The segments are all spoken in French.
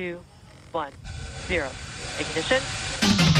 Two, one, zero. Ignition.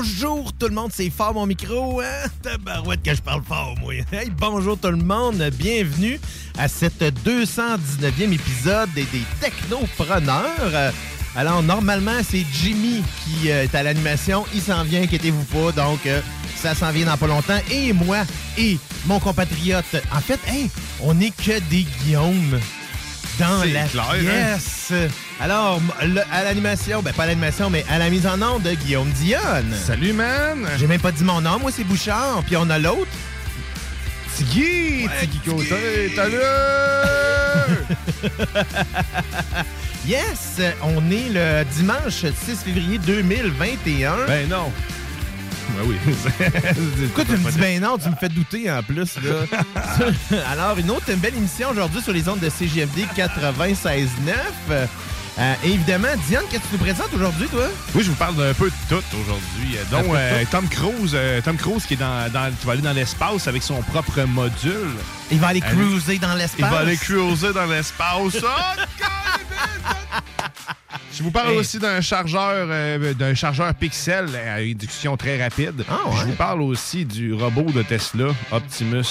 Bonjour tout le monde, c'est fort mon micro, hein? Tabarouette que je parle fort, moi. Hey, bonjour tout le monde, bienvenue à cette 219e épisode des, Technopreneurs. Euh, Alors, normalement, c'est Jimmy qui euh, est à l'animation. Il s'en vient, inquiétez-vous pas. Donc, euh, ça s'en vient dans pas longtemps. Et moi et mon compatriote. En fait, on n'est que des Guillaume dans la clair, hein? Alors, le- à l'animation, ben pas à l'animation, mais à la mise en onde de Guillaume Dionne. Salut, man! J'ai même pas dit mon nom, moi c'est Bouchard, puis on a l'autre. Tiggy! Tiggy Côté, salut! Yes, on est le dimanche 6 février 2021. ben non! Ben oui. Pourquoi tu me dis ben non, tu me fais douter en plus là. Alors une autre une belle émission aujourd'hui sur les ondes de CGFD 96.9. Euh, évidemment, Diane, qu'est-ce que tu nous présentes aujourd'hui, toi? Oui, je vous parle d'un peu de tout aujourd'hui. Euh, Donc, euh, Tom Cruise, euh, Tom Cruise qui est dans, dans- qui va aller dans l'espace avec son propre module. Il va aller cruiser dans l'espace. Il va aller cruiser dans l'espace. Oh, Je vous parle Hey. aussi d'un chargeur, euh, d'un chargeur Pixel à réduction très rapide. Ah ouais? Je vous parle aussi du robot de Tesla, Optimus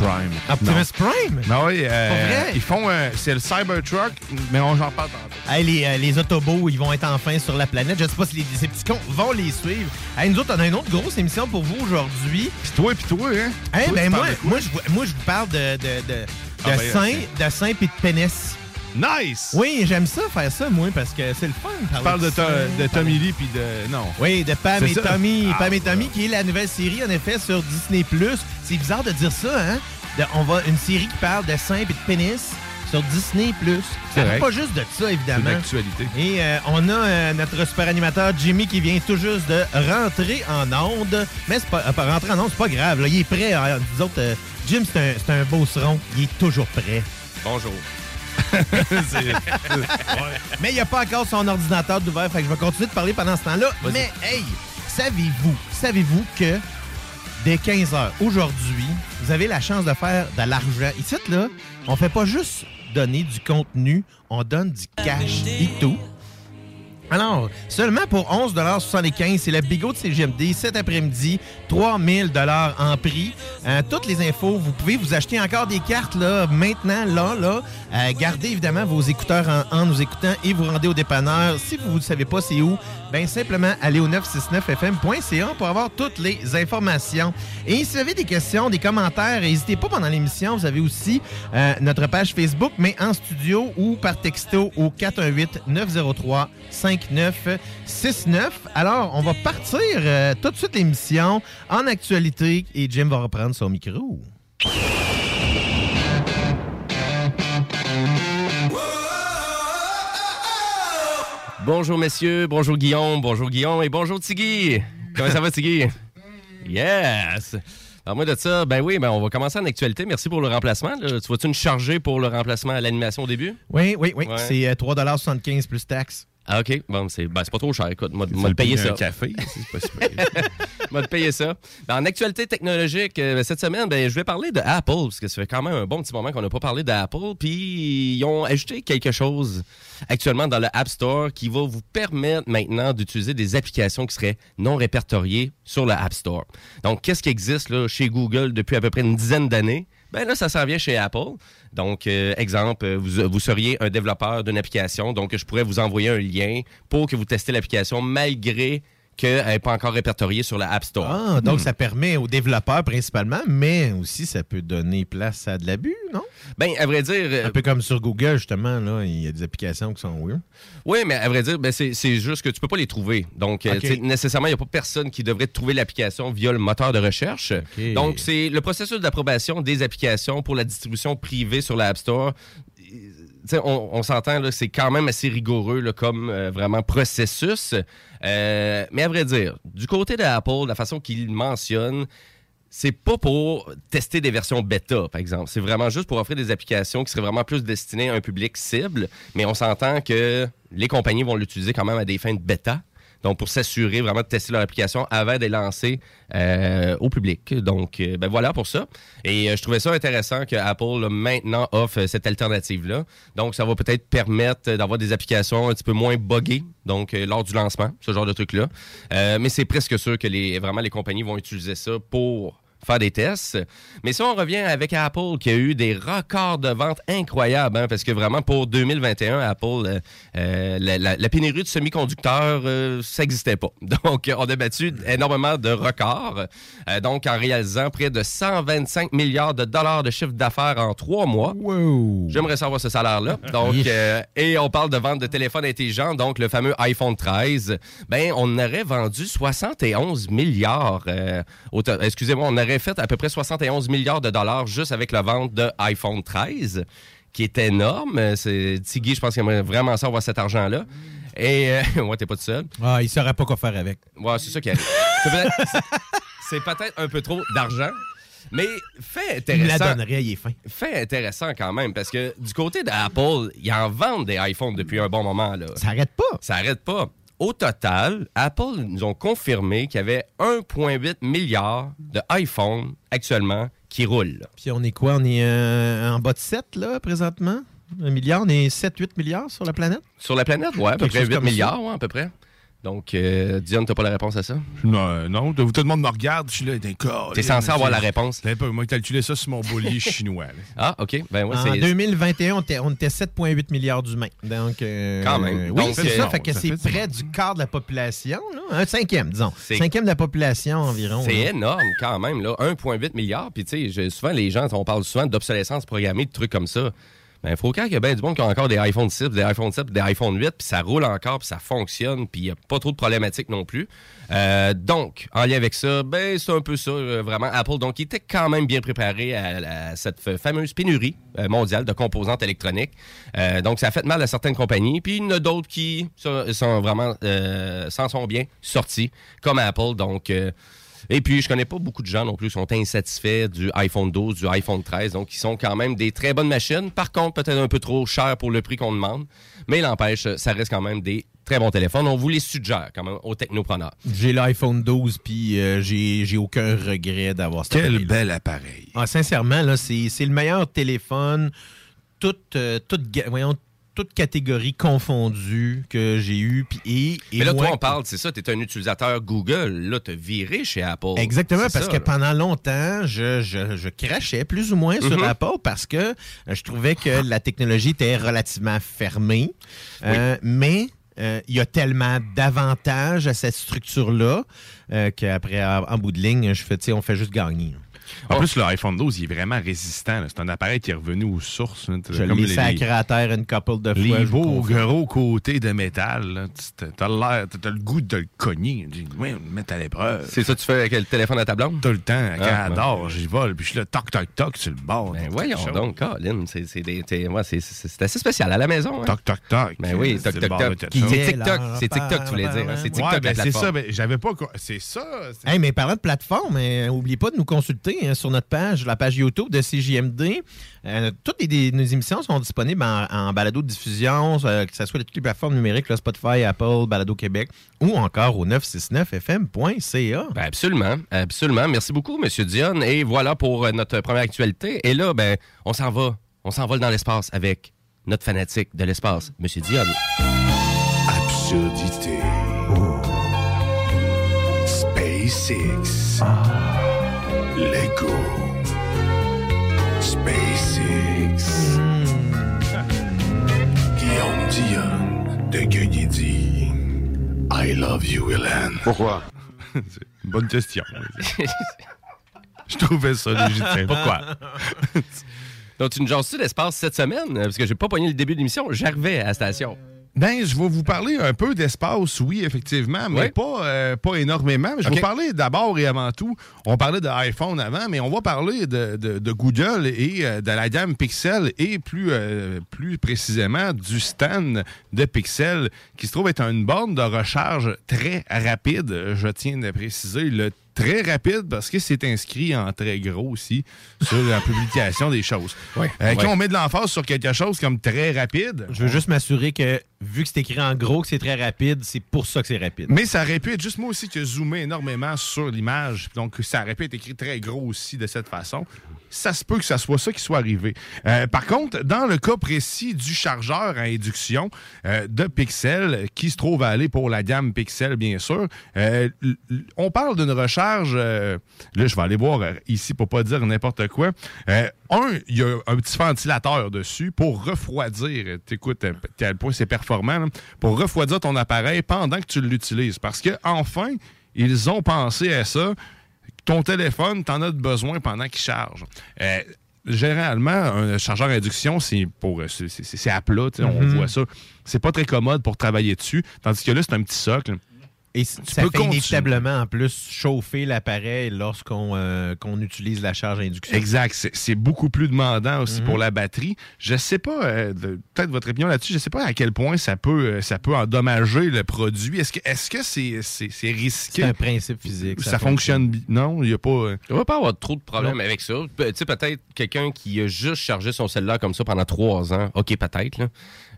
Prime. Optimus Prime? Non, oui, euh, Pas vrai? ils font, euh, c'est le Cybertruck, mais on j'en parle tantôt. Hey, les, euh, les autobots, ils vont être enfin sur la planète. Je sais pas si les, ces petits cons vont les suivre. Hey, nous autres, on a une autre grosse émission pour vous aujourd'hui. Puis toi, puis toi, hein? Hey, Toi, ben moi, moi, je, vous- moi, je vous parle de, de, de, Ah, de ben, seins, ok. de seins pis de pénis. Nice! Oui, j'aime ça, faire ça, moi, parce que c'est le fun. Tu parles de, to- de Tommy Lee, puis de... Non. Oui, de Pam et ça? Tommy. Ah, Pam et Tommy, qui est la nouvelle série, en effet, sur Disney+. C'est bizarre de dire ça, hein? De- on va une série qui parle de seins et de pénis sur Disney+. C'est vrai. Pas juste de ça, C'est évidemment. d'actualité. Et euh, on a euh, notre super animateur Jimmy qui vient tout juste de rentrer en onde. Mais c'est pas, euh, rentrer en onde, c'est pas grave. là. Il est prêt. hein. Nous autres, Jim, c'est un, c'est un beau seron. Il est toujours prêt. Bonjour. Mais il n'y a pas encore son ordinateur d'ouvert. Fait que je vais continuer de parler pendant ce temps-là. Mais hey, savez-vous, savez-vous que dès 15 heures aujourd'hui, vous avez la chance de faire de l'argent? Ici, là, on fait pas juste donner du contenu, on donne du cash et tout. Alors, seulement pour 11,75 c'est la Bigot de CGMD cet après-midi, 3000 en prix. Euh, toutes les infos, vous pouvez vous acheter encore des cartes là, maintenant, là, là. Euh, gardez évidemment vos écouteurs en nous écoutant et vous rendez au dépanneur. Si vous ne savez pas c'est où, ben simplement allez au 969fm.ca pour avoir toutes les informations. Et si vous avez des questions, des commentaires, n'hésitez pas pendant l'émission. Vous avez aussi euh, notre page Facebook, mais en studio ou par texto au 418 903 5969. Alors, on va partir euh, tout de suite l'émission en actualité et Jim va reprendre son micro. Bonjour messieurs, bonjour Guillaume, bonjour Guillaume et bonjour Tiggy. Comment ça va Tiggy? Yes! Alors moi de ça, ben oui, ben on va commencer en actualité. Merci pour le remplacement. là. Tu vois-tu une chargée pour le remplacement à l'animation au début? Oui, oui, oui. Ouais. C'est euh, 3,75 plus taxes. Ah ok, bon c'est ben, c'est pas trop cher. Écoute, moi de payer ça. café, c'est pas super. Moi de payer ça. Ben, en actualité technologique, euh, cette semaine, ben, je vais parler de Apple, parce que ça fait quand même un bon petit moment qu'on n'a pas parlé d'Apple. Puis ils ont ajouté quelque chose actuellement dans le App Store qui va vous permettre maintenant d'utiliser des applications qui seraient non répertoriées sur le App Store. Donc, qu'est-ce qui existe là, chez Google depuis à peu près une dizaine d'années? Ben là, ça s'en vient chez Apple. Donc, euh, exemple, euh, vous, vous seriez un développeur d'une application, donc je pourrais vous envoyer un lien pour que vous testez l'application malgré qu'elle n'est pas encore répertoriée sur la App Store. Ah, donc ça permet aux développeurs principalement, mais aussi ça peut donner place à de l'abus, non? Ben, à vrai dire, euh, Un peu comme sur Google, justement, là, il y a des applications qui sont weird. oui, mais à vrai dire, ben, c'est juste que tu peux pas les trouver. Donc, euh, nécessairement, il n'y a pas personne qui devrait trouver l'application via le moteur de recherche. Donc, c'est le processus d'approbation des applications pour la distribution privée sur la App Store. Sais, on, on s'entend, là, c'est quand même assez rigoureux là, comme euh, vraiment processus. Euh, mais à vrai dire, du côté d'Apple, la façon qu'il mentionne, c'est pas pour tester des versions bêta, par exemple. C'est vraiment juste pour offrir des applications qui seraient vraiment plus destinées à un public cible. Mais on s'entend que les compagnies vont l'utiliser quand même à des fins de bêta. Donc, pour s'assurer vraiment de tester leur application avant de les lancer euh, au public. Donc, euh, ben voilà pour ça. Et euh, je trouvais ça intéressant que Apple là, maintenant offre cette alternative-là. Donc, ça va peut-être permettre d'avoir des applications un petit peu moins buggées, donc euh, lors du lancement, ce genre de truc-là. Mais c'est presque sûr que les, vraiment les compagnies vont utiliser ça pour faire des tests. Mais si on revient avec Apple, qui a eu des records de vente incroyables, hein, parce que vraiment pour 2021, Apple, euh, euh, la, la- la pénurie de semi-conducteurs, euh, ça n'existait pas. Donc, on a battu énormément de records. Euh, donc, en réalisant près de 125 milliards de dollars de chiffre d'affaires en trois mois. Wow! J'aimerais savoir ce salaire-là. Donc, et on parle de vente de téléphones intelligents, donc le fameux iPhone 13. Ben, on aurait vendu 71 milliards. Excusez-moi, on aurait fait à peu près 71 milliards de dollars juste avec la vente de iPhone 13, qui est énorme. Euh, C'est Tiggy, je pense qu'il aimerait vraiment ça avoir cet argent-là. Et euh, ouais, t'es pas tout seul. Ah, il saurait pas quoi faire avec. Ouais, c'est ça qui arrive. C'est peut-être- un peu trop d'argent. Mais fait Il me la intéressant donnerait, il est fin. fait intéressant quand même parce que du côté d'Apple, ils en vendent des iPhones depuis un bon moment. Là. Ça arrête pas. Ça arrête pas. Au total, Apple nous ont confirmé qu'il y avait 1,8 milliard de iPhones actuellement qui roulent. Puis on est quoi? On est euh, en bas de 7, là, présentement? Un milliard? On est 7-8 milliards sur la planète? Sur la planète, ouais, à peu près chose 8 comme ça. milliards, ouais, à peu près. Donc, euh, Diane, t'as pas la réponse à ça? non, non, tout le monde me regarde, je suis là, d'un corps. T'es censé avoir la réponse. Un peu, moi, calculé ça sur mon boulier chinois. là. Ah, OK. Ben ouais, en c'est... 2021, on était, on était 7,8 milliards d'humains. Donc, euh, Quand même. Oui, Donc, c'est euh, ça. non, fait que ça c'est près du quart de la population. là. Un cinquième, disons. C'est- Cinquième de la population environ. C'est là. énorme quand même, là. 1,8 milliard. Puis, tu sais, souvent, les gens, on parle souvent d'obsolescence programmée, de trucs comme ça. Ben, il faut qu'il y ait bien du monde qui a encore des iPhone 6, des iPhone 7, des iPhone 8, puis ça roule encore, puis ça fonctionne, puis il n'y a pas trop de problématiques non plus. Euh, donc, en lien avec ça, ben, c'est un peu ça, euh, vraiment, Apple. Donc, il était quand même bien préparé à, cette fameuse pénurie euh, mondiale de composantes électroniques. Donc, ça a fait mal à certaines compagnies, puis il y en a d'autres qui sont, vraiment, s'en sont bien sortis, comme Apple. Donc, et puis, je connais pas beaucoup de gens non plus qui sont insatisfaits du iPhone 12, du iPhone 13, donc qui sont quand même des très bonnes machines. Par contre, peut-être un peu trop cher pour le prix qu'on demande, mais il n'empêche, ça reste quand même des très bons téléphones. On vous les suggère quand même aux technopreneurs. J'ai l'iPhone 12, puis euh, j'ai j'ai aucun regret d'avoir cet Quel bel appareil. Ah, sincèrement, là, c'est c'est le meilleur téléphone, tout, euh, tout, ga- voyons, tout toutes catégories confondues que j'ai eues. Et, et Mais là, moi- toi, on parle, c'est ça, tu es un utilisateur Google. Là, tu viré chez Apple. Exactement, parce ça, que là. pendant longtemps, je, je, je crachais plus ou moins sur Mhm. Apple parce que euh, je trouvais que la technologie était relativement fermée. Euh, Mais euh, il y a tellement d'avantages à cette structure-là euh, qu'après, en, bout de ligne, je fais, tu sais, on fait juste gagner. En plus, le iPhone 12, il est vraiment résistant. C'est un appareil qui est revenu aux sources. là. Je l'ai sacré à terre une couple de fois. Les beaux gros côtés de métal, t'as le goût de le cogner. Tu dis, ouais, on le met à l'épreuve. C'est ça que tu fais avec le téléphone à ta blonde? Tout le temps, quand Ah, elle dort, j'y vole, puis je suis là, toc, toc, toc, sur le bord. Ben voyons donc, Colin, c'est assez spécial à la maison. hein? Toc, toc, toc. Ben oui, C'est toc, toc, toc. C'est. TikTok, c'est TikTok, tu voulais dire. hein? C'est TikTok ben c'est ça. Ben, j'avais pas. C'est ça. mais parlant de plateforme, euh, n'oubliez pas de nous consulter hein, sur notre page, la page YouTube de CJMD. Euh, toutes les, nos émissions sont disponibles en, en balado-diffusion, euh, que ce soit de toutes les plateformes numériques, là, Spotify, Apple, Balado Québec, ou encore au 969fm.ca. Ben absolument, absolument. Merci beaucoup, Monsieur Dion. Et voilà pour euh, notre première actualité. Et là, ben, on s'en va. On s'envole dans l'espace avec notre fanatique de l'espace, Monsieur Dion. Absurdité. SpaceX. Lego. SpaceX. Guillaume Dion de dit I love you, Hélène. Pourquoi? C'est une bonne question. Je trouvais ça légitime. Pourquoi? Donc, tu nous jases-tu l'espace cette semaine? Parce que j'ai pas pogné le début de l'émission. J'arrivais à la station. Ben, je vais vous parler un peu d'espace, oui, effectivement, mais Oui. pas, euh, pas énormément. Je vais vous parler d'abord et avant tout, on parlait de iPhone avant, mais on va parler de, de- de Google et euh, de la gamme Pixel et plus, euh, plus précisément du stand de Pixel qui se trouve être une borne de recharge très rapide. Je tiens à préciser le très rapide parce que c'est inscrit en très gros aussi sur la publication des choses. Euh. Quand on met de l'emphase sur quelque chose comme très rapide, Je veux juste m'assurer que, vu que c'est écrit en gros, que c'est très rapide, c'est pour ça que c'est rapide. Mais ça aurait pu être juste moi aussi qui ai zoomé énormément sur l'image. Donc, ça aurait pu être écrit très gros aussi de cette façon. Ça se peut que ça soit ça qui soit arrivé. Euh, par contre, dans le cas précis du chargeur à induction euh, de Pixel, qui se trouve à aller pour la gamme Pixel, bien sûr, euh, on parle d'une recharge. là, je vais aller voir ici pour pas dire n'importe quoi. Euh, un, il y a un petit ventilateur dessus pour refroidir. T'écoutes à quel point c'est performant, là, pour refroidir ton appareil pendant que tu l'utilises. Parce que enfin, ils ont pensé à ça. Ton téléphone, t'en as besoin pendant qu'il charge. Euh, généralement, un chargeur à induction, c'est pour c'est- c'est à plat, on Mhm. voit ça. C'est pas très commode pour travailler dessus. Tandis que là, c'est un petit socle. Et c- ça peux fait inévitablement, en plus, chauffer l'appareil lorsqu'on euh, qu'on utilise la charge induction. Exact. C'est- beaucoup plus demandant aussi Mhm. pour la batterie. Je sais pas, euh, peut-être votre opinion là-dessus, je sais pas à quel point ça peut, euh, ça peut endommager le produit. Est-ce que est-ce que c'est risqué? C'est un principe physique. Ça, fonctionne bien? Non, il n'y a pas... euh, Il va pas avoir trop de problèmes avec ça. Pe- Tu sais, peut-être quelqu'un qui a juste chargé son cellulaire comme ça pendant trois ans. OK, peut-être.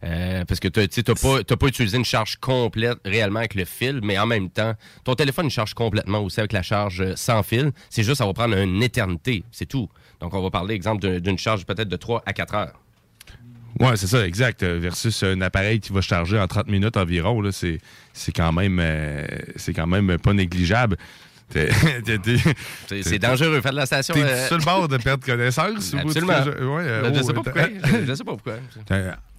Euh, parce que tu n'as pas, t'as pas utilisé une charge complète réellement avec le fil, mais en même temps, ton téléphone charge complètement aussi avec la charge euh, sans fil. C'est juste, ça va prendre une éternité. C'est tout. Donc, on va parler, exemple, d'un- d'une charge peut-être de 3 à 4 heures. Ouais, c'est ça, exact. Euh, Versus un appareil qui va charger en 30 minutes environ, là, c'est, quand même euh, quand même pas négligeable. C'est dangereux, faire de la station. T'es euh, sur le bord de perdre connaissance? ou Absolument. tu- ouais, euh, je oh, sais pas pourquoi. Je sais pas pourquoi.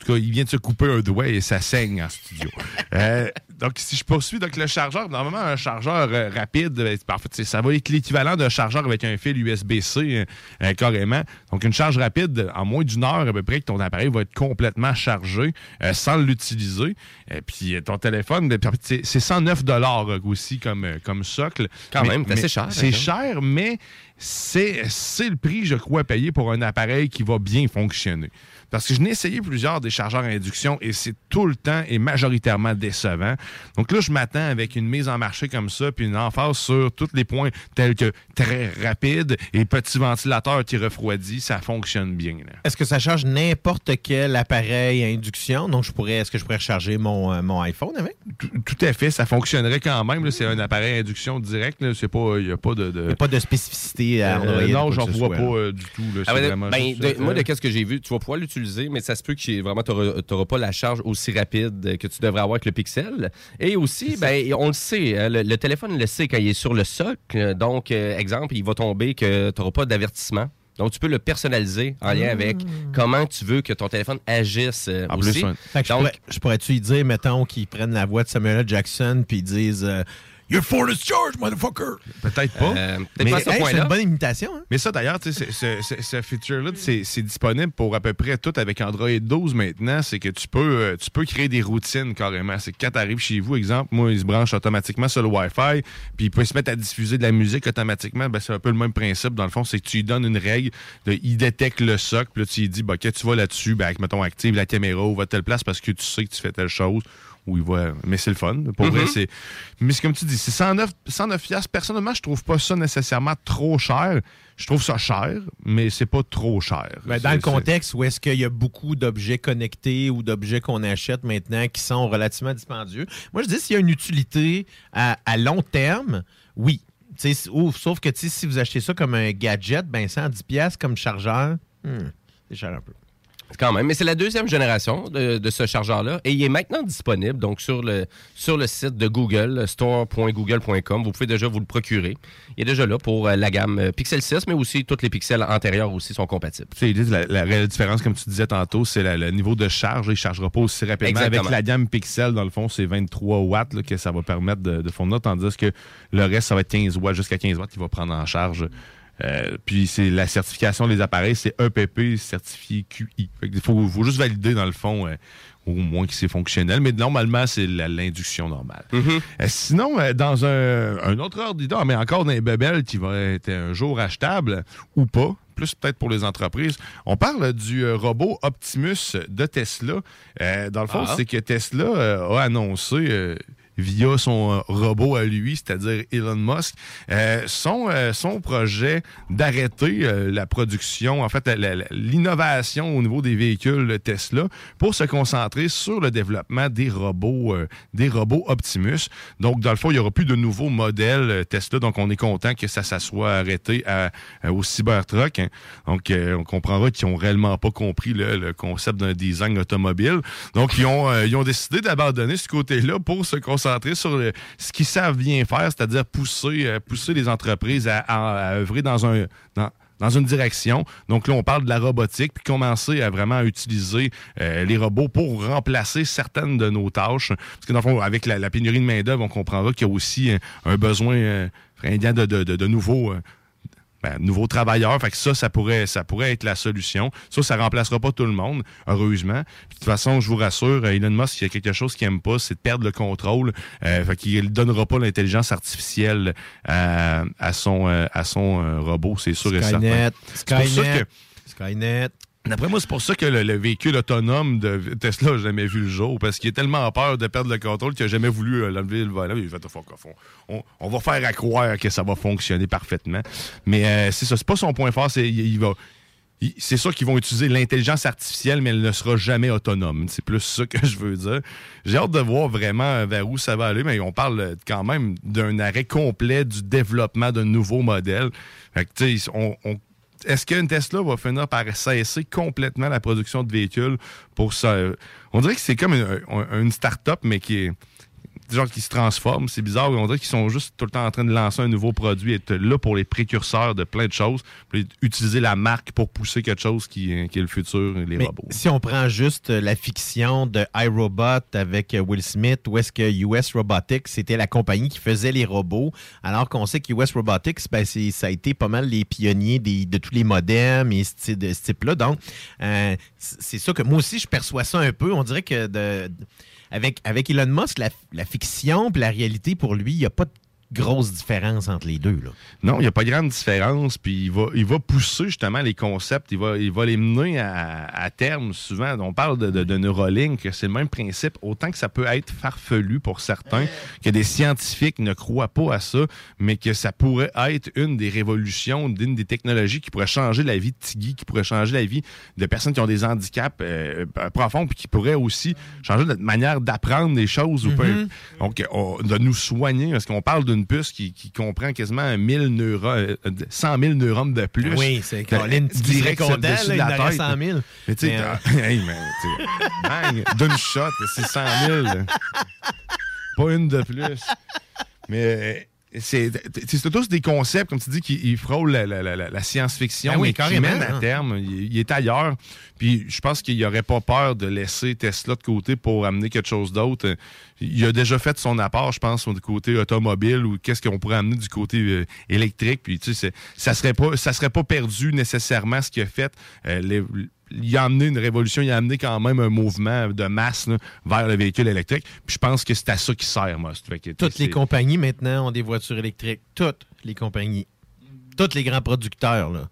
En tout cas, il vient de se couper un doigt et ça saigne en studio. Euh, donc, si je poursuis, donc le chargeur, normalement, un chargeur euh, rapide, en fait, c'est- ça va être l'équivalent d'un chargeur avec un fil USB-C euh, carrément. Donc, une charge rapide, en moins d'une heure à peu près, que ton appareil va être complètement chargé sans l'utiliser. Et puis, ton téléphone, ben, c'est c'est 109 dollars aussi comme, comme socle. Quand Mais- même, c'est cher, C'est hein. cher, mais c'est c'est le prix, je crois, payé pour un appareil qui va bien fonctionner. Parce que je n'ai essayé plusieurs des chargeurs à induction et c'est tout le temps et majoritairement décevant. Donc là, je m'attends avec une mise en marché comme ça, puis une emphase sur tous les points tels que très rapide et petit ventilateur qui refroidit, ça fonctionne bien. là. Est-ce que ça charge n'importe quel appareil à induction? Donc, je pourrais, est-ce que je pourrais recharger mon, euh, mon iPhone avec? Tout, tout à fait, ça fonctionnerait quand même. C'est un appareil à induction direct. là. C'est pas, il n'y a pas de, de- Il n'y a pas de spécificité à Euh, Android. non, j'en vois pas euh, du tout. là. Ah vraiment ben, de- moi, de qu'est-ce que j'ai vu, tu vas pouvoir l'utiliser, mais ça se peut que vraiment, tu n'auras pas la charge aussi rapide que tu devrais avoir avec le Pixel. Et aussi, ben, on le sait, hein, le, le téléphone le sait quand il est sur le socle. Donc, euh, exemple, il va tomber que tu n'auras pas d'avertissement. Donc, tu peux le personnaliser en lien avec comment tu veux que ton téléphone agisse euh, En aussi. plus, je Donc, pourrais- je pourrais-tu y dire, mettons, qu'ils prennent la voix de Samuel L. Jackson puis ils disent euh, Your phone is charged, motherfucker! Peut-être pas. euh, Mais, pas à ce Hey, c'est une bonne imitation. Hein? Mais ça, d'ailleurs, c'est- ce feature-là, c'est disponible pour à peu près tout avec Android 12 maintenant. C'est que tu peux, euh, tu peux créer des routines carrément. C'est que quand tu arrives chez vous, exemple, moi, il se branche automatiquement sur le Wi-Fi, puis il peut se mettre à diffuser de la musique automatiquement. Ben, c'est un peu le même principe. Dans le fond, c'est que tu lui donnes une règle, de, il détecte le socle, puis là, tu lui dis, bah, que tu vas là-dessus, ben, avec, mettons, active la caméra ou va à telle place parce que tu sais que tu fais telle chose. Ou il va... Mais c'est le fun. Pour vrai, Mhm. c'est. Mais c'est comme tu dis, c'est 109, 109 piastres. Personnellement, je trouve pas ça nécessairement trop cher. Je trouve ça cher, mais c'est pas trop cher. Ben, dans le contexte où est-ce qu'il y a beaucoup d'objets connectés ou d'objets qu'on achète maintenant qui sont relativement dispendieux, moi je dis s'il y a une utilité à, à long terme, oui. Ouf, sauf que si vous achetez ça comme un gadget, ben 110$ piastres comme chargeur, hmm, c'est cher un peu. Quand même, mais c'est la deuxième génération de, de ce chargeur-là et il est maintenant disponible donc sur le, sur le site de Google, store.google.com. Vous pouvez déjà vous le procurer. Il est déjà là pour euh, la gamme euh, Pixel 6, mais aussi tous les pixels antérieurs aussi sont compatibles. Tu sais, la, différence, comme tu disais tantôt, c'est le niveau de charge. Il ne chargera pas aussi rapidement. Exactement. Avec la gamme Pixel, dans le fond, c'est 23 watts là, que ça va permettre de, de fournir, tandis que le reste, ça va être 15 watts, jusqu'à 15 watts, il va prendre en charge. Euh, puis c'est la certification des appareils, c'est EPP certifié QI. Il faut, faut juste valider, dans le fond, euh, au moins que c'est fonctionnel. Mais normalement, c'est l'induction normale. Mm-hmm. Euh, sinon, dans un, un autre ordre d'idée, mais encore d'un bébel qui va être un jour achetable ou pas, plus peut-être pour les entreprises, on parle du robot Optimus de Tesla. Dans le fond, Ah. c'est que Tesla a annoncé... via son euh, robot à lui, c'est-à-dire Elon Musk, euh, son, euh, son projet d'arrêter la production, en fait, l'innovation au niveau des véhicules Tesla pour se concentrer sur le développement des robots, des robots Optimus. Donc, dans le fond, il n'y aura plus de nouveaux modèles Tesla, donc on est content que ça, ça soit arrêté à- au Cybertruck. hein. Donc, euh, on comprendra qu'ils n'ont réellement pas compris le, le concept d'un design automobile. Donc, ils ont, euh, ils ont décidé d'abandonner ce côté-là pour se concentrer sur le- ce qu'ils savent bien faire, c'est-à-dire pousser, euh, pousser les entreprises à, œuvrer dans un... dans- dans une direction. Donc là, on parle de la robotique, puis commencer à vraiment utiliser euh, les robots pour remplacer certaines de nos tâches. Parce que dans le fond, avec la, pénurie de main-d'œuvre, on comprendra qu'il y a aussi euh, un besoin euh, fringant de, de, nouveaux. euh, ben, nouveaux travailleurs. Fait que ça, ça pourrait, ça pourrait être la solution. Ça, ça remplacera pas tout le monde, heureusement. Puis, de toute façon, je vous rassure, Elon Musk, il y a quelque chose qu'il aime pas, c'est de perdre le contrôle. Euh, fait qu'il donnera pas l'intelligence artificielle à, à son, euh, à son euh, robot, c'est sûr et certain. Skynet, C'est pour ça Skynet, que- Skynet. D'après moi, c'est pour ça que le, le véhicule autonome de Tesla n'a jamais vu le jour, parce qu'il a tellement peur de perdre le contrôle qu'il n'a jamais voulu euh, l'enlever le volant. Il fait, on, on- va faire à croire que ça va fonctionner parfaitement. Mais euh, c'est ça, c'est pas son point fort, c'est il, C'est sûr qu'ils vont utiliser l'intelligence artificielle, mais elle ne sera jamais autonome. C'est plus ça que je veux dire. J'ai hâte de voir vraiment vers où ça va aller, mais on parle euh, quand même d'un arrêt complet du développement de nouveaux modèles. Fait que, on- on est-ce qu'une Tesla va finir par cesser complètement la production de véhicules pour ça? On dirait que c'est comme une, start-up, mais qui est genre qui se transforme. C'est bizarre. On dirait qu'ils sont juste tout le temps en train de lancer un nouveau produit être là pour les précurseurs de plein de choses, puis utiliser la marque pour pousser quelque chose qui, qui est le futur, les Mais robots. si on prend juste euh, la fiction de iRobot avec euh, Will Smith, où est-ce que US Robotics, c'était la compagnie qui faisait les robots, alors qu'on sait que US Robotics, ben, ça a été pas mal les pionniers des- de tous les modems et ce, ty- de ce type-là. Donc, euh, c'est ça que moi aussi, je perçois ça un peu. On dirait que de, avec, avec Elon Musk, la, la fiction et la réalité, pour lui, il n'y a pas de grosse différence entre les deux. Là. Non, il n'y a pas de grande différence. Puis il va, il va pousser justement les concepts. Il va, il va les mener à, à terme souvent. On parle de, de, de Neuralink, c'est le même principe. Autant que ça peut être farfelu pour certains, que des scientifiques ne croient pas à ça, mais que ça pourrait être une des révolutions, d'une des technologies qui pourrait changer la vie de Tiggy, qui pourrait changer la vie de personnes qui ont des handicaps euh, profonds, puis qui pourrait aussi changer notre manière d'apprendre des choses. ou peu- Mhm. Donc, on- de nous soigner, parce qu'on parle d'une une puce qui, qui comprend quasiment 1000 neurones, euh, 100 000 neurones de plus. Oui, c'est T'as- Colin, direct content, là, de la tête. 100 000. Mais tu sais, hey, man, d'une shot, c'est 100 000. là. Pas une de plus. Mais euh, c'est tous des concepts, comme tu dis, qui frôlent la, la- la- la science-fiction, Ben oui, mais qui mènent à hein. terme. Il, il est ailleurs. Puis je pense qu'il n'aurait pas peur de laisser Tesla de côté pour amener quelque chose d'autre. Il a déjà fait son apport, je pense, du côté automobile ou qu'est-ce qu'on pourrait amener du côté euh, électrique. Puis tu sais, ça serait pas, ça serait pas perdu nécessairement ce qu'il a fait. Euh, les- il a amené une révolution, il a amené quand même un mouvement de masse là, vers le véhicule électrique. Puis je pense que c'est à ça qu'il sert, que, Toutes les compagnies maintenant ont des voitures électriques. Toutes les compagnies. Tous les grands producteurs, là.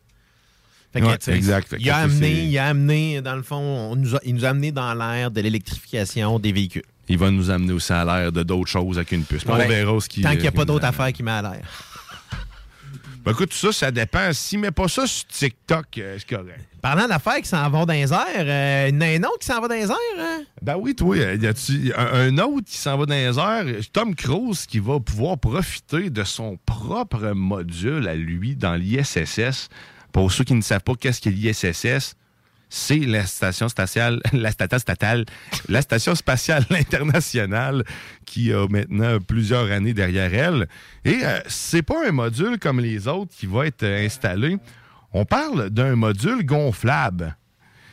Fait que, Ouais, exact. Il a, amené, il a amené, dans le fond, on nous a- il nous a amené dans l'ère de l'électrification des véhicules. Il va nous amener aussi à l'air de d'autres choses avec une puce. Ouais. On verra ce qui. Tant qu'il n'y a euh, pas d'autres affaires qui met à l'air. Ben, écoute, ça, ça dépend. S'il met pas ça sur TikTok, euh, c'est correct. Parlant d'affaires qui s'en vont dans les airs, euh, il y en a un autre qui s'en va dans les airs. hein? Ben oui, toi, euh, y a-tu un, un autre qui s'en va dans les airs? Tom Cruise qui va pouvoir profiter de son propre module à lui dans l'ISSS. Pour ceux qui ne savent pas qu'est-ce qu'est l'ISSS, c'est la station spatiale, la station statale, la station spatiale internationale qui a maintenant plusieurs années derrière elle. Et euh, c'est pas un module comme les autres qui va être euh, installé. On parle d'un module gonflable.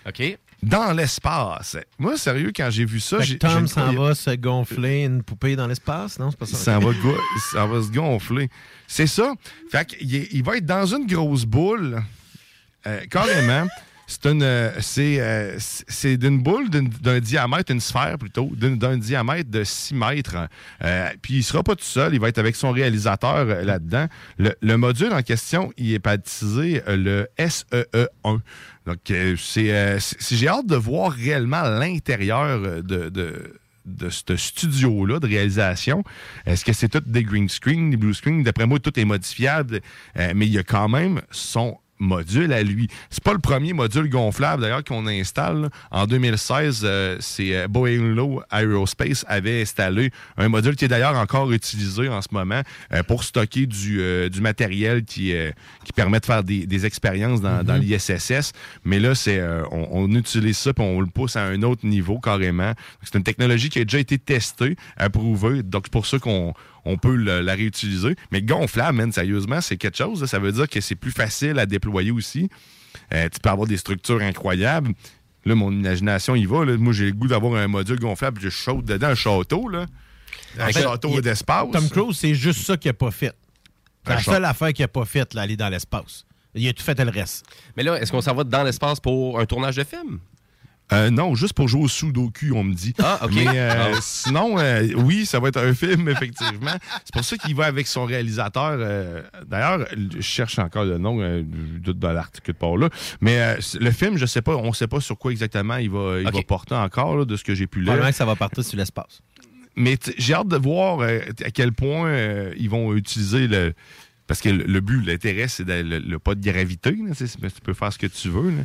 OK. Dans l'espace. Moi, sérieux, quand j'ai vu ça, j'ai. Tom s'en va se gonfler une poupée dans l'espace, non? C'est pas il ça? s'en va, go- il s'en va se gonfler. C'est ça. Fait qu'il est- il va être dans une grosse boule, euh, carrément. C'est une, euh, c'est, euh, c'est d'une boule d'un diamètre, une sphère plutôt, d'un diamètre de 6 mètres. Euh, puis il sera pas tout seul, il va être avec son réalisateur euh, là-dedans. Le, le module en question, il est baptisé le SEE1. Donc, c'est, j'ai hâte de voir réellement l'intérieur de- de de ce studio-là de réalisation. Est-ce que c'est tout des green screen, des blue screen? D'après moi, tout est modifiable, euh, mais il y a quand même son module à lui. C'est pas le premier module gonflable d'ailleurs qu'on installe. là. En 2016, euh, c'est euh, Boeing Low Aerospace avait installé un module qui est d'ailleurs encore utilisé en ce moment euh, pour stocker du, euh, du matériel qui, euh, qui permet de faire des, des expériences dans, dans l'ISSS. Mais là, c'est euh, on, on utilise ça puis on le pousse à un autre niveau carrément. C'est une technologie qui a déjà été testée, approuvée. Donc c'est pour ça qu'on on peut le- la réutiliser. Mais gonflable, man, sérieusement, c'est quelque chose. là. Ça veut dire que c'est plus facile à déployer aussi. Euh, tu peux avoir des structures incroyables. Là, mon imagination y va. là. Moi, j'ai le goût d'avoir un module gonflable. Je saute dedans un château, là. Un fait, château d'espace. Tom Cruise, c'est juste ça qu'il n'a pas fait. C'est Un la seule affaire qu'il n'a pas faite, là, aller dans l'espace. Il a tout fait le reste. Mais là, est-ce qu'on s'en va dans l'espace pour un tournage de film? Euh, non, juste pour jouer au Sudoku, on me dit. Ah, OK. Mais euh, Ah. sinon, euh, oui, ça va être un film, effectivement. C'est pour ça qu'il va avec son réalisateur. euh, D'ailleurs, je cherche encore le nom euh, de, de l'article de part là. Mais euh, le film, je sais pas, on sait pas sur quoi exactement il va, il va porter encore, là, de ce que j'ai pu lire. Probablement que ça va partir sur l'espace. Mais j'ai hâte de voir euh, à quel point euh, ils vont utiliser le. Parce que le, le but, l'intérêt, c'est de- le, le pas de gravité. là, tu sais, mais tu peux faire ce que tu veux. là.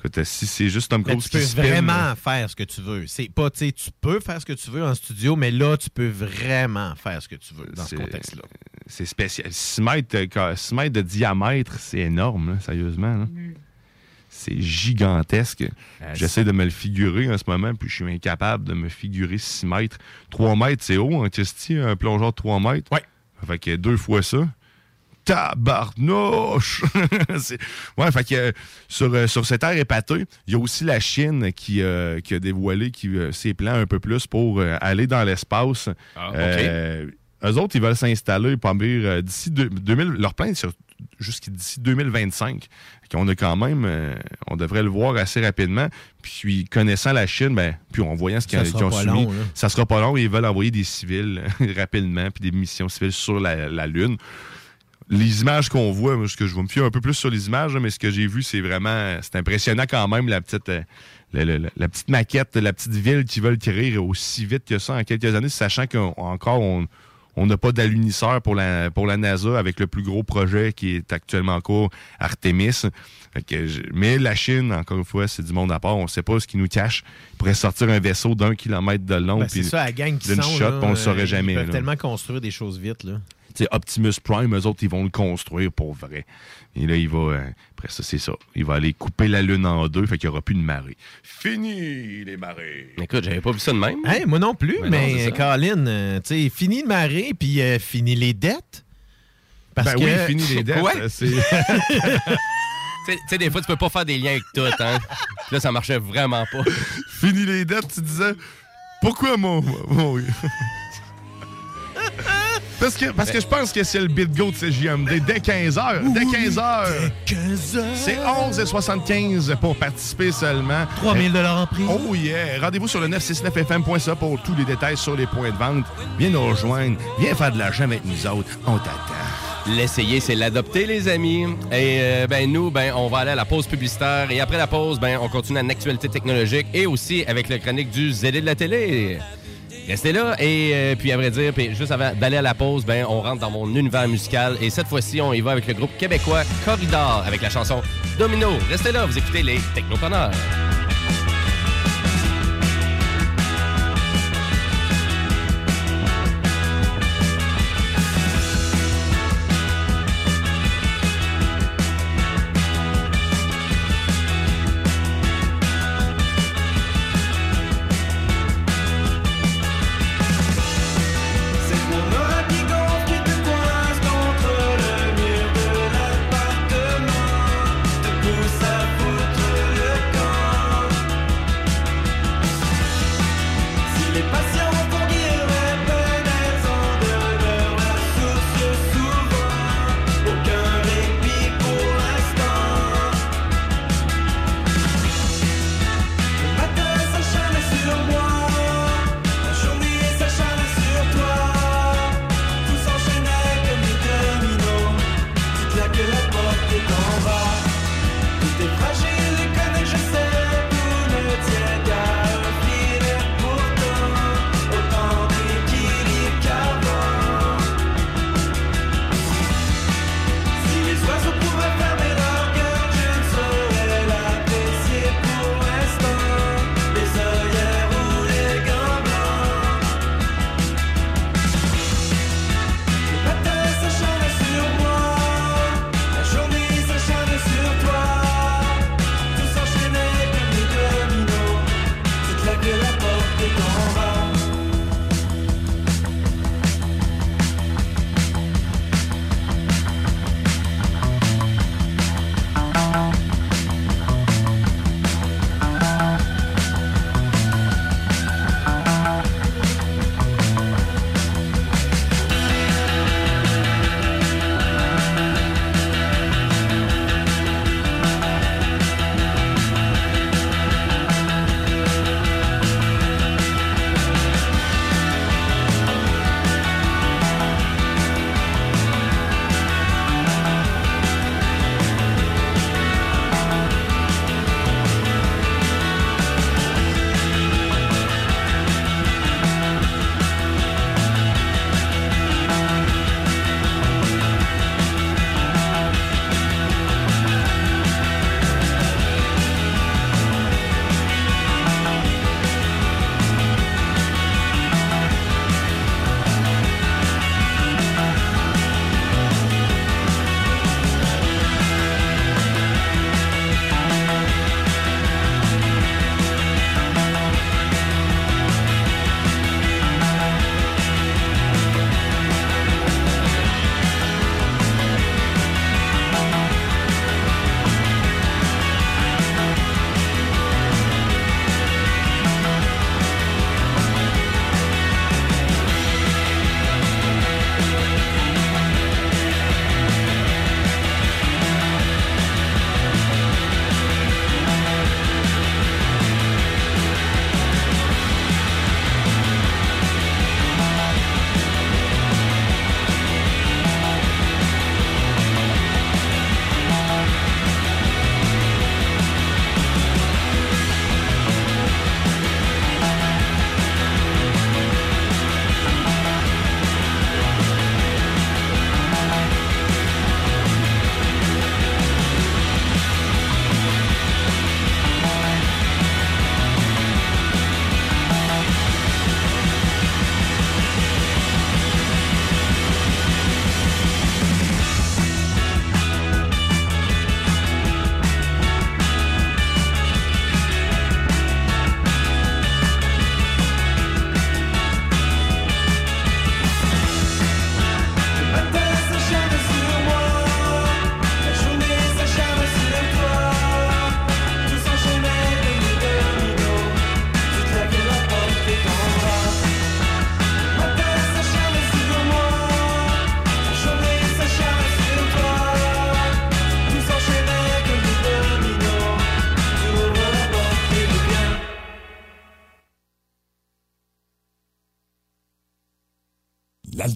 Écoute, euh, si c'est juste Tom Cruise tu peux qui vraiment faire ce que tu veux. C'est pas, tu peux faire ce que tu veux en studio, mais là, tu peux vraiment faire ce que tu veux dans ce contexte-là. c'est spécial. 6 mètres, six mètres de diamètre, c'est énorme, là, sérieusement. là. C'est gigantesque. J'essaie de me le figurer en ce moment, puis je suis incapable de me figurer 6 mètres. 3 mètres, c'est haut, en Christy, un plongeur de 3 mètres? Ouais. Fait que deux fois ça. Tabarnouche! C'est- ouais, fait que euh, sur, euh, sur cette aire épatée, il y a aussi la Chine qui, euh, qui a dévoilé qui, euh, ses plans un peu plus pour euh, aller dans l'espace. Ah, OK. Euh, eux autres, ils veulent s'installer, pas euh, d'ici deux- 2000. Leur plan est sur- jusqu'à d'ici 2025. Fait qu'on a quand même, euh, on devrait le voir assez rapidement. Puis connaissant la Chine, ben, puis en voyant ce qu'ils ont long, là. ça sera pas long. Ils veulent envoyer des civils rapidement, puis des missions civiles sur la, la Lune. Les images qu'on voit, moi, ce que je vais me fier un peu plus sur les images, mais ce que j'ai vu, c'est vraiment, c'est impressionnant quand même la petite, euh, la, la- la- la petite maquette, la petite ville qu'ils veulent créer aussi vite que ça en quelques années, sachant qu'encore on on n'a pas d'alunisseur pour la, pour la NASA avec le plus gros projet qui est actuellement en cours, Artemis. Fait que je- mais la Chine, encore une fois, c'est du monde à part. On ne sait pas ce qui nous cache. Il pourrait sortir un vaisseau d'un kilomètre de long. Ben, c'est ça, la gang qui d'une sont, shot, là, on le saurait euh, jamais. Ils peuvent là. tellement construire des choses vite. Là. Tu sais, Optimus Prime, eux autres, ils vont le construire pour vrai. Et là, il va. euh, après ça, c'est ça. Il va aller couper la Lune en deux, fait qu'il n'y aura plus de marée. Fini les marées. Écoute, j'avais pas vu ça de même. Hey, moi non plus, Mais non, mais, ça. Colin, euh, tu sais, fini de marrer, puis euh, fini les dettes. Parce Ben que... oui, fini les dettes. Quoi? euh, c'est- Tu sais- tu sais, des fois, tu peux pas faire des liens avec tout, hein. Là, ça marchait vraiment pas. Fini les dettes, tu disais. Pourquoi mon. mon- Parce que, parce que je pense que c'est le bit go de CJMD dès 15h. Dès 15h. 15 heures. C'est 11,75 pour participer seulement. 3000 en prix. Oh yeah! Rendez-vous sur le 969fm.ca pour tous les détails sur les points de vente. Viens nous rejoindre. Viens faire de l'argent avec nous autres. On t'attend. L'essayer, c'est l'adopter, les amis. Et euh, ben nous, ben on va aller à la pause publicitaire. Et après la pause, ben on continue à l'actualité technologique et aussi avec le chronique du zélé de la télé. Restez là et euh, puis à vrai dire, puis juste avant d'aller à la pause, ben on rentre dans mon univers musical et cette fois-ci, on y va avec le groupe québécois Corridor avec la chanson Domino. Restez là, vous écoutez les Technopreneurs.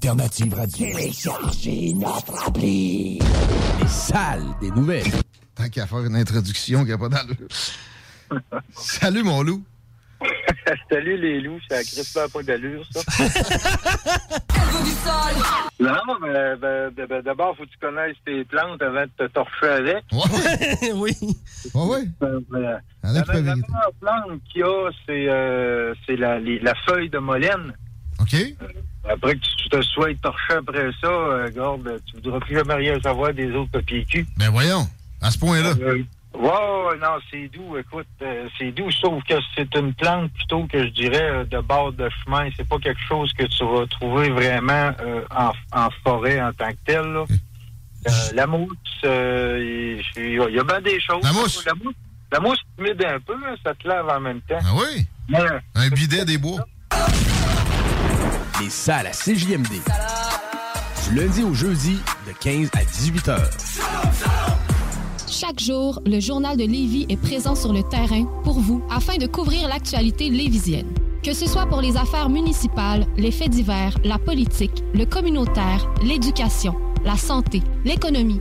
L'alternative radio. Téléchargez notre appli. Les salles des nouvelles. Tant qu'à faire une introduction qui n'a pas d'allure. Salut, mon loup. Salut les loups, ça a pas d'allure, ça. non, mais ben, ben, ben, d'abord, faut que tu connaisses tes plantes avant de te torcher avec. oui. oui. Euh, euh, En la, a meilleure plante qu'il y a, c'est euh, la feuille de molène. OK? Après que tu te sois torché après ça, euh, garde, tu voudras plus jamais rien savoir des autres papiers cul. Ben voyons, à ce point-là. Euh, ouais, ouais, non, c'est doux, écoute, euh, c'est doux, sauf que c'est une plante plutôt que je dirais euh, de bord de chemin. C'est pas quelque chose que tu vas trouver vraiment euh, en, en forêt en tant que tel. là. Euh, la mousse, euh, il y a bien des choses. La mousse? La mousse, la mousse humide un peu, hein, ça te lave en même temps. Ah oui? Un bidet des bois. Les salles à CJMD. Du lundi au jeudi, de 15 à 18 heures. Chaque jour, le Journal de Lévis est présent sur le terrain pour vous afin de couvrir l'actualité lévisienne. Que ce soit pour les affaires municipales, les faits divers, la politique, le communautaire, l'éducation, la santé, l'économie,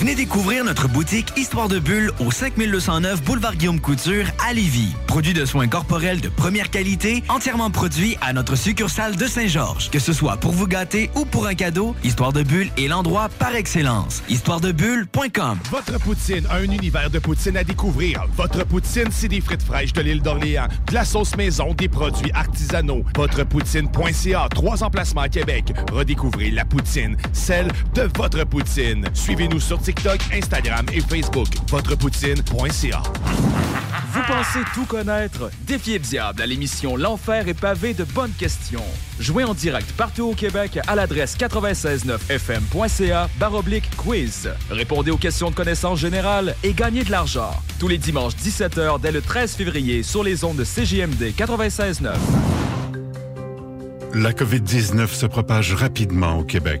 Venez découvrir notre boutique Histoire de Bulle au 5209 Boulevard Guillaume Couture à Lévis. Produit de soins corporels de première qualité, entièrement produit à notre succursale de Saint-Georges. Que ce soit pour vous gâter ou pour un cadeau, Histoire de Bulle est l'endroit par excellence. Histoiredebulle.com Votre poutine, un univers de poutine à découvrir. Votre poutine, c'est des frites fraîches de l'île d'Orléans, de la sauce maison, des produits artisanaux. Votrepoutine.ca, trois emplacements à Québec. Redécouvrez la poutine, celle de votre poutine. Suivez-nous sur TikTok, Instagram et Facebook. Votrepoutine.ca. Vous pensez tout connaître? Défiez le diable à l'émission L'Enfer est pavé de bonnes questions. Jouez en direct partout au Québec à l'adresse 969fm.ca baroblique quiz. Répondez aux questions de connaissance générale et gagnez de l'argent. Tous les dimanches 17h dès le 13 février sur les ondes de CJMD 96.9. La COVID-19 se propage rapidement au Québec.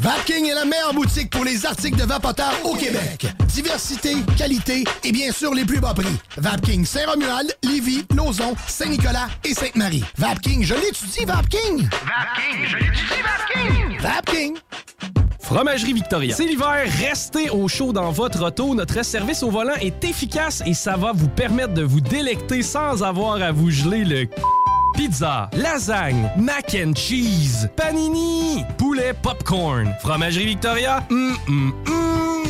Vapking est la meilleure boutique pour les articles de vapoteurs au Québec. Diversité, qualité et bien sûr les plus bas prix. Vapking Saint-Romuald, Lévis, Lauson, Saint-Nicolas et Sainte-Marie. Vapking, je l'étudie, Vapking! Vapking, je l'étudie, Vapking! Vapking! Fromagerie Victoria. C'est l'hiver, restez au chaud dans votre auto. Notre service au volant est efficace et ça va vous permettre de vous délecter sans avoir à vous geler le Pizza, lasagne, mac and cheese, panini, poulet popcorn. Fromagerie Victoria, hum, hum, hum.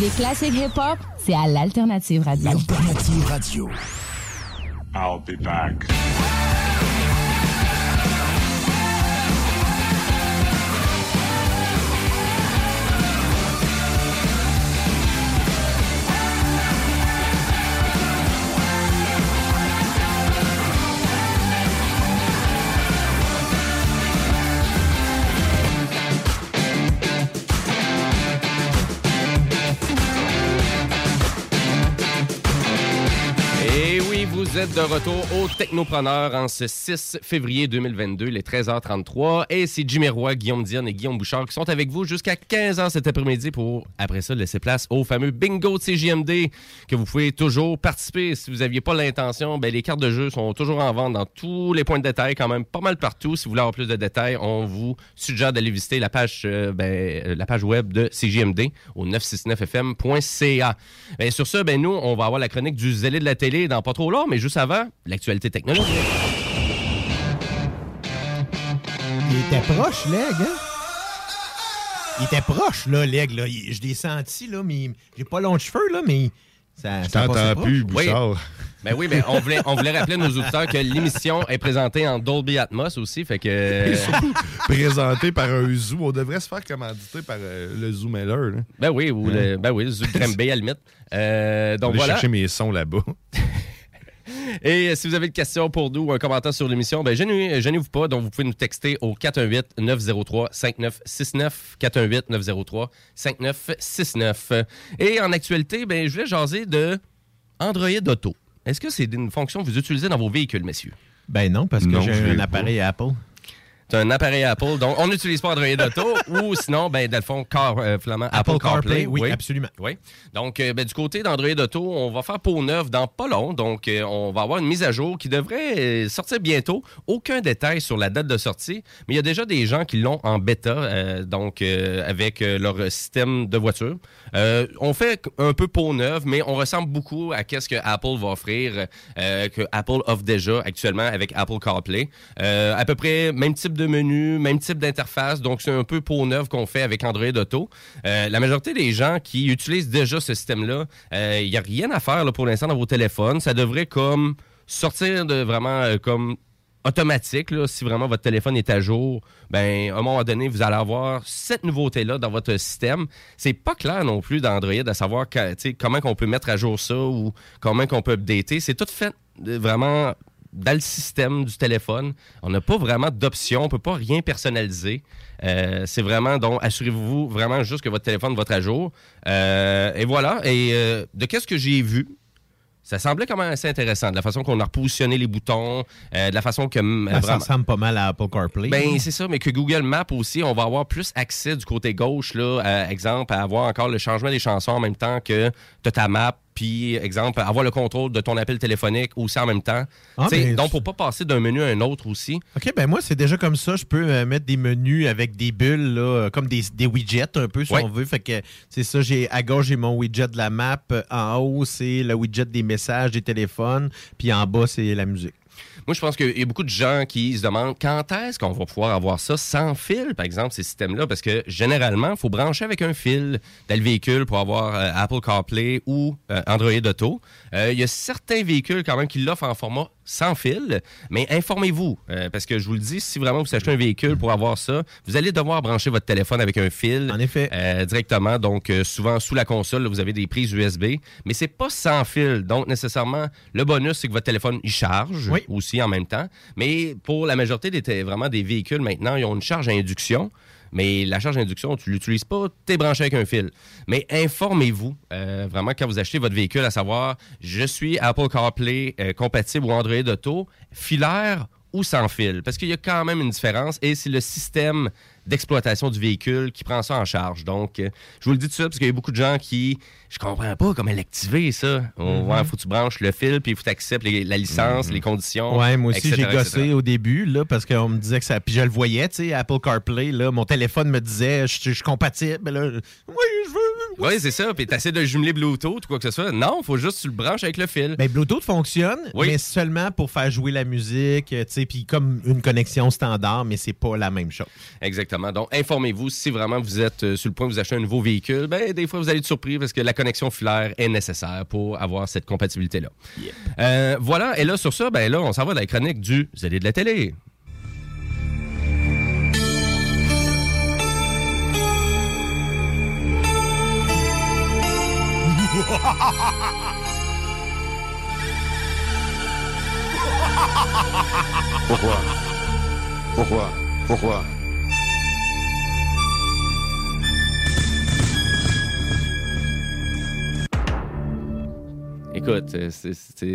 Les classiques hip-hop, c'est à l'Alternative Radio. L'Alternative Radio. I'll be back. De retour au Technopreneur en ce 6 février 2022, les 13h33. Et c'est Jimmy Roy, Guillaume Dion et Guillaume Bouchard qui sont avec vous jusqu'à 15h cet après-midi pour, après ça, laisser place au fameux bingo de CJMD que vous pouvez toujours participer. Si vous n'aviez pas l'intention, ben, les cartes de jeu sont toujours en vente dans tous les points de détail, quand même pas mal partout. Si vous voulez avoir plus de détails, on vous suggère d'aller visiter la page, euh, ben, euh, la page web de CJMD au 969fm.ca. Ben, sur ça, ben, nous, on va avoir la chronique du zélé de la télé dans pas trop long, mais juste avant, l'actualité technologique. Il était proche, Leg, hein? Il était proche, là, Leg. Là. Il- Je l'ai senti, là, mais j'ai pas long de cheveux, là, mais ça. Je t'entends plus. Bouchard. Ben oui, mais on voulait, on voulait rappeler à nos auditeurs que l'émission est présentée en Dolby Atmos aussi, fait que... Et surtout, présenté par un zoo. On devrait se faire commanditer par euh, le Zoo Mailer. là. Ben oui, ou le, ben oui, le Zoo Granby, à la limite. Euh, donc voilà. chercher mes sons là-bas. Et si vous avez une question pour nous ou un commentaire sur l'émission, ben gênez- gênez-vous pas. Donc, vous pouvez nous texter au 418-903-5969. 418-903-5969. Et en actualité, ben, je voulais jaser de Android Auto. Est-ce que c'est une fonction que vous utilisez dans vos véhicules, messieurs? Ben non, parce que Non, j'ai un pas. appareil Apple. C'est un appareil Apple, donc on n'utilise pas Android Auto ou sinon, ben, dans le fond, car, euh, finalement, Apple, Apple CarPlay. CarPlay, oui, absolument. Oui. Donc, euh, ben, du côté d'Android Auto, on va faire peau neuve dans pas long. Donc, euh, on va avoir une mise à jour qui devrait sortir bientôt. Aucun détail sur la date de sortie, mais il y a déjà des gens qui l'ont en bêta, donc avec leur système de voiture. Euh, on fait un peu peau neuve, mais on ressemble beaucoup à ce que Apple va offrir, euh, que Apple offre déjà actuellement avec Apple CarPlay. Euh, à peu près même type de menu, même type d'interface. Donc, c'est un peu peau neuve qu'on fait avec Android Auto. La majorité des gens qui utilisent déjà ce système-là, il n'y a rien à faire pour l'instant dans vos téléphones. Ça devrait comme sortir de vraiment comme automatique. là. si vraiment votre téléphone est à jour, ben à un moment donné, vous allez avoir cette nouveauté-là dans votre système. C'est pas clair non plus dans Android à savoir comment qu'on peut mettre à jour ça ou comment qu'on peut updater. C'est tout fait euh, vraiment dans le système du téléphone. On n'a pas vraiment d'option, on peut pas rien personnaliser. Euh, c'est vraiment, donc, assurez-vous vraiment juste que votre téléphone va être à jour. Euh, et voilà. Et euh, de qu'est-ce que j'ai vu, ça semblait quand même assez intéressant, de la façon qu'on a repositionné les boutons, euh, de la façon que... mm, Ben, ça ressemble pas mal à Apple CarPlay. ben, c'est ça, mais que Google Maps aussi, on va avoir plus accès du côté gauche, là, à, exemple, à avoir encore le changement des chansons en même temps que tu ta map, puis, exemple, avoir le contrôle de ton appel téléphonique aussi en même temps. Ah, ben, donc, pour pas passer d'un menu à un autre aussi. OK, ben moi, c'est déjà comme ça. Je peux euh, mettre des menus avec des bulles, là, euh, comme des, des widgets un peu, si Ouais. on veut. Fait que c'est ça, j'ai à gauche, j'ai mon widget de la map. En haut, c'est le widget des messages, des téléphones. Puis en bas, c'est la musique. Moi, je pense qu'il y a beaucoup de gens qui se demandent quand est-ce qu'on va pouvoir avoir ça sans fil, par exemple, ces systèmes-là, parce que généralement, il faut brancher avec un fil dans le véhicule pour avoir euh, Apple CarPlay ou euh, Android Auto. Euh, Il y a certains véhicules quand même qui l'offrent en format sans fil, mais informez-vous, euh, parce que je vous le dis, si vraiment vous achetez un véhicule pour avoir ça, vous allez devoir brancher votre téléphone avec un fil. En effet. directement, donc euh, souvent sous la console, là, vous avez des prises USB, mais c'est pas sans fil. Donc nécessairement, le bonus, c'est que votre téléphone, il charge Oui. aussi en même temps. Mais pour la majorité des, vraiment des véhicules maintenant, ils ont une charge à induction. Mais la charge d'induction, tu l'utilises pas, tu es branché avec un fil. Mais informez-vous euh, vraiment quand vous achetez votre véhicule, à savoir, je suis Apple CarPlay euh, compatible ou Android Auto, filaire ou sans fil? Parce qu'il y a quand même une différence et c'est le système d'exploitation du véhicule qui prend ça en charge. Donc, euh, je vous le dis tout suite parce qu'il y a beaucoup de gens qui, je comprends pas comment l'activer, ça. Mhm. Ouais, faut que tu branches le fil, puis il faut que tu acceptes les- la licence, les conditions. Ouais, moi aussi, j'ai gossé au début, là, parce qu'on me disait que ça. Puis je le voyais, tu sais, Apple CarPlay, là, mon téléphone me disait, je je suis compatible. Là, oui, je veux. Oui, c'est ça. Puis tu essaies de jumeler Bluetooth ou quoi que ce soit. Non, faut juste que tu le branches avec le fil. Ben, Bluetooth fonctionne, Oui. mais seulement pour faire jouer la musique, tu sais, puis comme une connexion standard, mais c'est pas la même chose. Exactement. Donc, informez-vous si vraiment vous êtes euh, sur le point de vous acheter un nouveau véhicule. Ben, des fois, vous allez être surpris parce que la connexion filaire est nécessaire pour avoir cette compatibilité-là. Euh, voilà. Et là, sur ça, ben là, on s'en va dans la chronique du Zélé de la télé. Pourquoi Pourquoi Pourquoi Écoute, euh, c'est- c'est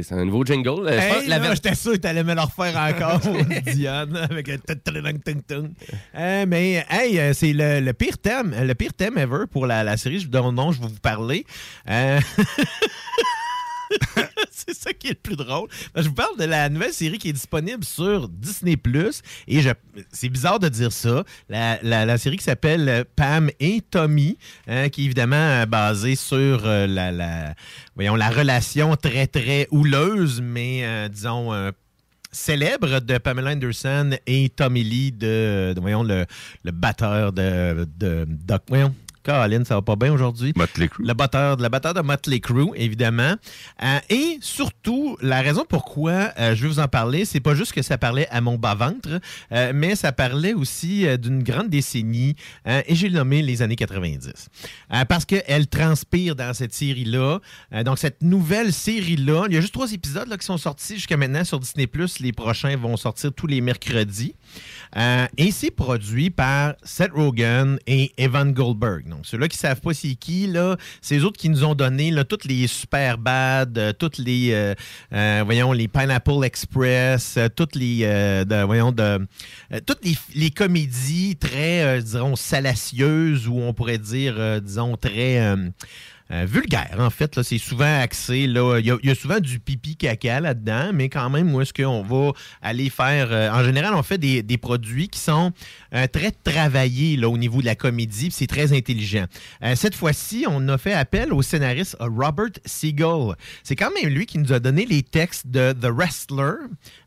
c'est un nouveau jingle. Euh, Hey, la ver- j'étais sûr que t'allais me le refaire encore, Diane, avec un tung-tung-tung-tung. Euh, mais, hey, euh, c'est le, le pire thème, le pire thème ever pour la, la série dont dont je vais vous parler. Euh, c'est ça qui est le plus drôle. Je vous parle de la nouvelle série qui est disponible sur Disney+. Et je, c'est bizarre de dire ça. La, série qui s'appelle euh, Pam et Tommy, hein, qui est évidemment euh, basée sur euh, la, voyons, la relation très, très houleuse, mais disons... célèbre de Pamela Anderson et Tommy Lee, de, voyons, le, batteur de, de. Voyons, Caroline, ça va pas bien aujourd'hui. Le batteur, le batteur de Motley Crue, évidemment. Euh, et surtout, la raison pourquoi euh, je vais vous en parler, c'est pas juste que ça parlait à mon bas-ventre, euh, mais ça parlait aussi d'une grande décennie, euh, et j'ai nommé les années 90. Euh, parce qu'elle transpire dans cette série-là. Donc, cette nouvelle série-là, il y a juste trois épisodes là, qui sont sortis jusqu'à maintenant sur Disney+. Les prochains vont sortir tous les mercredis. Et c'est produit par Seth Rogen et Evan Goldberg. Donc, ceux-là qui ne savent pas c'est qui, là, c'est eux autres qui nous ont donné toutes les Super Bad, euh, toutes les, euh, euh, voyons, les Pineapple Express, toutes les, voyons, de, toutes les, les comédies très, dirons, salacieuses ou on pourrait dire, disons, très... euh, vulgaire, en fait. là. C'est souvent axé. là, Il y, a- il y a souvent du pipi caca là-dedans, mais quand même, où est-ce qu'on va aller faire. euh, en général, on fait des, des produits qui sont euh, très travaillés là, au niveau de la comédie, puis c'est très intelligent. Cette fois-ci, on a fait appel au scénariste Robert Siegel. C'est quand même lui qui nous a donné les textes de The Wrestler,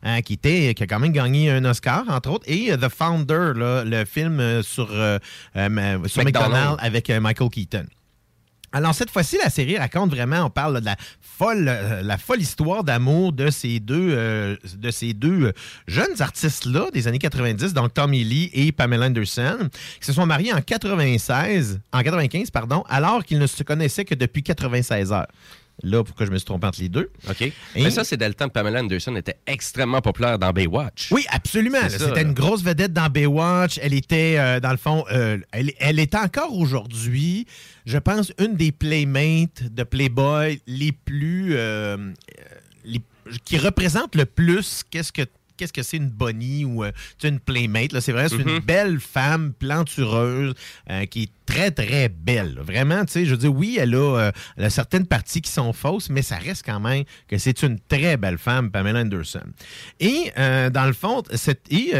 hein, qui, était, qui a quand même gagné un Oscar, entre autres, et The Founder, là, le film sur, McDonald's. McDonald's avec Michael Keaton. Alors, cette fois-ci, la série raconte vraiment, on parle de la folle, euh, la folle histoire d'amour de ces deux, euh, de ces deux euh, jeunes artistes-là des années 90, donc Tommy Lee et Pamela Anderson, qui se sont mariés en 96, en 95, pardon, alors qu'ils ne se connaissaient que depuis 96 heures. Là, pourquoi je me suis trompé entre les deux? OK. Mais ça, c'est dans le temps que Pamela Anderson était extrêmement populaire dans Baywatch. Oui, absolument. C'était une grosse vedette dans Baywatch. Elle était, euh, dans le fond, euh, elle, elle est encore aujourd'hui, je pense, une des playmates de Playboy les plus. euh, euh, les- qui représente le plus qu'est-ce que. Qu'est-ce que c'est une bonnie ou euh, une playmate? C'est vrai, c'est une Mhm. belle femme plantureuse euh, qui est très, très belle. Vraiment, tu sais, je veux dire, oui, elle a, euh, elle a certaines parties qui sont fausses, mais ça reste quand même que c'est une très belle femme, Pamela Anderson. Et euh, dans le fond, c'est- et,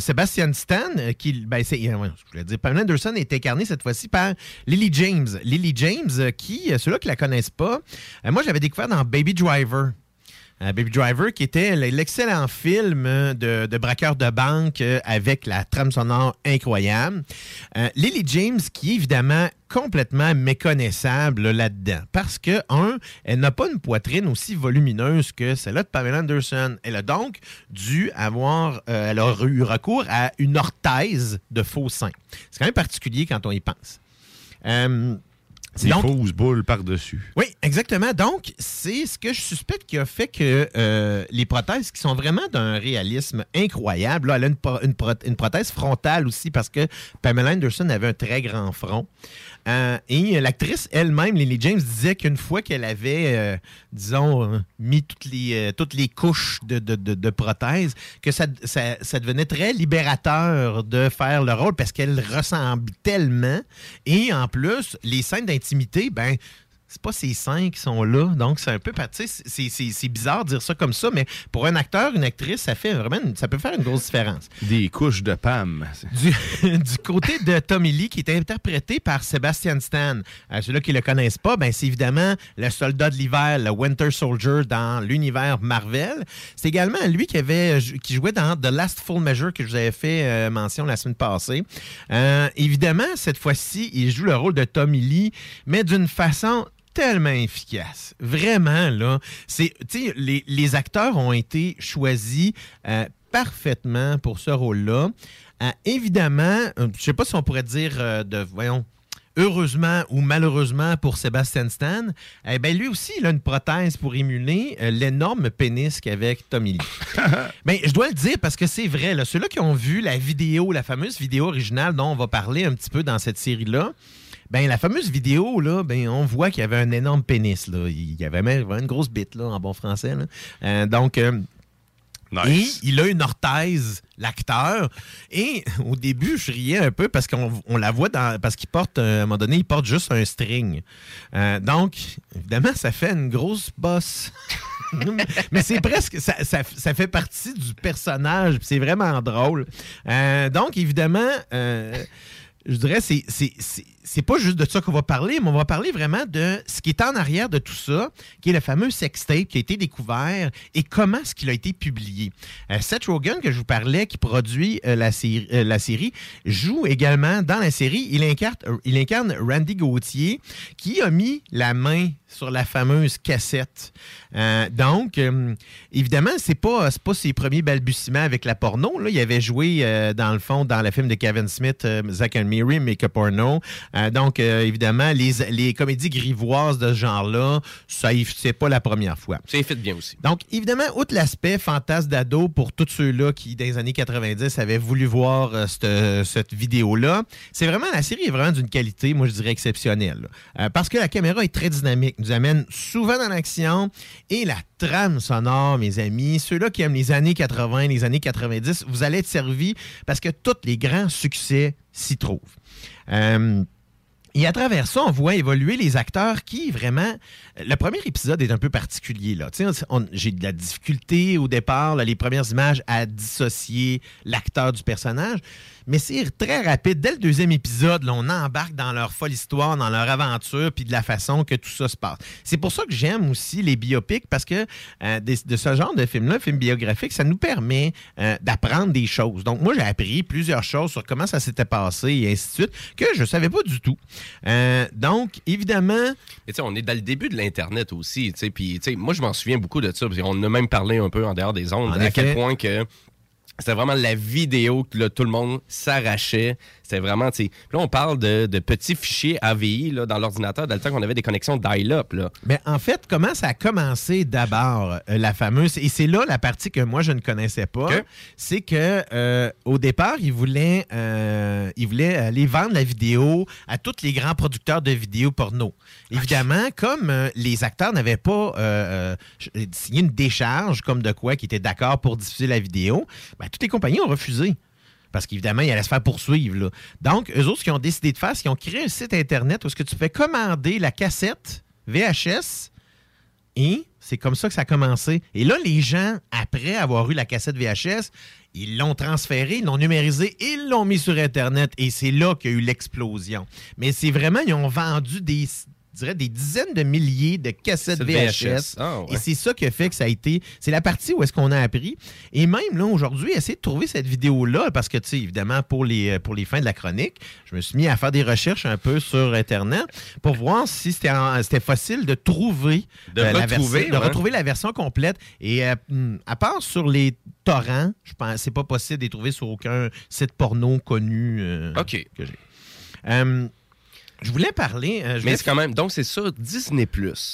Sébastien Stan, qui, ben, je voulais dire, Pamela Anderson est incarnée cette fois-ci par Lily James. Lily James, qui, ceux-là qui la connaissent pas, moi, j'avais découvert dans Baby Driver. Euh, Baby Driver, qui était l'excellent film euh, de, de braqueur de banque euh, avec la trame sonore incroyable. Lily James, qui est évidemment complètement méconnaissable là, là-dedans. Parce que, un, elle n'a pas une poitrine aussi volumineuse que celle-là de Pamela Anderson. Elle a donc dû avoir, elle a eu recours à une orthèse de faux seins. C'est quand même particulier quand on y pense. Des fausses boules par-dessus. oui, exactement. Donc, c'est ce que je suspecte qui a fait que euh, les prothèses qui sont vraiment d'un réalisme incroyable, là, elle a une, pro- une pro- une prothèse frontale aussi parce que Pamela Anderson avait un très grand front. Euh, et l'actrice elle-même, Lily James, disait qu'une fois qu'elle avait, euh, disons, euh, mis toutes les, euh, couches de, de, de- prothèses, que ça, ça, ça devenait très libérateur de faire le rôle parce qu'elle ressemble tellement. Et en plus, les scènes d'intimité, ben, c'est pas ces seins qui sont là. Donc, c'est un peu. C'est bizarre de dire ça comme ça, mais pour un acteur, une actrice, ça fait vraiment. une- ça peut faire une grosse différence. Des couches de Pam. Du, du côté de Tommy Lee, qui est interprété par Sebastian Stan. Euh, Ceux-là qui ne le connaissent pas, ben, c'est évidemment le soldat de l'hiver, le Winter Soldier dans l'univers Marvel. C'est également lui qui, avait, qui jouait dans The Last Full Measure que je vous avais fait euh, mention la semaine passée. Euh, évidemment, cette fois-ci, il joue le rôle de Tommy Lee, mais d'une façon tellement efficace. Vraiment, là. C'est, tu sais, les, les acteurs ont été choisis euh, parfaitement pour ce rôle-là. Euh, évidemment, euh, je sais pas si on pourrait dire euh, de, voyons, heureusement ou malheureusement pour Sébastien Stan, eh ben lui aussi, il a une prothèse pour émuler euh, l'énorme pénis qu'avec Tommy Lee. Ben, je dois le dire parce que c'est vrai. là. Ceux-là qui ont vu la vidéo, la fameuse vidéo originale dont on va parler un petit peu dans cette série-là, Ben, la fameuse vidéo, là, ben, on voit qu'il y avait un énorme pénis. Là. Il y avait même une grosse bite, là, en bon français. là. Euh, donc, euh, et il a une orthèse, l'acteur. Et au début, je riais un peu parce qu'on on la voit dans. Parce qu'il porte, euh, à un moment donné, il porte juste un string. Euh, donc, évidemment, ça fait une grosse bosse. Mais c'est presque. Ça, ça- ça fait partie du personnage. C'est vraiment drôle. Euh, donc, évidemment. euh, je dirais, c'est, c'est, pas juste de ça qu'on va parler, mais on va parler vraiment de ce qui est en arrière de tout ça, qui est le fameux sextape qui a été découvert et comment est-ce qu'il a été publié. Euh, Seth Rogen, que je vous parlais, qui produit euh, la, série, euh, la série, joue également dans la série. Il incarne, Randy Gauthier, qui a mis la main sur la fameuse cassette. Donc, évidemment, c'est pas, pas ses premiers balbutiements avec la porno. Il avait joué, dans le fond, dans le film de Kevin Smith, Zack and Miri, Make a Porno. Euh, donc, euh, évidemment, les, les comédies grivoises de ce genre-là, ça, c'est pas la première fois. C'est fait bien aussi. Donc, évidemment, outre l'aspect fantasme d'ado pour tous ceux-là qui, dans les années 90, avaient voulu voir euh, cette, cette vidéo-là, c'est vraiment, la série est vraiment d'une qualité, moi, je dirais, exceptionnelle. parce que la caméra est très dynamique, nous amène souvent dans l'action et la trame sonore, mes amis, ceux-là qui aiment les années 80, les années 90, vous allez être servis parce que tous les grands succès s'y trouvent. Euh, et à travers ça, on voit évoluer les acteurs qui, vraiment... Le premier épisode est un peu particulier. Là. J'ai de la difficulté au départ, les premières images, à dissocier l'acteur du personnage. Mais c'est très rapide. Dès le deuxième épisode, là, on embarque dans leur folle histoire, dans leur aventure, puis de la façon que tout ça se passe. C'est pour ça que j'aime aussi les biopics, parce que euh, des- de ce genre de film-là, film biographique, ça nous permet euh, d'apprendre des choses. Donc, moi, j'ai appris plusieurs choses sur comment ça s'était passé et ainsi de suite, que je ne savais pas du tout. Euh, donc, évidemment... On est dans le début de l'Internet aussi. tu sais, Puis, moi, je m'en souviens beaucoup de ça. On en a même parlé un peu en dehors des ondes. En à effet. quel point que c'était vraiment la vidéo que là, tout le monde s'arrachait. C'était vraiment, tu Là, on parle de, de petits fichiers AVI là, dans l'ordinateur, dans le temps qu'on avait des connexions dial-up. là. Ben, en fait, comment ça a commencé d'abord, euh, la fameuse, et c'est là la partie que moi je ne connaissais pas, c'est que euh, au départ, ils voulaient, euh, ils voulaient aller vendre la vidéo à tous les grands producteurs de vidéos porno. Évidemment, comme euh, les acteurs n'avaient pas euh, euh, signé une décharge comme de quoi qui étaient d'accord pour diffuser la vidéo, ben, toutes les compagnies ont refusé. Parce qu'évidemment, ils allaient se faire poursuivre. Donc, eux autres, ce qu'ils ont décidé de faire, c'est qu'ils ont créé un site Internet où est-ce que tu fais commander la cassette VHS et c'est comme ça que ça a commencé. Et là, les gens, après avoir eu la cassette VHS, ils l'ont transférée, ils l'ont numérisée, ils l'ont mis sur Internet et c'est là qu'il y a eu l'explosion. Mais c'est vraiment, ils ont vendu des, dirais, des dizaines de milliers de cassettes VHS. VHS. Ah, ouais. Et c'est ça qui a fait que ça a été. C'est la partie où est-ce qu'on a appris. Et même là, aujourd'hui, essayer de trouver cette vidéo-là, parce que, tu sais, évidemment, pour les, pour les fins de la chronique, je me suis mis à faire des recherches un peu sur Internet pour voir si c'était facile de trouver De euh, la retrouver, version, de ouais. retrouver la version complète. Et euh, hmm, à part sur les torrents, je pense c'est pas possible de les trouver sur aucun site porno connu euh, OK. que j'ai. Je voulais parler. euh, je Mais c'est quand même, donc c'est ça, Disney+.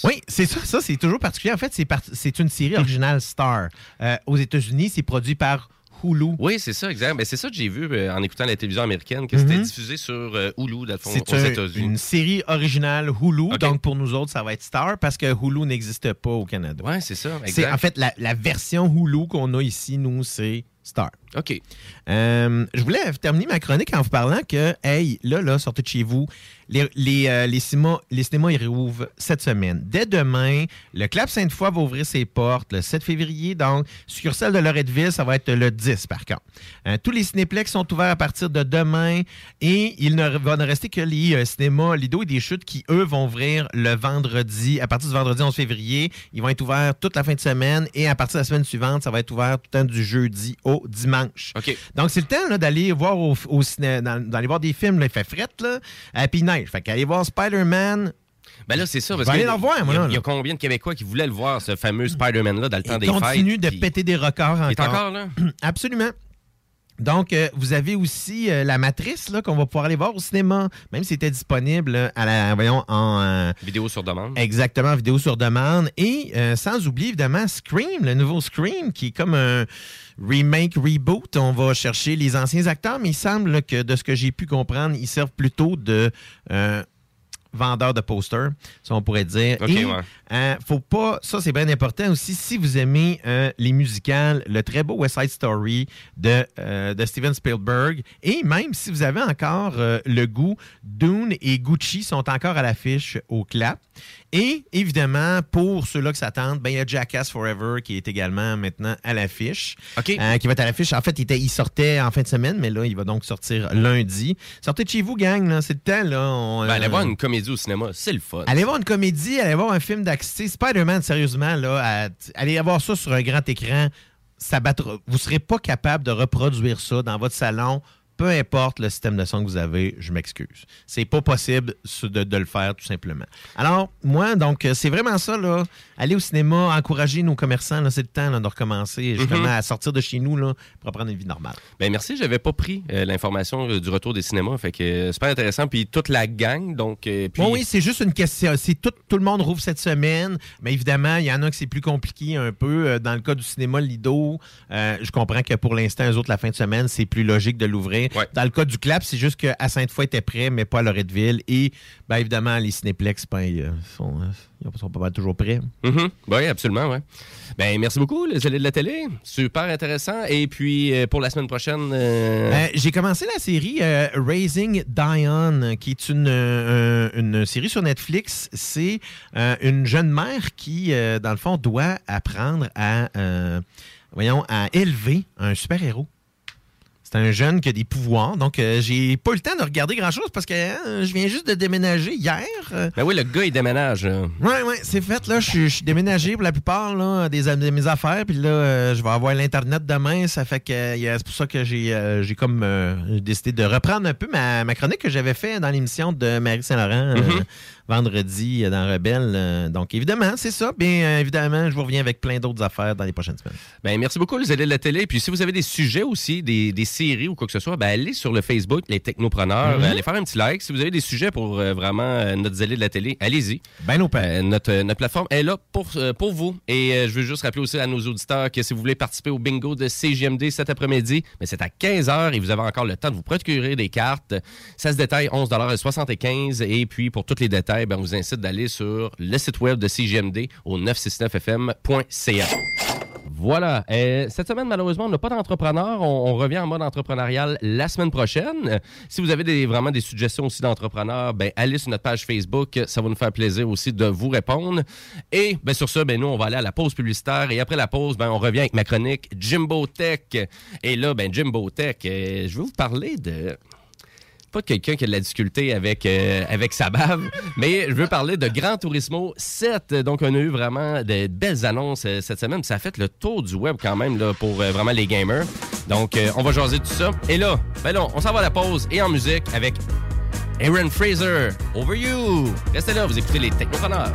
oui, c'est ça. Ça, c'est toujours particulier. En fait, c'est par- c'est une série originale Star. Euh, aux États-Unis, c'est produit par Hulu. Oui, c'est ça, exact. Mais c'est ça que j'ai vu euh, en écoutant la télévision américaine, que c'était Mhm. diffusé sur euh, Hulu, dans le fond, C'est aux un- États-Unis. une série originale Hulu. Donc, pour nous autres, ça va être Star parce que Hulu n'existe pas au Canada. Oui, c'est ça, C'est exact. en fait la, la version Hulu qu'on a ici, nous, c'est Star. OK. Euh, je voulais terminer ma chronique en vous parlant que, hey, là, là, sortez de chez vous. Les, les, euh, les, cinémas, les cinémas, ils réouvrent cette semaine. Dès demain, le Club Sainte-Foy va ouvrir ses portes le 7 février. Donc, succursale de Loretteville, ça va être le 10, par contre. Euh, tous les cinéplex sont ouverts à partir de demain et il ne va ne rester que les cinémas Lido et des chutes qui, eux, vont ouvrir le vendredi. À partir du vendredi 11 février, ils vont être ouverts toute la fin de semaine et à partir de la semaine suivante, ça va être ouvert tout le temps du jeudi au dimanche. Donc, c'est le temps d'aller voir au, au ciné- dans- d'aller voir des films. Là, il fait fret, là. Puis il neige. Fait qu'aller voir Spider-Man. Ben là, c'est ça. Parce que aller le moi, il y a- Il y combien de Québécois qui voulaient le voir, ce fameux Spider-Man-là, dans le temps Il des fêtes? continue de puis- péter des records encore. Il est encore là? Absolument. Donc, euh, vous avez aussi euh, la matrice là, qu'on va pouvoir aller voir au cinéma, même si c'était disponible euh, à la, voyons, en, euh, Vidéo sur demande. Exactement, vidéo sur demande. Et sans oublier évidemment Scream, le nouveau Scream, qui est comme un remake, reboot. On va chercher les anciens acteurs, mais il semble que de ce que j'ai pu comprendre, ils servent plutôt de. euh, vendeur de posters, ça on pourrait dire. Et, ouais. euh, faut pas, ça c'est bien important aussi, si vous aimez euh, les musicales, le très beau West Side Story de, euh, de Steven Spielberg, et même si vous avez encore le goût, Dune et Gucci sont encore à l'affiche au clap. Et évidemment, pour ceux-là qui s'attendent, ben, il y a Jackass Forever qui est également maintenant à l'affiche. Euh, qui va être à l'affiche. En fait, il, était- il sortait en fin de semaine, mais là, il va donc sortir lundi. Sortez de chez vous, gang. C'est le temps, là. On, Ben, allez euh, voir une comédie au cinéma, c'est le fun. Allez voir une comédie, allez voir un film d'action. Spider-Man, sérieusement, là, à- allez voir ça sur un grand écran. Ça battra. Vous ne serez pas capable de reproduire ça dans votre salon. Peu importe le système de son que vous avez, je m'excuse. C'est pas possible de, de le faire, tout simplement. Alors, moi, donc, euh, c'est vraiment ça, là. Aller au cinéma, encourager nos commerçants, c'est le temps là, de recommencer justement Mhm. à sortir de chez nous là, pour prendre une vie normale. Ben merci, j'avais pas pris euh, l'information euh, du retour des cinémas, fait que euh, super intéressant. Puis toute la gang, donc. puis... Oui, oui, c'est juste une question. Tout, tout le monde rouvre cette semaine, mais évidemment, il y en a que c'est plus compliqué un peu. Dans le cas du cinéma Lido, je comprends que pour l'instant, eux autres, la fin de semaine, c'est plus logique de l'ouvrir. Dans le cas du Clap, c'est juste qu'à Sainte-Foy était prêt, mais pas à Loretteville. Et bien évidemment, les cinéplex, ben, ils euh, sont, euh, ils sont pas mal toujours prêts. Mhm. Oui, absolument, ouais. Ben, merci beaucoup, les allées de la télé. Super intéressant. Et puis, euh, pour la semaine prochaine. euh, J'ai commencé la série euh, Raising Diane, qui est une, euh, une série sur Netflix. C'est une jeune mère qui, dans le fond, doit apprendre à, voyons, à élever un super-héros. C'est un jeune qui a des pouvoirs. Donc, euh, j'ai pas eu le temps de regarder grand-chose parce que euh, je viens juste de déménager hier. Euh, Ben oui, le gars, il déménage. là. Ouais, ouais, c'est fait. Là, je suis- déménagé pour la plupart là, des, de mes affaires. Puis là, euh, je vais avoir l'Internet demain. Ça fait que euh, c'est pour ça que j'ai euh, j'ai comme euh, décidé de reprendre un peu ma, ma chronique que j'avais fait dans l'émission de Marie Saint-Laurent euh, Mhm. Vendredi euh, dans Rebelle. Euh, donc, évidemment, c'est ça. Bien euh, évidemment, je vous reviens avec plein d'autres affaires dans les prochaines semaines. Ben, merci beaucoup, les allées de la télé. Puis si vous avez des sujets aussi, des, des séries ou quoi que ce soit, ben, allez sur le Facebook, les technopreneurs. Mhm. Allez faire un petit like. Si vous avez des sujets pour euh, vraiment euh, notre zélé de la télé, allez-y. Ben, nos notre, euh, notre plateforme est là pour, pour vous. Et je veux juste rappeler aussi à nos auditeurs que si vous voulez participer au bingo de CGMD cet après-midi, ben, c'est à 15h et vous avez encore le temps de vous procurer des cartes. Ça se détaille 11,75 Et puis, pour tous les détails, ben, on vous incite d'aller sur le site web de CGMD au 969fm.ca. Voilà. Euh, cette semaine, malheureusement, on n'a pas d'entrepreneur. On, revient en mode entrepreneurial la semaine prochaine. Si vous avez vraiment des suggestions aussi d'entrepreneurs, ben, allez sur notre page Facebook. Ça va nous faire plaisir aussi de vous répondre. Et ben, sur ça, ben, nous, on va aller à la pause publicitaire. Et après la pause, ben, on revient avec ma chronique Jimbo Tech. Et là, ben, Jimbo Tech, euh, je vais vous parler de pas de quelqu'un qui a de la difficulté avec, euh, avec sa bave, mais je veux parler de Gran Turismo 7. Donc, on a eu vraiment de belles annonces euh, cette semaine. Ça a fait le tour du web quand même là, pour euh, vraiment les gamers. Donc, on va jaser tout ça. Et là, ben là, on s'en va à la pause et en musique avec Aaron Fraser, Over You. Restez là, vous écoutez les Technopreneurs.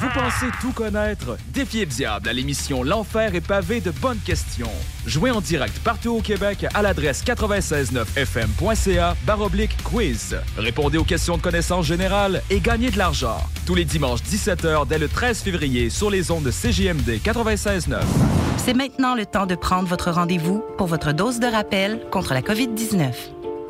Vous pensez tout connaître? Défiez le diable à l'émission L'Enfer est pavé de bonnes questions. Jouez en direct partout au Québec à l'adresse 969fm.ca baroblique quiz. Répondez aux questions de connaissance générale et gagnez de l'argent. Tous les dimanches 17h dès le 13 février sur les ondes de CJMD 96.9. C'est maintenant le temps de prendre votre rendez-vous pour votre dose de rappel contre la COVID-19.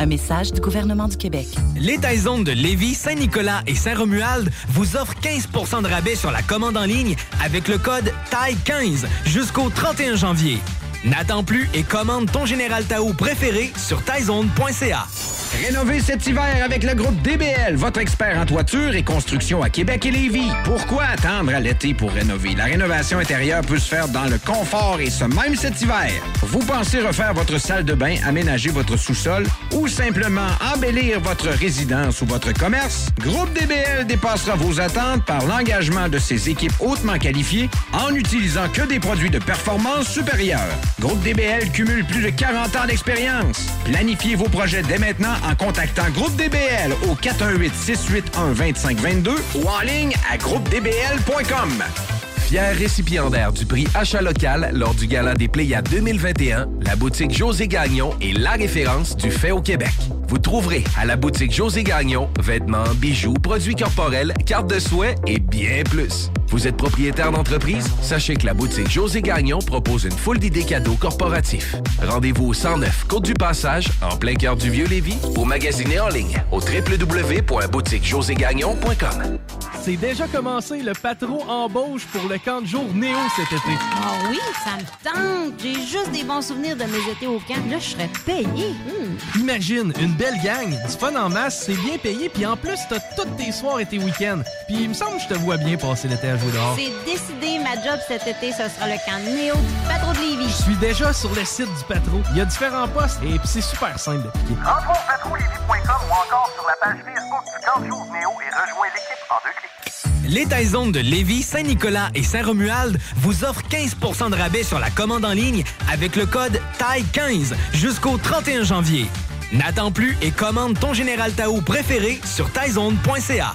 Un message du gouvernement du Québec. Les Taizones de Lévis, Saint-Nicolas et Saint-Romuald vous offrent 15% de rabais sur la commande en ligne avec le code TAI15 jusqu'au 31 janvier. N'attends plus et commande ton Général Tao préféré sur taizone.ca. Rénovez cet hiver avec le groupe DBL, votre expert en toiture et construction à Québec et Lévis. Pourquoi attendre à l'été pour rénover? La rénovation intérieure peut se faire dans le confort et ce même cet hiver. Vous pensez refaire votre salle de bain, aménager votre sous-sol ou simplement embellir votre résidence ou votre commerce? Groupe DBL dépassera vos attentes par l'engagement de ses équipes hautement qualifiées en n'utilisant que des produits de performance supérieure. Groupe DBL cumule plus de 40 ans d'expérience. Planifiez vos projets dès maintenant en contactant Groupe DBL au 418-681-2522 ou en ligne à groupedbl.com. Fier récipiendaire du prix Achat local lors du Gala des Pléiades 2021, la boutique José Gagnon est la référence du fait au Québec. Vous trouverez à la boutique José Gagnon vêtements, bijoux, produits corporels, cartes de soins et bien plus. Vous êtes propriétaire d'entreprise? Sachez que la boutique José Gagnon propose une foule d'idées cadeaux corporatifs. Rendez-vous au 109 Côte du Passage, en plein cœur du Vieux-Lévis, ou magasinez en ligne au www.boutiquejoségagnon.com. C'est déjà commencé, le patron embauche pour le camp de jour Néo cet été. Ah oui, ça me tente. J'ai juste des bons souvenirs de mes étés au camp. Là, je serais payé. Hmm. Imagine, une belle gang, du fun en masse, c'est bien payé, puis en plus, t'as tous tes soirs et tes week-ends. Puis il me semble que je te vois bien passer l'été à dehors. C'est décidé, ma job cet été, ce sera le camp Néo du patron de Lévis. Je suis déjà sur le site du patron. Il y a différents postes et c'est super simple d'appliquer. Rentre au patrolévis.com ou encore sur la page Facebook du Camp Jour Néo et rejoins l'équipe en deux clics. Les Taizones de Lévis, Saint-Nicolas et Saint-Romuald vous offrent 15% de rabais sur la commande en ligne avec le code TAI15 jusqu'au 31 janvier. N'attends plus et commande ton Général Tao préféré sur taizone.ca.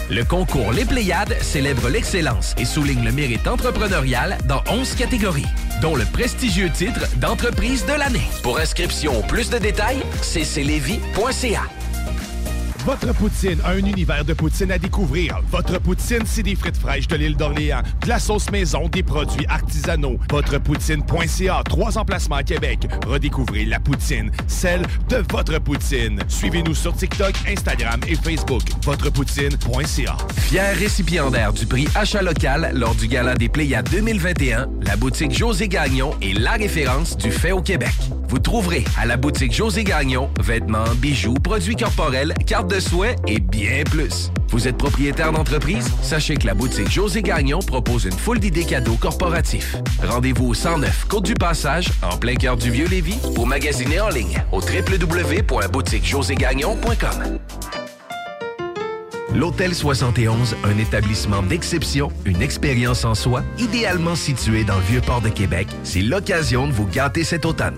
Le concours Les Pléiades célèbre l'excellence et souligne le mérite entrepreneurial dans 11 catégories, dont le prestigieux titre d'entreprise de l'année. Pour inscription ou plus de détails, cclevis.ca. Votre poutine, un univers de poutine à découvrir. Votre poutine, c'est des frites fraîches de l'île d'Orléans, de la sauce maison, des produits artisanaux. Votrepoutine.ca, trois emplacements à Québec. Redécouvrez la poutine, celle de votre poutine. Suivez-nous sur TikTok, Instagram et Facebook. Votrepoutine.ca. Fier récipiendaire du prix Achat local lors du Gala des Pléiades 2021, la boutique José Gagnon est la référence du fait au Québec. Vous trouverez à la boutique José Gagnon vêtements, bijoux, produits corporels, cartes de soins et bien plus. Vous êtes propriétaire d'entreprise? Sachez que la boutique José Gagnon propose une foule d'idées cadeaux corporatifs. Rendez-vous au 109 Côte du Passage, en plein cœur du Vieux-Lévis, ou magasinez en ligne au www.boutiquejoségagnon.com. L'Hôtel 71, un établissement d'exception, une expérience en soi, idéalement situé dans le Vieux-Port de Québec, c'est l'occasion de vous gâter cet automne.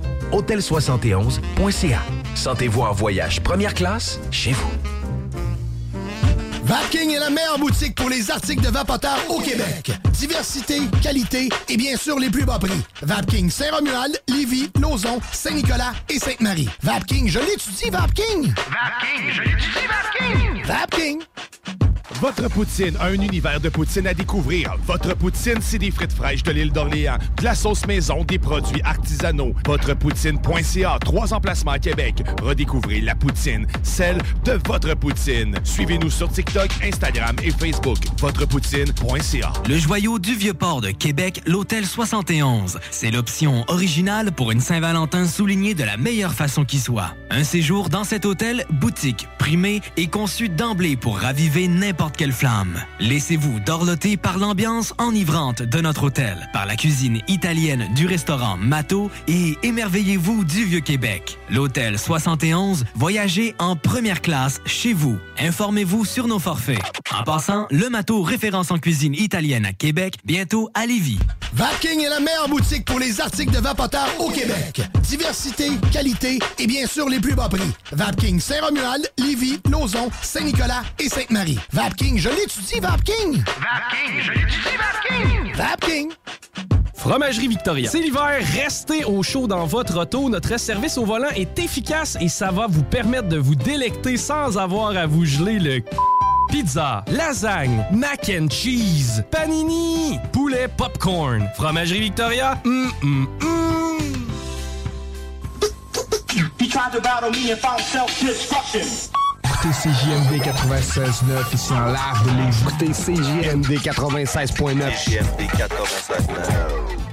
Hôtel71.ca. Sentez-vous en voyage première classe chez vous. Vapking est la meilleure boutique pour les articles de vapoteurs au Québec. Diversité, qualité et bien sûr les plus bas prix. Vapking Saint-Romuald, Lévis, Lauson, Saint-Nicolas et Sainte-Marie. Vapking, je l'étudie, Vapking! Vapking, je l'étudie, Vapking! Vapking! Votre poutine, un univers de poutine à découvrir. Votre poutine, c'est des frites fraîches de l'île d'Orléans, de la sauce maison, des produits artisanaux. Votrepoutine.ca, trois emplacements à Québec. Redécouvrez la poutine, celle de votre poutine. Suivez-nous sur TikTok, Instagram et Facebook. Votrepoutine.ca. Le joyau du Vieux-Port de Québec, l'Hôtel 71. C'est l'option originale pour une Saint-Valentin soulignée de la meilleure façon qui soit. Un séjour dans cet hôtel, boutique, primé et conçu d'emblée pour raviver n'importe quelle flamme. Laissez-vous dorloter par l'ambiance enivrante de notre hôtel, par la cuisine italienne du restaurant Mato et émerveillez-vous du Vieux-Québec. L'Hôtel 71, voyagez en première classe chez vous. Informez-vous sur nos forfaits. En passant, le Mato référence en cuisine italienne à Québec, bientôt à Lévis. Vapking est la meilleure boutique pour les articles de vapoteurs au Québec. Diversité, qualité et bien sûr les plus bas prix. Vapking Saint-Romuald, Lévis, Lauson, Saint-Nicolas et Sainte-Marie. Je l'étudie, Vapking! Vapking, je l'étudie, Vapking! Vapking! Fromagerie Victoria. C'est l'hiver, restez au chaud dans votre auto. Notre service au volant est efficace et ça va vous permettre de vous délecter sans avoir à vous geler le Pizza, lasagne, mac and cheese, panini, poulet popcorn. Fromagerie Victoria, hum, hum, hum. He tried to battle me and found self-destruction. Écoutez CJMD 96.9 ici en live de Lévis. Écoutez CJMD 96.9. CJMD 96.9.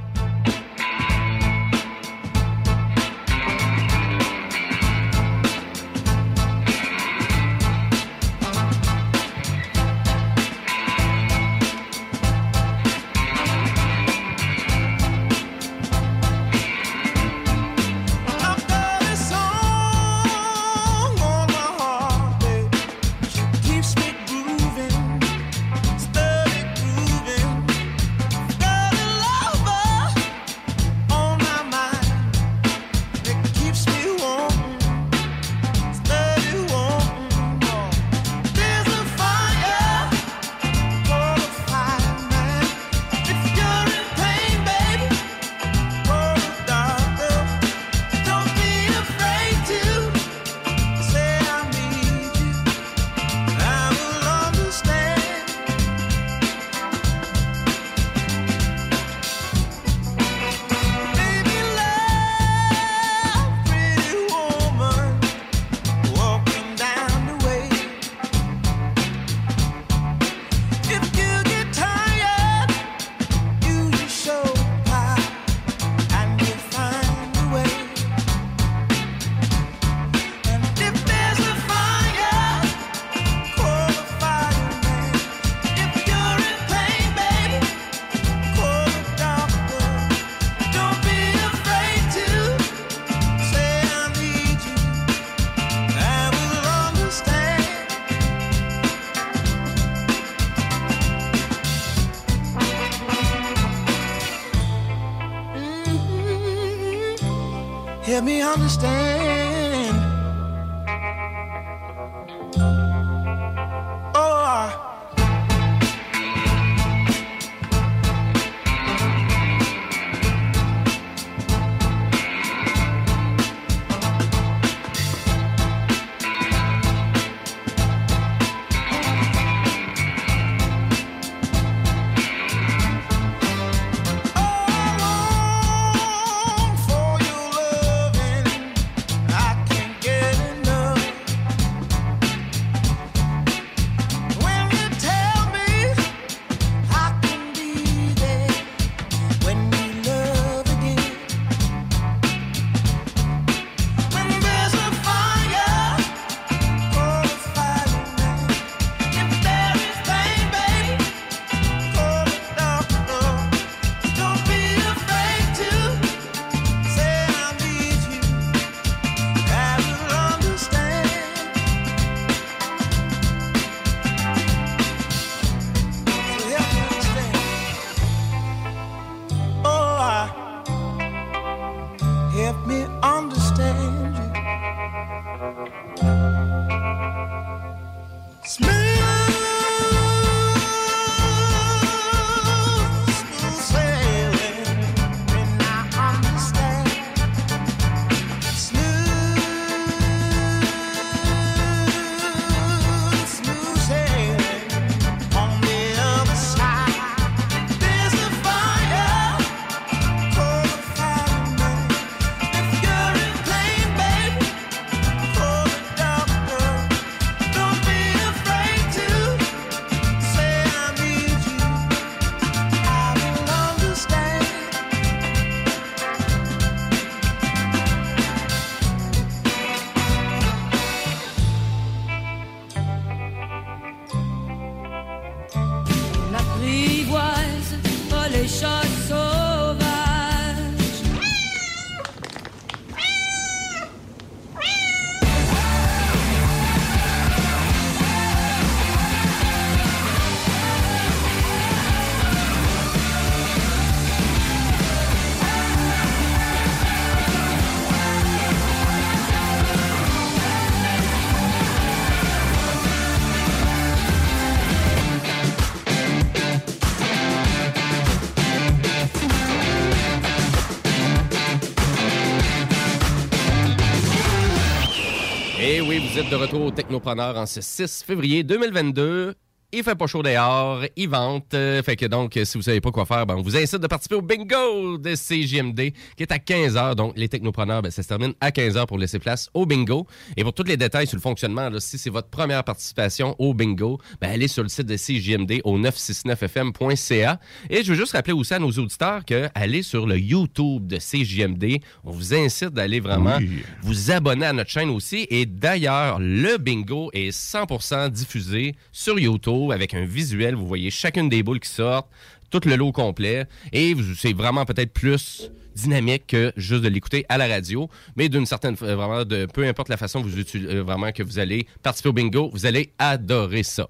de retour au Technopreneur en ce 6 février 2022. Il fait pas chaud dehors, il vente. euh, fait que donc, si vous savez pas quoi faire, ben, on vous incite de participer au bingo de CJMD qui est à 15h. Donc, les technopreneurs, ben, ça se termine à 15h pour laisser place au bingo. Et pour tous les détails sur le fonctionnement, là, si c'est votre première participation au bingo, ben, allez sur le site de CJMD au 969fm.ca. Et je veux juste rappeler aussi à nos auditeurs que allez sur le YouTube de CJMD. On vous incite d'aller vraiment Oui. vous abonner à notre chaîne aussi. Et d'ailleurs, le bingo est 100% diffusé sur YouTube avec un visuel. Vous voyez chacune des boules qui sortent, tout le lot complet. Et c'est vraiment peut-être plus dynamique que juste de l'écouter à la radio. Mais d'une certaine vraiment, de, peu importe la façon vous euh, vraiment que vous allez participer au bingo, vous allez adorer ça.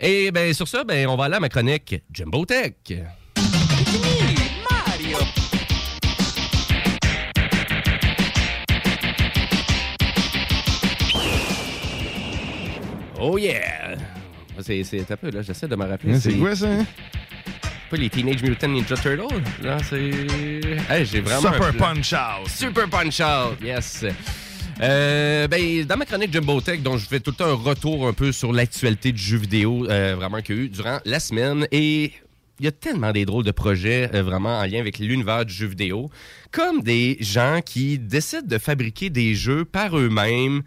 Et ben sur ça, ben, on va aller à ma chronique Jumbo Tech. Oh yeah! C'est, c'est un peu, là, j'essaie de me rappeler. Ouais, c'est quoi, ça? Pas les Teenage Mutant Ninja Turtles? Là, c'est... Hey, j'ai vraiment... Super. Punch Out. Super Punch Out, yes! Euh, ben, dans ma chronique Jumbo Tech, dont je fais tout le temps un retour un peu sur l'actualité du jeu vidéo, euh, vraiment qu'il y a eu durant la semaine. Et il y a tellement des drôles de projets euh, vraiment en lien avec l'univers du jeu vidéo, comme des gens qui décident de fabriquer des jeux par eux-mêmes,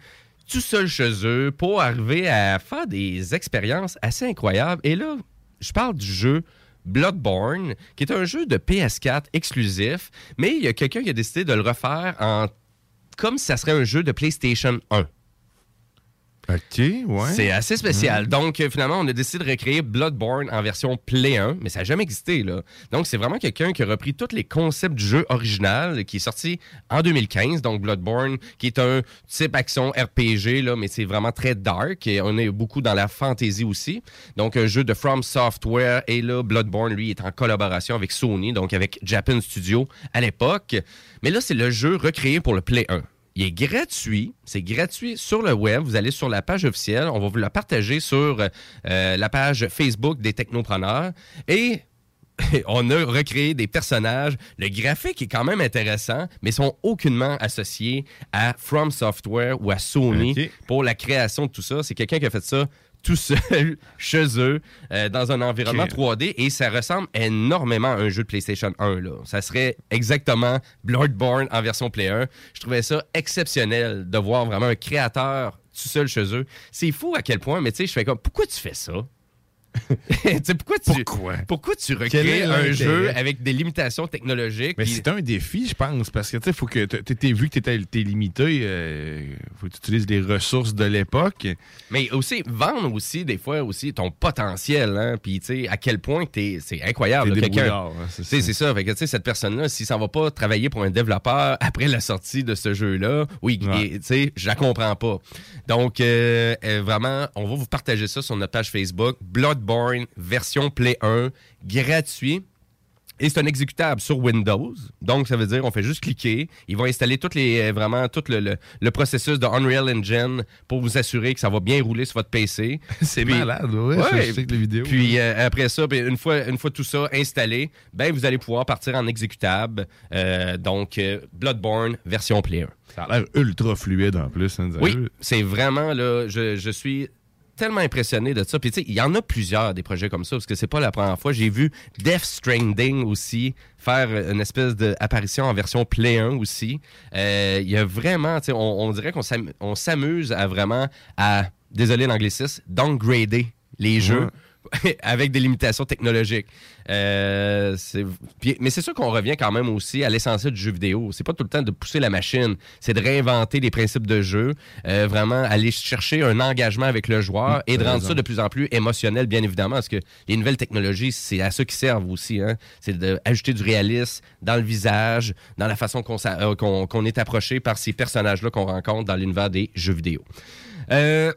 tout seuls chez eux, pour arriver à faire des expériences assez incroyables. Et là, je parle du jeu Bloodborne, qui est un jeu de PS4 exclusif, mais il y a quelqu'un qui a décidé de le refaire en comme si ça serait un jeu de PlayStation 1. OK, ouais. C'est assez spécial. Donc, euh, finalement, on a décidé de recréer Bloodborne en version Play 1, mais ça n'a jamais existé, là. Donc, c'est vraiment quelqu'un qui a repris tous les concepts du jeu original, qui est sorti en 2015, donc Bloodborne, qui est un type action RPG, là, mais c'est vraiment très dark, et on est beaucoup dans la fantasy aussi. Donc, un jeu de From Software, et là, Bloodborne, lui, est en collaboration avec Sony, donc avec Japan Studio à l'époque. Mais là, c'est le jeu recréé pour le Play 1. Il est gratuit. C'est gratuit sur le web. Vous allez sur la page officielle. On va vous la partager sur euh, la page Facebook des technopreneurs. Et on a recréé des personnages. Le graphique est quand même intéressant, mais sont aucunement associés à From Software ou à Sony pour la création de tout ça. C'est quelqu'un qui a fait ça tout seul, chez eux, euh, dans un environnement Ok. 3D, et ça ressemble énormément à un jeu de PlayStation 1. Là. Ça serait exactement Bloodborne en version Play 1. Je trouvais ça exceptionnel de voir vraiment un créateur tout seul chez eux. C'est fou à quel point, mais tu sais, je fais comme, pourquoi tu fais ça? Tu pourquoi tu, pourquoi? tu Quel est recrées un jeu avec des limitations technologiques? Mais c'est un défi, je pense, parce que tu sais, faut que vu que t'étais t'es limité, euh, faut que tu utilises les ressources de l'époque. Mais aussi, vendre aussi, des fois, aussi, ton potentiel, hein, puis, tu sais, à quel point t'es... C'est incroyable, là, quelqu'un... hein, c'est Tu ça. ça. Fait que, tu sais, cette personne-là, s'il s'en va pas travailler pour un développeur après la sortie de ce jeu-là, oui, et, tu sais, je la comprends pas. Donc, euh, euh, vraiment, on va vous partager ça sur notre page Facebook. Bloodborne, version Play 1, gratuit. Et c'est un exécutable sur Windows. Donc, ça veut dire on fait juste cliquer. Ils vont installer toutes les, euh, vraiment tout le, le- le processus de Unreal Engine pour vous assurer que ça va bien rouler sur votre PC. C'est malade, ouais, les vidéos. Puis euh, après ça, ben, une, fois, une fois tout ça installé, ben, vous allez pouvoir partir en exécutable. Euh, donc, euh, Bloodborne version Play 1. Ça a l'air ultra fluide en plus. hein, Oui, c'est vraiment là, je, je suis tellement impressionné de ça. Puis tu sais, il y en a plusieurs des projets comme ça parce que c'est pas la première fois. J'ai vu Death Stranding aussi faire une espèce d'apparition en version Play 1 aussi. Euh, Il y a vraiment, tu sais, on, dirait qu'on s'am- on s'amuse à vraiment à, désolé l'anglicisme, downgrader les jeux. avec des limitations technologiques. Euh, puis- mais c'est sûr qu'on revient quand même aussi à l'essentiel du jeu vidéo. C'est pas tout le temps de pousser la machine, c'est de réinventer les principes de jeu, euh, vraiment aller chercher un engagement avec le joueur et de rendre raison. ça de plus en plus émotionnel, bien évidemment, parce que les nouvelles technologies, c'est à ça qui servent aussi. Hein? C'est d'ajouter du réalisme dans le visage, dans la façon qu'on euh, est approché par ces personnages-là qu'on rencontre dans l'univers des jeux vidéo. Euh,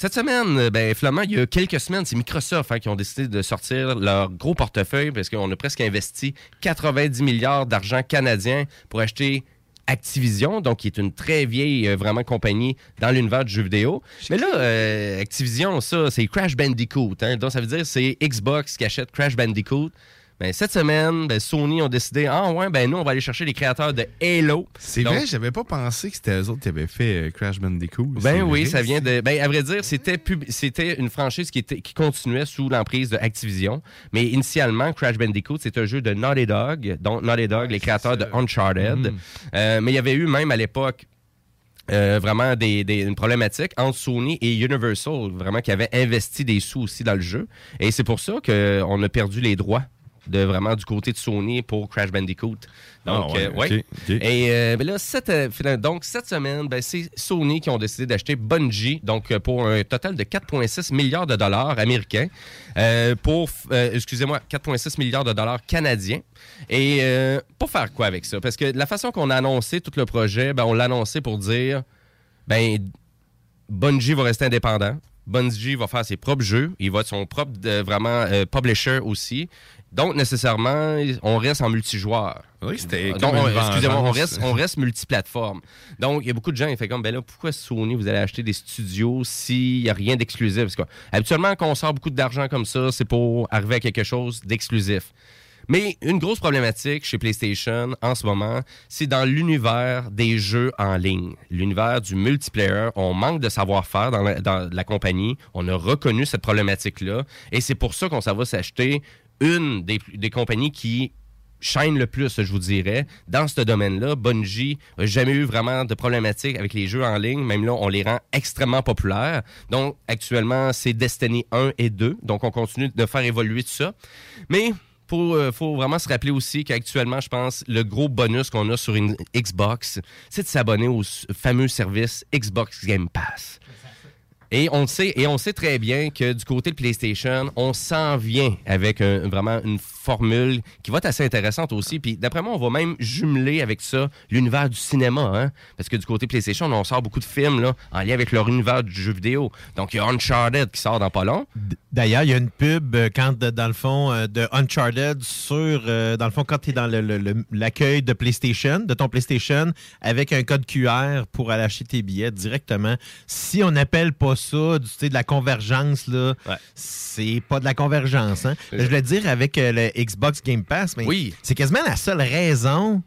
cette semaine, euh, ben, Flamand, il y a quelques semaines, c'est Microsoft hein, qui ont décidé de sortir leur gros portefeuille parce qu'on a presque investi 90 milliards d'argent canadien pour acheter Activision, donc qui est une très vieille euh, vraiment compagnie dans l'univers du jeu vidéo. Mais là, euh, Activision, ça, c'est Crash Bandicoot. hein. donc ça veut dire c'est Xbox qui achète Crash Bandicoot. Ben, cette semaine, ben, Sony ont décidé, ah ouais, ben nous, on va aller chercher les créateurs de Halo. C'est vrai, j'avais pas pensé que c'était eux autres qui avaient fait euh, Crash Bandicoot. Ben oui, vrai, ça vient de. Ben, à vrai dire, c'était pub- c'était une franchise qui, était, qui continuait sous l'emprise de Activision. Mais initialement, Crash Bandicoot, c'est un jeu de Naughty Dog, donc Naughty Dog, les créateurs de Uncharted. Mhm. Euh, mais il y avait eu même à l'époque. euh, vraiment des, des- une problématique entre Sony et Universal, vraiment qui avaient investi des sous aussi dans le jeu. Et c'est pour ça qu'on a perdu les droits de vraiment du côté de Sony pour Crash Bandicoot. Donc, Ah ouais, euh, ouais. Et euh, ben là, cette, euh, donc, cette semaine, ben, c'est Sony qui ont décidé d'acheter Bungie, donc pour un total de 4,6 milliards de dollars américains, euh, pour, excusez-moi, 4,6 milliards de dollars canadiens. Et pour faire quoi avec ça? Parce que la façon qu'on a annoncé tout le projet, ben, on l'a annoncé pour dire, ben, Bungie va rester indépendant. Bungie va faire ses propres jeux. Il va être son propre, euh, vraiment, euh, publisher aussi. Donc, nécessairement, on reste en multijoueur. Oui, c'était Donc, comme on- une excusez-moi, on reste, on reste multiplateforme. Donc, il y a beaucoup de gens qui font comme, ben là, pourquoi Sony, vous allez acheter des studios s'il n'y a rien d'exclusif? Parce que, habituellement, quand on sort beaucoup d'argent comme ça, c'est pour arriver à quelque chose d'exclusif. Mais une grosse problématique chez PlayStation en ce moment, c'est dans l'univers des jeux en ligne. L'univers du multiplayer, on manque de savoir-faire dans la, dans la compagnie. On a reconnu cette problématique-là. Et c'est pour ça qu'on s'en va s'acheter une des, des compagnies qui chaîne le plus, je vous dirais. Dans ce domaine-là, Bungie n'a jamais eu vraiment de problématique avec les jeux en ligne. Même là, on les rend extrêmement populaires. Donc, actuellement, c'est Destiny 1 et 2. Donc, on continue de faire évoluer tout ça. Mais il faut vraiment se rappeler aussi qu'actuellement, je pense, le gros bonus qu'on a sur une Xbox, c'est de s'abonner au fameux service Xbox Game Pass. Et on sait, et on sait très bien que du côté de PlayStation, on s'en vient avec vraiment une formule qui va être assez intéressante aussi. Puis d'après moi, on va même jumeler avec ça l'univers du cinéma, hein? parce que du côté PlayStation, on sort beaucoup de films là, en lien avec leur univers du jeu vidéo. Donc il y a Uncharted qui sort dans pas long. D'ailleurs, il y a une pub euh, quand, dans le fond, euh, de Uncharted sur, euh, dans le fond, quand tu es dans l'accueil de PlayStation, de ton PlayStation, avec un code QR pour aller acheter tes billets directement. Si on n'appelle pas ça du, tu sais, de la convergence, là, c'est pas de la convergence. Hein? Je voulais dire avec euh, le Xbox Game Pass, mais c'est quasiment la seule raison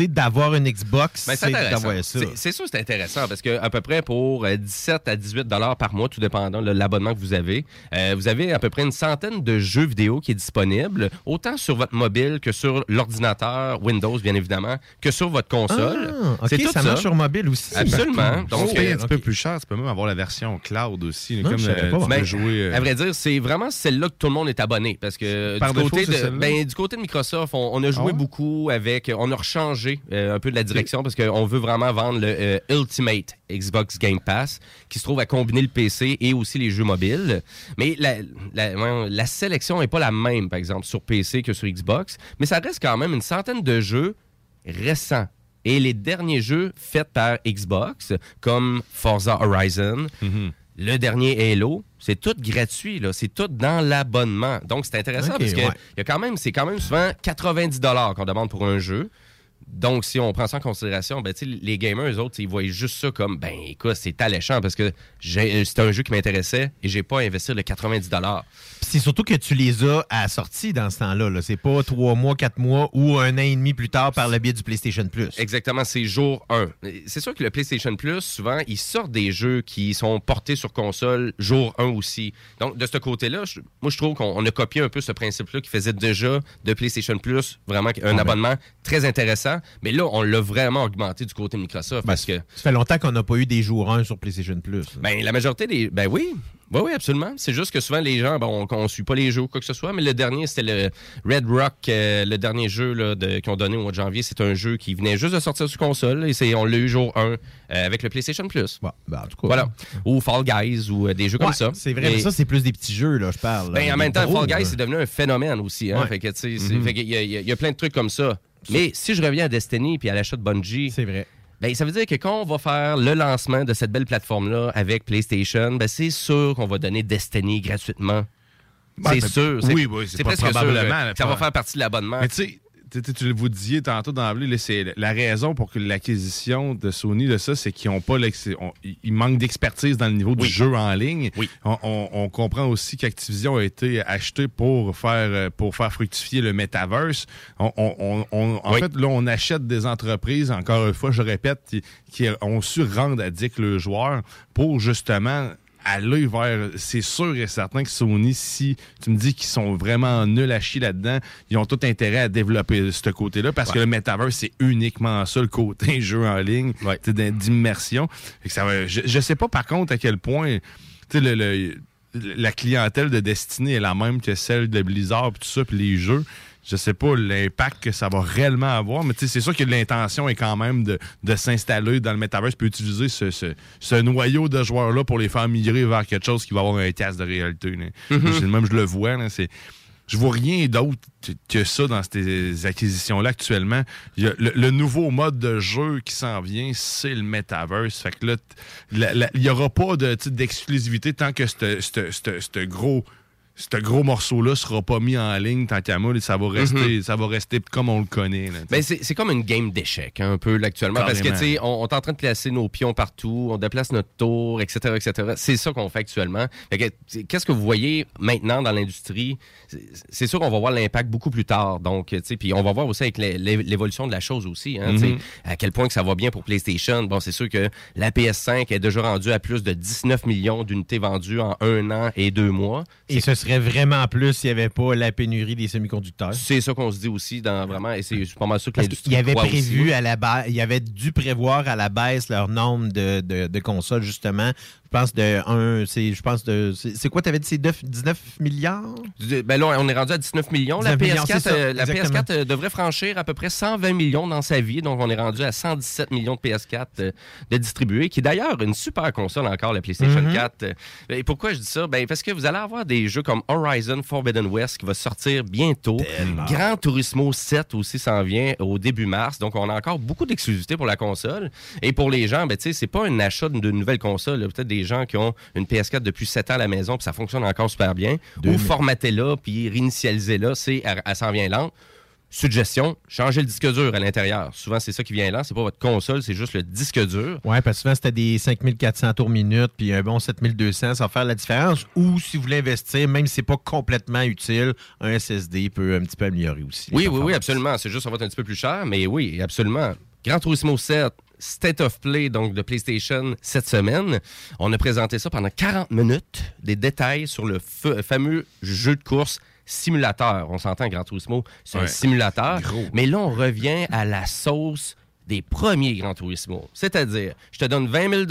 d'avoir une Xbox, Ben, c'est d'avoir ça. C'est- C'est sûr, c'est intéressant parce que à peu près pour euh, 17 à 18 dollars par mois, tout dépendant de l'abonnement que vous avez, euh, vous avez à peu près une centaine de jeux vidéo qui est disponible, autant sur votre mobile que sur l'ordinateur Windows, bien évidemment, que sur votre console. Ah, C'est tout ça marche sur mobile aussi. Absolument. Donc, Donc, paye un euh, petit peu plus cher. Tu peux même avoir la version cloud aussi. Non, comme euh, pas. tu peux Ben, jouer. euh, À vrai dire, c'est vraiment celle-là que tout le monde est abonné. Parce que Par du, défaut, côté c'est de, ben, du côté de Microsoft, on, on a joué Ah beaucoup avec. On a rechangé euh, un peu de la direction parce qu'on veut vraiment vendre le euh, Ultimate Xbox Game Pass qui se trouve à combiner le PC et aussi les jeux mobiles. Mais la, la, voyons, la sélection n'est pas la même, par exemple, sur PC que sur Xbox. Mais ça reste quand même une centaine de jeux récents. Et les derniers jeux faits par Xbox, comme Forza Horizon, le dernier Halo, c'est tout gratuit, là. C'est tout dans l'abonnement. Donc, c'est intéressant parce que ouais. il y a quand même, c'est quand même souvent 90 qu'on demande pour un jeu. Donc, si on prend ça en considération, ben, les gamers, eux autres, ils voient juste ça comme, ben, écoute, c'est alléchant parce que j'ai- c'était un jeu qui m'intéressait et j'ai pas à investir le 90 Puis c'est surtout que tu les as sortie dans ce temps-là. -là. C'est pas trois mois, quatre mois ou un an et demi plus tard par le biais du PlayStation Plus. Exactement, c'est jour 1. C'est sûr que le PlayStation Plus, souvent, ils sortent des jeux qui sont portés sur console jour 1 aussi. Donc, de ce côté-là, moi, je trouve qu'on on a copié un peu ce principe-là qui faisait déjà de PlayStation Plus vraiment un ben. abonnement très intéressant. Mais là, on l'a vraiment augmenté du côté de Microsoft parce que Ça fait longtemps qu'on n'a pas eu des jours 1 sur PlayStation Plus. ben, la majorité des. Ben oui. Oui, oui, absolument. C'est juste que souvent, les gens, bon, on ne suit pas les jeux ou quoi que ce soit, mais le dernier, c'était le Red Rock, euh, le dernier jeu là, de- qu'ils ont donné au mois de janvier. C'est un jeu qui venait juste de sortir sur console et c'est, on l'a eu jour 1 euh, avec le PlayStation Plus. ben, en tout cas. Voilà. Ou Fall Guys ou euh, des jeux comme ça. C'est vrai, mais ça, c'est plus des petits jeux, là, je parle. ben, en même temps, Fall Guys, c'est devenu un phénomène aussi. Hein? Ouais. Fait que, tu sais, c'est- fait qu'il y, a- il y a- il y a plein de trucs comme ça. Mais si je reviens à Destiny puis à l'achat de Bungie. C'est vrai. Ben, ça veut dire que quand on va faire le lancement de cette belle plateforme-là avec PlayStation, ben, c'est sûr qu'on va donner Destiny gratuitement. Ben, c'est ben, sûr. c'est- oui, oui, c'est presque sûr probablement, là, ça va faire partie de l'abonnement. Mais tu sais, tu vous disiez tantôt d'emblée, c'est la raison pour que l'acquisition de Sony de ça, c'est qu'ils ont pas l'ex- on- ils manquent d'expertise dans le niveau du jeu en ligne. On, on- on comprend aussi qu'Activision a été acheté pour faire euh, pour faire fructifier le metaverse. On, en fait, là, on achète des entreprises, encore une fois, je répète, qui, qui ont su rendre addict le joueur pour justement aller vers. C'est sûr et certain que Sony, si tu me dis qu'ils sont vraiment nuls à chier là-dedans, ils ont tout intérêt à développer ce côté-là parce que le metaverse, c'est uniquement ça, le côté jeu en ligne, d'immersion. Ça va- Je, je sais pas par contre à quel point le- le- la clientèle de Destiny est la même que celle de Blizzard, puis tout ça, puis les jeux. Je sais pas l'impact que ça va réellement avoir, mais c'est sûr que l'intention est quand même de, de s'installer dans le metaverse puis utiliser ce, ce- ce noyau de joueurs-là pour les faire migrer vers quelque chose qui va avoir un casque de réalité. Mhm. C'est- Même je le vois, c'est. Je vois rien d'autre que ça dans ces acquisitions-là actuellement. Il y a le, le nouveau mode de jeu qui s'en vient, c'est le metaverse. Fait que là, il n'y aura pas de, d'exclusivité tant que ce gros ce gros morceau-là sera pas mis en ligne tant qu'à moi. Ça va rester, Mhm. ça va rester comme on le connaît. Ben, c'est comme une game d'échecs, hein, un peu, là, actuellement. Parce que, tu sais, on, on est en train de placer nos pions partout, on déplace notre tour, etc., etc. C'est ça qu'on fait actuellement. Qu'est-ce que vous voyez maintenant dans l'industrie? C'est- sûr qu'on va voir l'impact beaucoup plus tard. Donc, tu sais, puis on va voir aussi avec l'é- l'é- l'évolution de la chose aussi, hein, Mhm. à quel point que ça va bien pour PlayStation. Bon, c'est sûr que la PS5 est déjà rendue à plus de 19 millions d'unités vendues en un an et deux mois. Et ce serait vraiment plus s'il n'y avait pas la pénurie des semi-conducteurs. C'est ça qu'on se dit aussi dans vraiment, et c'est pas mal sûr que l'industrie avait prévu aussi. à la base, il avait dû prévoir à la baisse leur nombre de, de- de consoles, justement. Je pense de un, c'est, je pense de, c'est quoi, t'avais dit, c'est 9 19 milliards? Ben là, on est rendu à 19 millions. La 19 millions, c'est PS4, ça, euh, la exactement. PS4 euh, devrait franchir à peu près 120 millions dans sa vie. Donc, on est rendu à 117 millions de PS4 euh, de distribués, qui est d'ailleurs une super console encore, la PlayStation Mhm. 4. Euh, Et pourquoi je dis ça? Ben, parce que vous allez avoir des jeux comme Horizon Forbidden West qui va sortir bientôt. Gran Turismo 7 aussi s'en vient au début mars. Donc, on a encore beaucoup d'exclusivité pour la console. Et pour les gens, ben, tu sais, c'est pas un achat de nouvelle console. Peut-être des gens qui ont une PS4 depuis 7 ans à la maison, puis ça fonctionne encore super bien. Ou formatez-la, puis réinitialisez-la, c'est, elle, elle s'en vient lente. Suggestion, changez le disque dur à l'intérieur. Souvent, c'est ça qui vient lent. C'est pas votre console, c'est juste le disque dur. Ouais, parce que souvent, c'était des 5400 tours minute, puis un bon 7200, ça va faire la différence. Ou si vous voulez investir, même si c'est pas complètement utile, un SSD peut un petit peu améliorer aussi. Oui, oui, oui, absolument. C'est juste, ça va être un petit peu plus cher, mais oui, absolument. Gran Turismo 7, State of Play, donc de PlayStation, cette semaine. On a présenté ça pendant 40 minutes, des détails sur le fa- fameux jeu de course simulateur. On s'entend, Gran Turismo, c'est un simulateur. Mais là, on revient à la sauce des premiers Gran Turismo. C'est-à-dire, je te donne 20 000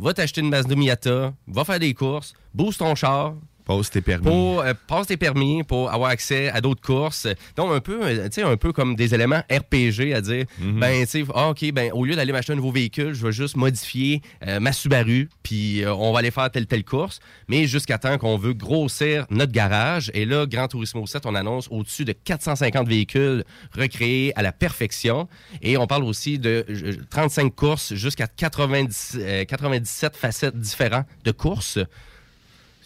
va t'acheter une Mazda Miata, va faire des courses, booste ton char, Pose tes permis. pour euh, passe tes permis pour avoir accès à d'autres courses. Donc un peu, euh, un peu comme des éléments RPG à dire, Mhm. ben tu sais, ah, ok, ben au lieu d'aller m'acheter un nouveau véhicule, je vais juste modifier euh, ma Subaru, puis euh, on va aller faire telle telle course, mais jusqu'à temps qu'on veut grossir notre garage. Et là, Grand Turismo 7, on annonce au-dessus de 450 véhicules recréés à la perfection, et on parle aussi de euh, 35 courses jusqu'à 90, euh, 97 facettes différentes de courses.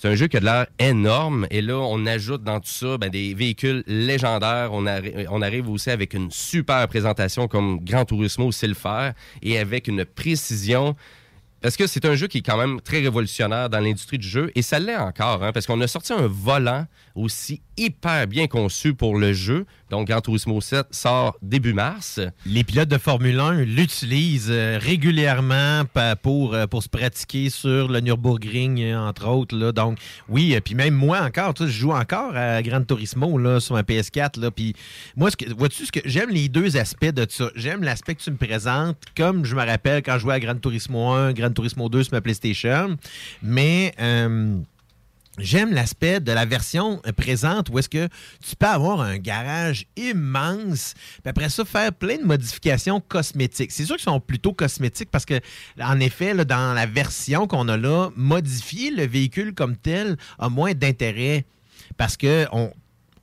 C'est un jeu qui a de l'air énorme. Et là, on ajoute dans tout ça ben, des véhicules légendaires. On, arri- on arrive aussi avec une super présentation comme Gran Turismo sait le faire et avec une précision. Parce que c'est un jeu qui est quand même très révolutionnaire dans l'industrie du jeu. Et ça l'est encore, hein, parce qu'on a sorti un volant aussi hyper bien conçu pour le jeu. Donc, Gran Turismo 7 sort début mars. Les pilotes de Formule 1 l'utilisent euh, régulièrement pour, euh, pour se pratiquer sur le Nürburgring, euh, entre autres. Donc, oui, puis même moi encore, je joue encore à Gran Turismo là, sur ma PS4. Là, puis moi, vois-tu, ce que j'aime les deux aspects de ça. J'aime l'aspect que tu me présentes, comme je me rappelle quand je jouais à Gran Turismo 1, Gran Turismo 2 sur ma PlayStation. Mais. J'aime l'aspect de la version euh, présente où est-ce que tu peux avoir un garage immense, puis après ça, faire plein de modifications cosmétiques. C'est sûr qu'ils sont plutôt cosmétiques parce que, en effet, dans la version qu'on a là, modifier le véhicule comme tel a moins d'intérêt parce que on,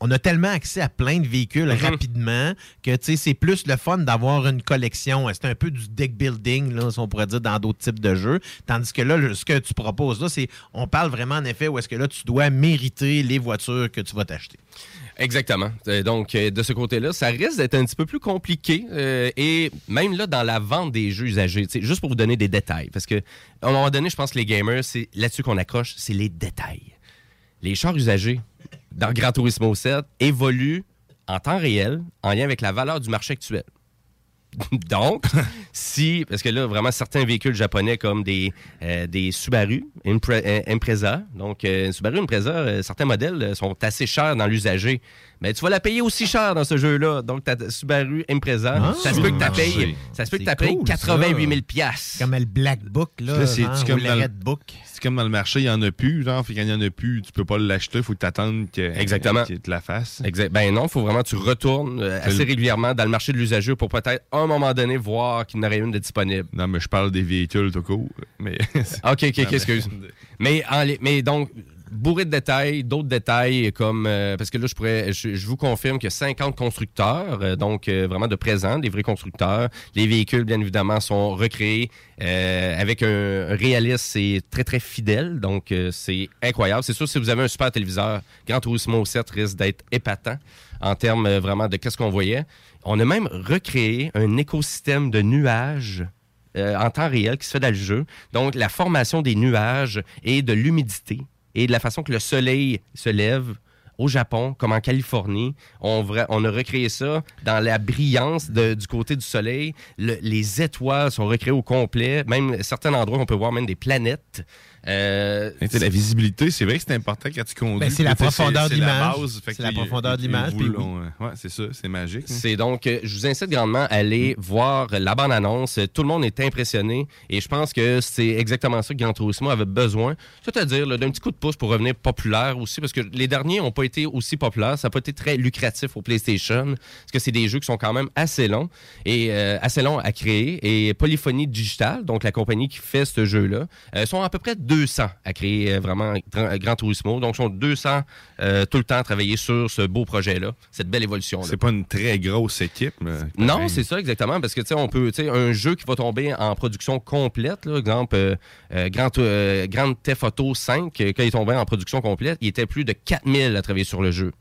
on a tellement accès à plein de véhicules Mhm. rapidement que c'est plus le fun d'avoir une collection. C'est un peu du deck building, là, si on pourrait dire, dans d'autres types de jeux. Tandis que là, le- ce que tu proposes là, c'est on parle vraiment en effet où est-ce que là, tu dois mériter les voitures que tu vas t'acheter. Exactement. Euh, Donc, euh, de ce côté-là, ça risque d'être un petit peu plus compliqué. euh, et même là, dans la vente des jeux usagés, juste pour vous donner des détails, parce que à un moment donné, je pense que les gamers, c'est là-dessus qu'on accroche, c'est les détails. Les chars usagés dans Gran Turismo 7 évoluent en temps réel en lien avec la valeur du marché actuel. Donc, si, parce que là, vraiment, certains véhicules japonais comme des, euh, Subaru Impre- euh, Impreza, donc euh, Subaru Impreza, certains modèles sont assez chers dans l'usager, mais tu vas la payer aussi cher dans ce jeu-là. Donc, ta Subaru Impreza, Ah, ça se peut que tu payes, ça se peut que C'est tu payes cool, 88 000 ça. piastres. Comme le Black Book, là, Là, c'est ou comme le dans le- Red Book. C'est comme dans le marché, il n'y en a plus, genre, fait qu'il n'y en a plus, tu peux pas l'acheter, il faut que tu attendes que, Exactement. qu'il te la fasse. Exact. Ben non, il faut vraiment que tu retournes euh, assez régulièrement dans le marché de l'usager pour peut-être à un moment donné voir qu'il y en aurait une de disponible. Non, mais je parle des véhicules tout court. Mais... OK, OK, Non, OK, mais- excuse. Mais, en mais donc, bourré de détails, d'autres détails comme. euh, parce que là, je pourrais. Je, vous confirme qu'il y a 50 constructeurs, euh, donc euh, vraiment de présents, des vrais constructeurs. Les véhicules, bien évidemment, sont recréés euh, avec un réalisme c'est très, très fidèle. Donc, euh, c'est incroyable. C'est sûr, si vous avez un super téléviseur, Grand Turismo 7 risque d'être épatant en termes euh, vraiment de qu'est-ce qu'on voyait. On a même recréé un écosystème de nuages euh, en temps réel qui se fait dans le jeu. Donc, la formation des nuages et de l'humidité et de la façon que le soleil se lève au Japon, comme en Californie. On, on a recréé ça dans la brillance du côté du soleil. Le- les étoiles sont recréées au complet. Même certains endroits, on peut voir même des planètes. Euh, la visibilité, c'est vrai que c'est important quand tu conduis. Ben, c'est la profondeur de l'image. C'est la profondeur de l'image, oui. c'est ça, c'est magique. hein. C'est donc, euh, je vous incite grandement à aller voir la bande-annonce. Tout le monde est impressionné et je pense que c'est exactement ça que Gran Turismo avait besoin. C'est-à-dire d'un petit coup de pouce pour revenir populaire aussi, parce que les derniers n'ont pas été aussi populaires. Ça n'a pas été très lucratif au PlayStation, parce que c'est des jeux qui sont quand même assez longs et euh, assez longs à créer. Et Polyphony Digital, donc la compagnie qui fait ce jeu-là, euh, sont à peu près 200 à créer euh, vraiment Gran, Gran Turismo. Donc, ils sont 200 euh, tout le temps à travailler sur ce beau projet-là, cette belle évolution-là. C'est pas une très grosse équipe. mais Non, c'est ça exactement, parce que tu sais, on peut, tu sais, un jeu qui va tomber en production complète, là, exemple, euh, euh, Grand, euh, Grand Theft Auto 5, euh, quand il tombait en production complète, il était plus de 4000 à travailler sur le jeu.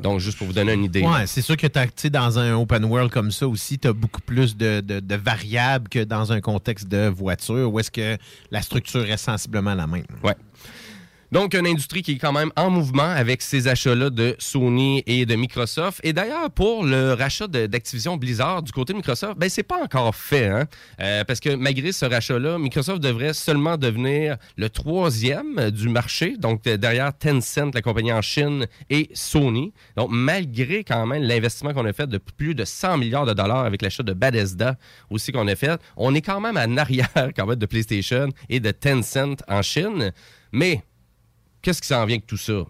Donc, juste pour vous donner une idée. Ouais, c'est sûr que tu dans un open world comme ça aussi, tu as beaucoup plus de, de- de variables que dans un contexte de voiture où est-ce que la structure est sensiblement la même. Ouais. Donc, une industrie qui est quand même en mouvement avec ces achats-là de Sony et de Microsoft. Et d'ailleurs, pour le rachat d'Activision Blizzard du côté de Microsoft, ben, c'est pas encore fait. Hein? Euh, parce que malgré ce rachat-là, Microsoft devrait seulement devenir le troisième du marché. Donc, derrière Tencent, la compagnie en Chine, et Sony. Donc, malgré quand même l'investissement qu'on a fait de plus de 100 milliards de dollars avec l'achat de Bethesda aussi qu'on a fait, on est quand même en arrière quand même de PlayStation et de Tencent en Chine. Mais qu'est-ce qui s'en vient avec tout ça?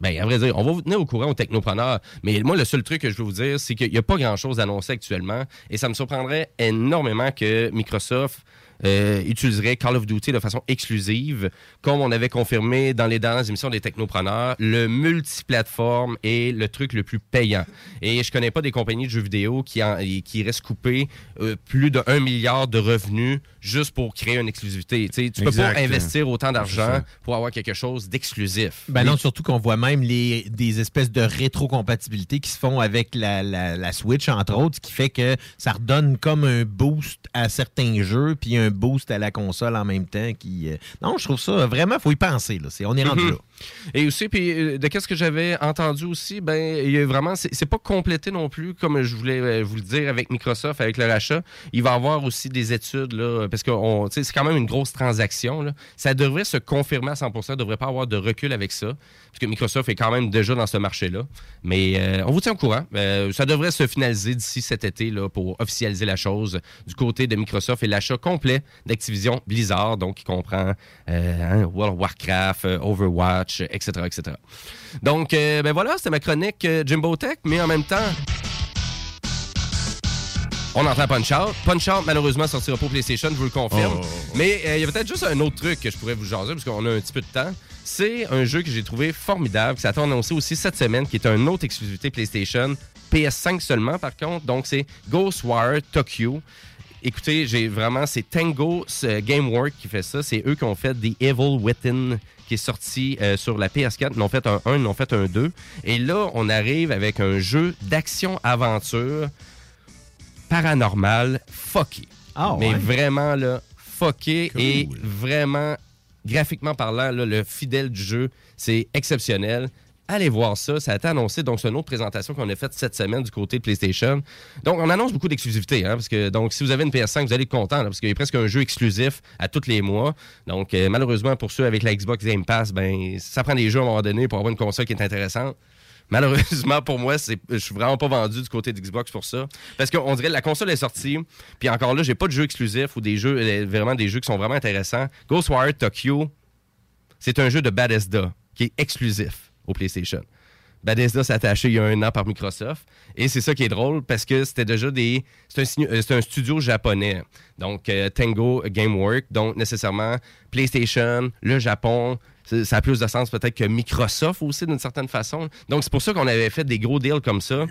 Ben, à vrai dire, on va vous tenir au courant aux technopreneurs. Mais moi, le seul truc que je veux vous dire, c'est qu'il n'y a pas grand-chose annoncé actuellement. Et ça me surprendrait énormément que Microsoft euh, utiliserait Call of Duty de façon exclusive, comme on avait confirmé dans les dernières émissions des technopreneurs. Le multiplateforme est le truc le plus payant. Et je connais pas des compagnies de jeux vidéo qui, en, qui restent coupées euh, plus de 1 milliard de revenus juste pour créer une exclusivité. Tu tu peux Exact. pas investir autant d'argent pour avoir quelque chose d'exclusif. Ben non, surtout qu'on voit même les, des espèces de rétrocompatibilité qui se font avec la, la- la Switch, entre autres, ce qui fait que ça redonne comme un boost à certains jeux, puis un boost à la console en même temps. Qui, euh, Non, je trouve ça vraiment, faut y penser. Là. C'est- On est rendu Mhm. là. Et aussi, puis euh, de qu'est-ce que j'avais entendu aussi, ben il y a vraiment, c'est pas complété non plus, comme je voulais euh, vous le dire avec Microsoft, avec le rachat. Il va y avoir aussi des études, là, parce que c'est quand même une grosse transaction. là. Ça devrait se confirmer à 100%, il ne devrait pas avoir de recul avec ça, parce que Microsoft est quand même déjà dans ce marché-là. Mais euh, on vous tient au courant. Ça devrait se finaliser d'ici cet été là, pour officialiser la chose du côté de Microsoft et l'achat complet d'Activision Blizzard, donc qui comprend hein, World of Warcraft, euh, Overwatch, etc., etc. Donc, euh, ben voilà, c'était ma chronique euh, Jimbo Tech, mais en même temps, On entend Punch-Out. Punch-Out, malheureusement, sortira au PlayStation, je vous le confirme. Oh. Mais euh, il y a peut-être juste un autre truc que je pourrais vous jaser, parce qu'on a un petit peu de temps. C'est un jeu que j'ai trouvé formidable, qui s'attend annoncé aussi cette semaine, qui est une autre exclusivité PlayStation, PS5 seulement par contre. Donc c'est Ghostwire Tokyo. Écoutez, j'ai vraiment, c'est Tango ce Gamework qui fait ça. C'est eux qui ont fait The Evil Within, qui est sorti euh, sur la PS4. Ils ont fait un 1, ils ont fait un 2. Et là, on arrive avec un jeu d'action-aventure paranormal fucké. Ah, Mais vraiment, là, fucké et vraiment, graphiquement parlant, là, le fidèle du jeu, c'est exceptionnel. Allez voir ça, ça a été annoncé, donc c'est une autre présentation qu'on a faite cette semaine du côté de PlayStation. Donc on annonce beaucoup d'exclusivités, hein, parce que donc si vous avez une PS5, vous allez être content, parce qu'il y a presque un jeu exclusif à tous les mois. Donc euh, malheureusement pour ceux avec la Xbox Game Pass, ben ça prend des jeux à un moment donné pour avoir une console qui est intéressante. Malheureusement pour moi, c'est, je suis vraiment pas vendu du côté d'Xbox pour ça. Parce qu'on dirait la console est sortie, puis encore là, j'ai pas de jeux exclusifs ou des jeux, euh, vraiment des jeux qui sont vraiment intéressants. Ghostwire Tokyo, c'est un jeu de Bethesda qui est exclusif au PlayStation. Bethesda s'est attaché il y a un an par Microsoft. Et c'est ça qui est drôle parce que c'était déjà des. C'est un, euh, studio japonais. Donc, euh, Tango Gamework. Donc, nécessairement, PlayStation, le Japon. Ça a plus de sens peut-être que Microsoft aussi, d'une certaine façon. Donc, c'est pour ça qu'on avait fait des gros deals comme ça.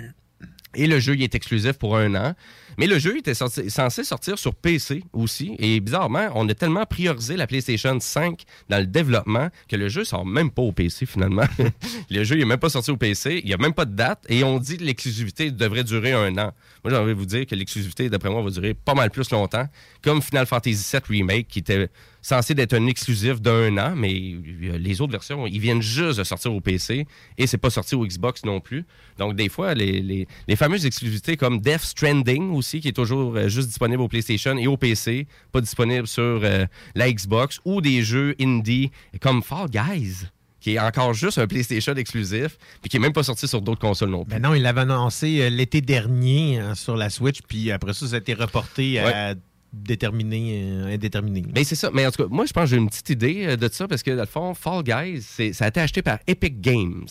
Et le jeu, il est exclusif pour un an. Mais le jeu était censé sortir sur PC aussi. Et bizarrement, on a tellement priorisé la PlayStation 5 dans le développement que le jeu sort même pas au PC finalement. le jeu, n'est même pas sorti au PC. Il n'y a même pas de date. Et on dit que l'exclusivité devrait durer un an. Moi, j'ai envie de vous dire que l'exclusivité, d'après moi, va durer pas mal plus longtemps. Comme Final Fantasy VII Remake, qui était censé être un exclusif d'un an, mais les autres versions, ils viennent juste de sortir au PC et c'est pas sorti au Xbox non plus. Donc, des fois, les, les- les fameuses exclusivités comme Death Stranding aussi, qui est toujours euh, juste disponible au PlayStation et au PC, pas disponible sur euh, la Xbox, ou des jeux indie comme Fall Guys, qui est encore juste un PlayStation exclusif, puis qui est même pas sorti sur d'autres consoles non plus. Ben non, il l'avait annoncé euh, l'été dernier hein, sur la Switch, puis après ça, ça a été reporté à déterminé, euh, indéterminé. Mais c'est ça. Mais en tout cas, moi, je pense que j'ai une petite idée euh, de ça parce que, dans le fond, Fall Guys, c'est- ça a été acheté par Epic Games.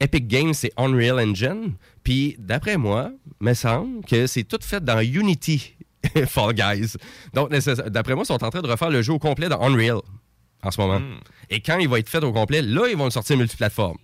Epic Games, c'est Unreal Engine. Puis, d'après moi, me semble que c'est tout fait dans Unity, Fall Guys. Donc, d'après moi, ils sont en train de refaire le jeu au complet dans Unreal en ce moment. Et quand il va être fait au complet, là, ils vont le sortir multiplateforme.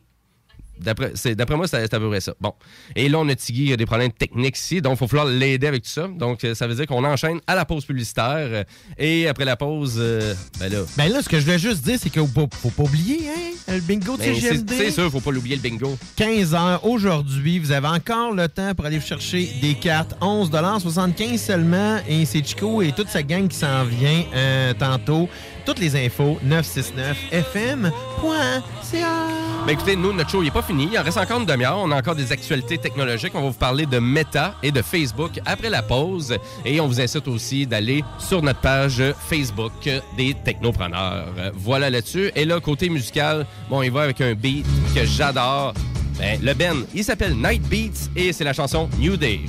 D'après c'est- d'après moi, c'est c'est à peu près ça. Bon. Et là, on a Tiggy, il y a des problèmes techniques ici, donc il va falloir l'aider avec tout ça. Donc, euh, ça veut dire qu'on enchaîne à la pause publicitaire. euh, et après la pause, euh, ben là. Ben là, ce que je voulais juste dire, c'est qu'il faut, faut pas oublier, hein, le bingo de ben, c'est CGMD. c'est sûr, faut pas l'oublier le bingo. 15 heures aujourd'hui. Vous avez encore le temps pour aller vous chercher des cartes. 11 75 seulement. Et c'est Chico et toute sa gang qui s'en vient euh, tantôt. Toutes les infos, 969fm.ca. Ben écoutez, nous, notre show n'est pas fini. Il en reste encore une demi-heure. On a encore des actualités technologiques. On va vous parler de Meta et de Facebook après la pause. Et on vous incite aussi d'aller sur notre page Facebook des technopreneurs. Voilà là-dessus. Et là, côté musical, bon, il va avec un beat que j'adore. Ben, le Ben, il s'appelle Night Beats et c'est la chanson New Day.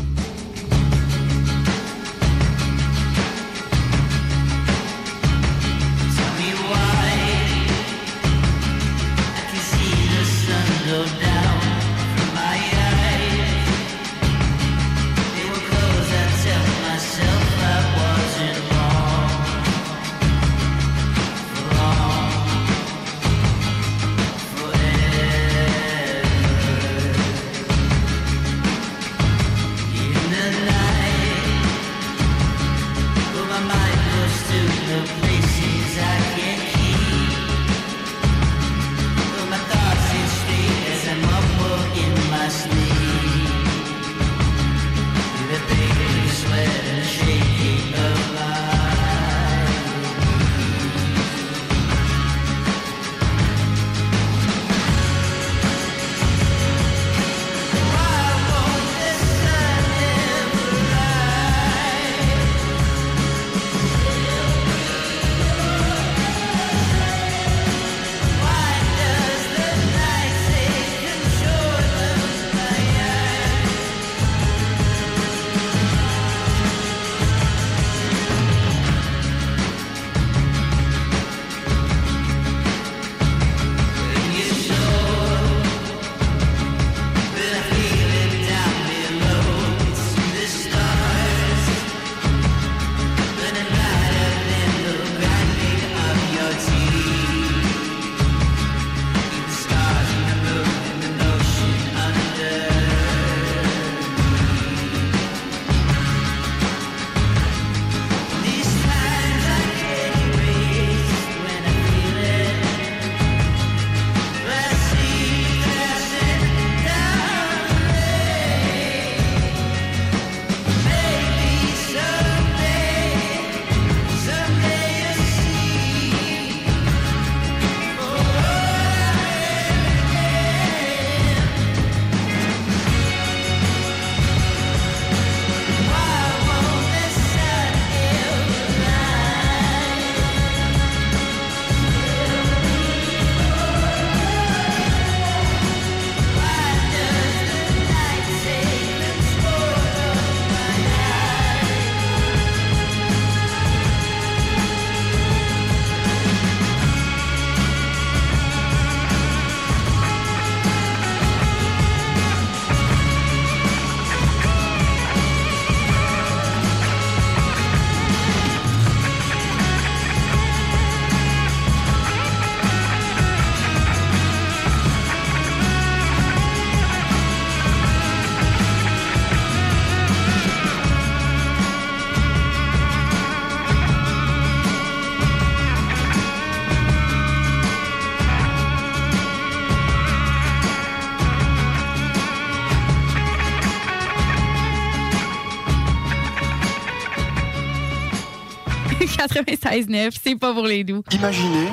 96.9, c'est pas pour les doux. Imaginez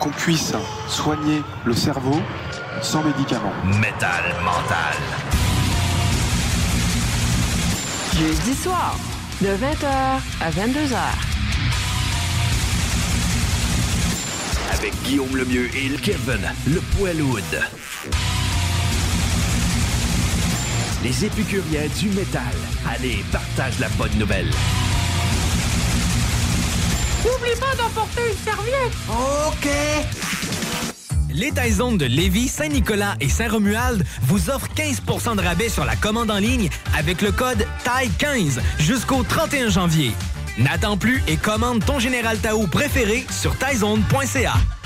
qu'on puisse soigner le cerveau sans médicaments. Métal mental. Jeudi soir, de 20h à 22h. Avec Guillaume Lemieux et Kevin, le poilhoud. Les épicuriens du métal. Allez, partage la bonne nouvelle. N'oublie pas d'emporter une serviette. OK. Les Taizones de Lévis, Saint-Nicolas et Saint-Romuald vous offrent 15% de rabais sur la commande en ligne avec le code TAI15 jusqu'au 31 janvier. N'attends plus et commande ton Général Tao préféré sur taizone.ca.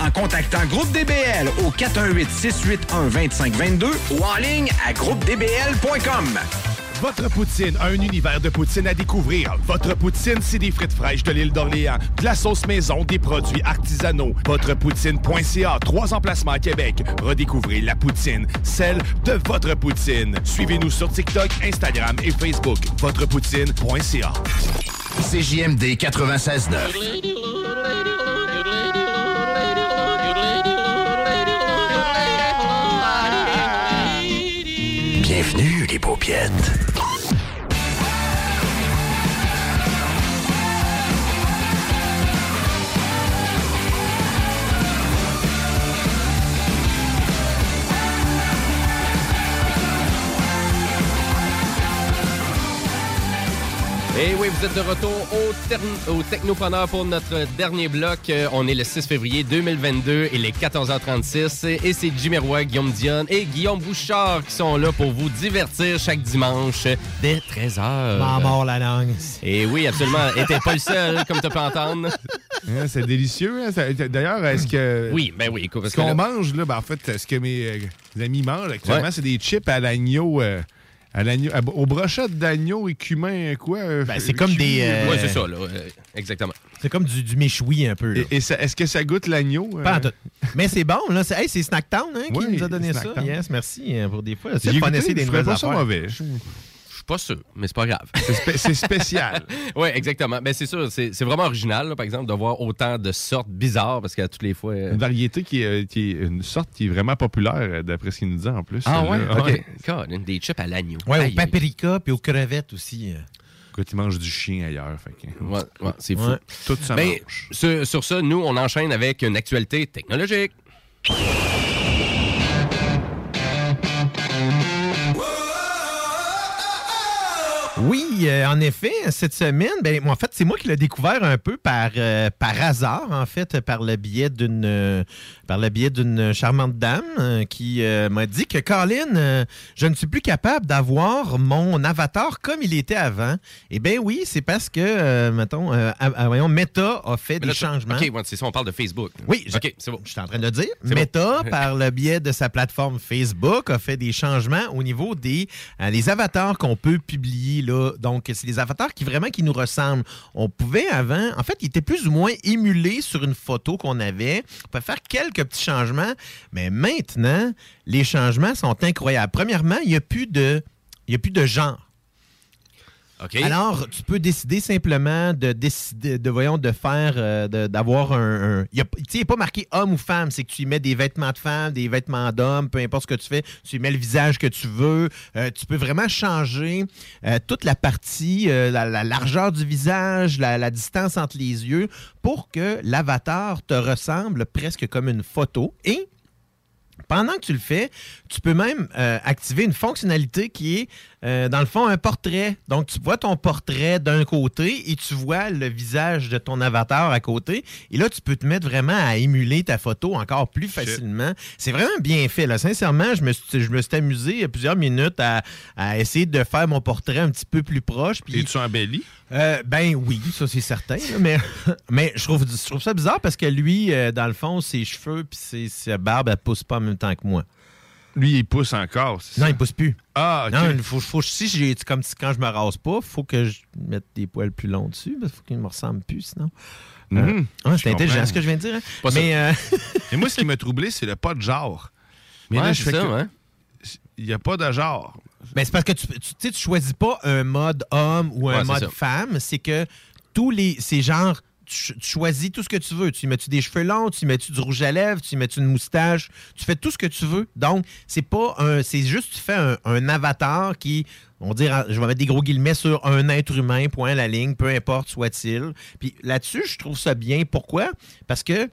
en contactant Groupe DBL au 418-681-2522 ou en ligne à groupedbl.com. Votre poutine, un univers de poutine à découvrir. Votre poutine, c'est des frites fraîches de l'île d'Orléans, de la sauce maison, des produits artisanaux. Votrepoutine.ca, trois emplacements à Québec. Redécouvrez la poutine, celle de votre poutine. Suivez-nous sur TikTok, Instagram et Facebook. Votrepoutine.ca. CJMD 96.9. Bienvenue, Et oui, vous êtes de retour au, Technopreneur pour notre dernier bloc. Euh, on est le 6 février 2022 et les 14h36. Et c'est Jimmy Roy, Guillaume Dion et Guillaume Bouchard qui sont là pour vous divertir chaque dimanche dès 13h. M'en mord la langue. Et oui, absolument. Et t'es pas le seul, comme tu peux entendre. Hein, c'est délicieux. hein, D'ailleurs, est-ce que. Oui, ben oui. écoute, parce Ce qu'on là- mange, là, ben, en fait, ce que mes euh, amis mangent actuellement, Ouais. c'est des chips à l'agneau. euh, à à- aux brochettes d'agneau et cumin, quoi. euh, Ben, c'est comme des, euh, Ouais, c'est ça, là. euh, exactement. C'est comme du, du méchoui un peu. là. Et, est-ce que ça goûte l'agneau? euh? Pas en tout. Mais c'est bon, là. C'est hey, c'est Snacktown hein, qui Oui, nous a donné ça. Snacktown. Yes, merci euh, pour des fois. C'est d'essayer des nouvelles pas ça mauvais. Je- pas sûr, mais c'est pas grave. C'est spé- c'est spécial. oui, exactement. Ben, c'est sûr, c'est c'est vraiment original, là, par exemple, de voir autant de sortes bizarres, parce qu'à toutes les fois... euh, Une variété qui est, qui est une sorte qui est vraiment populaire, euh, d'après ce qu'il nous dit en plus. Ah ouais? OK. God, une des chips à l'agneau. Ouais, Aïe, au aïe. paprika puis aux crevettes aussi. euh. Écoute, ils mangent du chien ailleurs. Fait que- Ouais, ouais, c'est fou. Ouais. Tout ça Ben, mange. sur, sur ça, nous, on enchaîne avec une actualité technologique. Oui, euh, en effet, cette semaine, ben, en fait, c'est moi qui l'ai découvert un peu par, euh, par hasard, en fait, par le biais d'une euh, par le biais d'une charmante dame qui m'a dit que Colin, je ne suis plus capable d'avoir mon avatar comme il était avant. Eh bien oui, c'est parce que, mettons, voyons, Meta a fait des changements. OK, c'est ça, on parle de Facebook. Oui, je- OK, c'est bon. Je suis en train de le dire. Meta, bon. par le biais de sa plateforme Facebook, a fait des changements au niveau des les avatars qu'on peut publier. Là. Donc, c'est des avatars qui vraiment qui nous ressemblent. On pouvait avant, en fait, ils étaient plus ou moins émulés sur une photo qu'on avait. On pouvait faire quelques petits changements, mais maintenant, les changements sont incroyables. Premièrement, il n'y a plus de, il y a plus de genre. Alors, tu peux décider simplement de décider, de voyons, de faire, euh, d'avoir un. un- il n'est pas marqué homme ou femme, c'est que tu y mets des vêtements de femme, des vêtements d'homme, peu importe ce que tu fais, tu y mets le visage que tu veux. Euh, tu peux vraiment changer euh, toute la partie, la, la largeur du visage, la, la distance entre les yeux, pour que l'avatar te ressemble presque comme une photo. Et pendant que tu le fais, tu peux même euh, activer une fonctionnalité qui est, euh, dans le fond, un portrait. Donc, tu vois ton portrait d'un côté et tu vois le visage de ton avatar à côté. Et là, tu peux te mettre vraiment à émuler ta photo encore plus facilement. C'est vraiment bien fait. Là. Sincèrement, je me, suis, je me suis amusé plusieurs minutes à, à essayer de faire mon portrait un petit peu plus proche. Puis, Es-tu embelli? Euh, ben oui, ça c'est certain. là, mais mais je, trouve, je trouve ça bizarre parce que lui, euh, dans le fond, ses cheveux puis ses- sa barbe, elle pousse pas en même temps que moi. Lui, il pousse encore. Non, il pousse plus. Ah, OK. Non, il faut, faut, si j'ai, c'est comme si quand je me rase pas, faut que je mette des poils plus longs dessus, parce qu'il faut qu'il me ressemble plus sinon. Mhm. Euh, ouais, c'est intelligent ce que je viens de dire. hein. Mais euh, Et moi, ce qui m'a troublé, c'est le pas de genre. Mais Ouais, là, je c'est fais ça, que- ouais. Il n'y a pas de genre. Ben, c'est parce que tu, tu, tu choisis pas un mode homme ou un Ouais, mode femme. C'est que tous les. C'est genre. Tu, choisis tout ce que tu veux. Tu mets-tu des cheveux longs, tu mets-tu du rouge à lèvres, tu y mets-tu une moustache. Tu fais tout ce que tu veux. Donc, c'est pas un. C'est juste, tu fais un, un avatar qui. On dirait, je vais mettre des gros guillemets sur un être humain, point la ligne, peu importe soit-il. Puis là-dessus, je trouve ça bien. Pourquoi? Parce que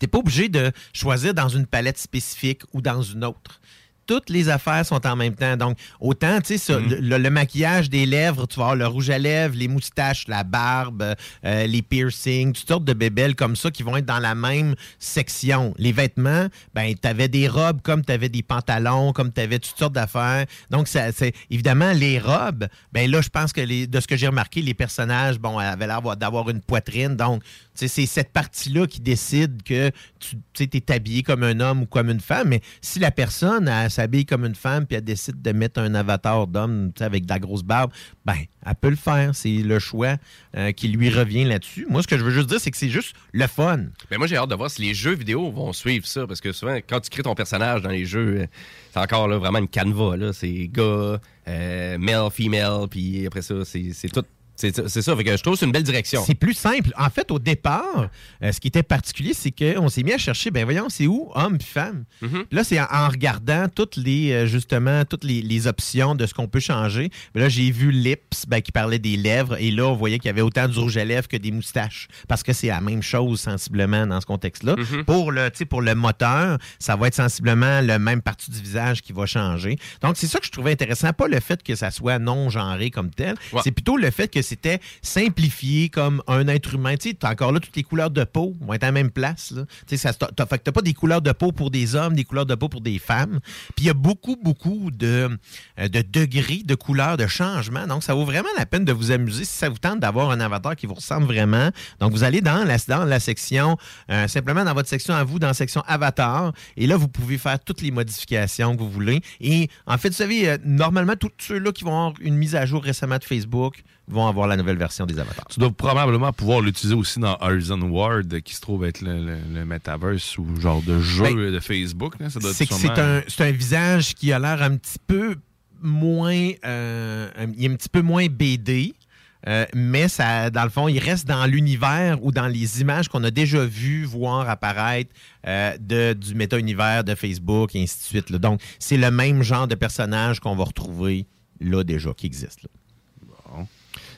T'es pas obligé de choisir dans une palette spécifique ou dans une autre. Toutes les affaires sont en même temps. Donc, autant, tu sais, Mm. le, le maquillage des lèvres, tu vas avoir le rouge à lèvres, les moustaches, la barbe, euh, les piercings, toutes sortes de bébelles comme ça qui vont être dans la même section. Les vêtements, ben, tu avais des robes comme tu avais des pantalons, comme tu avais toutes sortes d'affaires. Donc, c'est évidemment, les robes, ben là, je pense que les, de ce que j'ai remarqué, les personnages, bon, avaient l'air d'avoir une poitrine. Donc, c'est cette partie-là qui décide que tu es habillé comme un homme ou comme une femme. Mais si la personne s'habille comme une femme puis elle décide de mettre un avatar d'homme avec de la grosse barbe, ben, elle peut le faire. C'est le choix euh, qui lui revient là-dessus. Moi, ce que je veux juste dire, c'est que c'est juste le fun. Ben moi, j'ai hâte de voir si les jeux vidéo vont suivre ça. Parce que souvent, quand tu crées ton personnage dans les jeux, euh, c'est encore là, vraiment une canevas. C'est gars, euh, male, female, puis après ça, c'est tout. C'est ça. Fait que je trouve que c'est une belle direction. C'est plus simple. En fait, au départ, euh, ce qui était particulier, c'est qu'on s'est mis à chercher, ben voyons, c'est où homme puis femme. Puis Là, c'est en, en regardant toutes les, euh, justement, toutes les, les options de ce qu'on peut changer. Ben là, j'ai vu Lips, ben, qui parlait des lèvres, et là, on voyait qu'il y avait autant du rouge à lèvres que des moustaches. Parce que c'est la même chose, sensiblement, dans ce contexte-là. Pour le, tu sais, pour le moteur, ça va être sensiblement le même partie du visage qui va changer. Donc, c'est ça que je trouvais intéressant. Pas le fait que ça soit non-genré comme tel, Ouais. c'est plutôt le fait que c'était simplifié comme un être humain. Tu sais, encore là toutes les couleurs de peau vont être à la même place. Tu sais, ça, t'as pas des couleurs de peau pour des hommes, des couleurs de peau pour des femmes. Puis il y a beaucoup, beaucoup de, euh, de degrés de couleurs, de changements. Donc, ça vaut vraiment la peine de vous amuser si ça vous tente d'avoir un avatar qui vous ressemble vraiment. Donc, vous allez dans la, dans la section, euh, simplement dans votre section à vous, dans la section avatar. Et là, vous pouvez faire toutes les modifications que vous voulez. Et en fait, vous savez, euh, normalement, tous ceux-là qui vont avoir une mise à jour récemment de Facebook vont avoir la nouvelle version des avatars. Tu dois probablement pouvoir l'utiliser aussi dans Horizon World, qui se trouve être le, le- le metaverse ou genre de jeu Ben, de Facebook. là. Ça doit être C'est un, visage qui a l'air un petit peu moins. euh, il est un petit peu moins BD. euh, mais ça, dans le fond, il reste dans l'univers ou dans les images qu'on a déjà vues voir apparaître euh, de, du méta-univers de Facebook et ainsi de suite. là. Donc, c'est le même genre de personnage qu'on va retrouver là déjà, qui existe. là.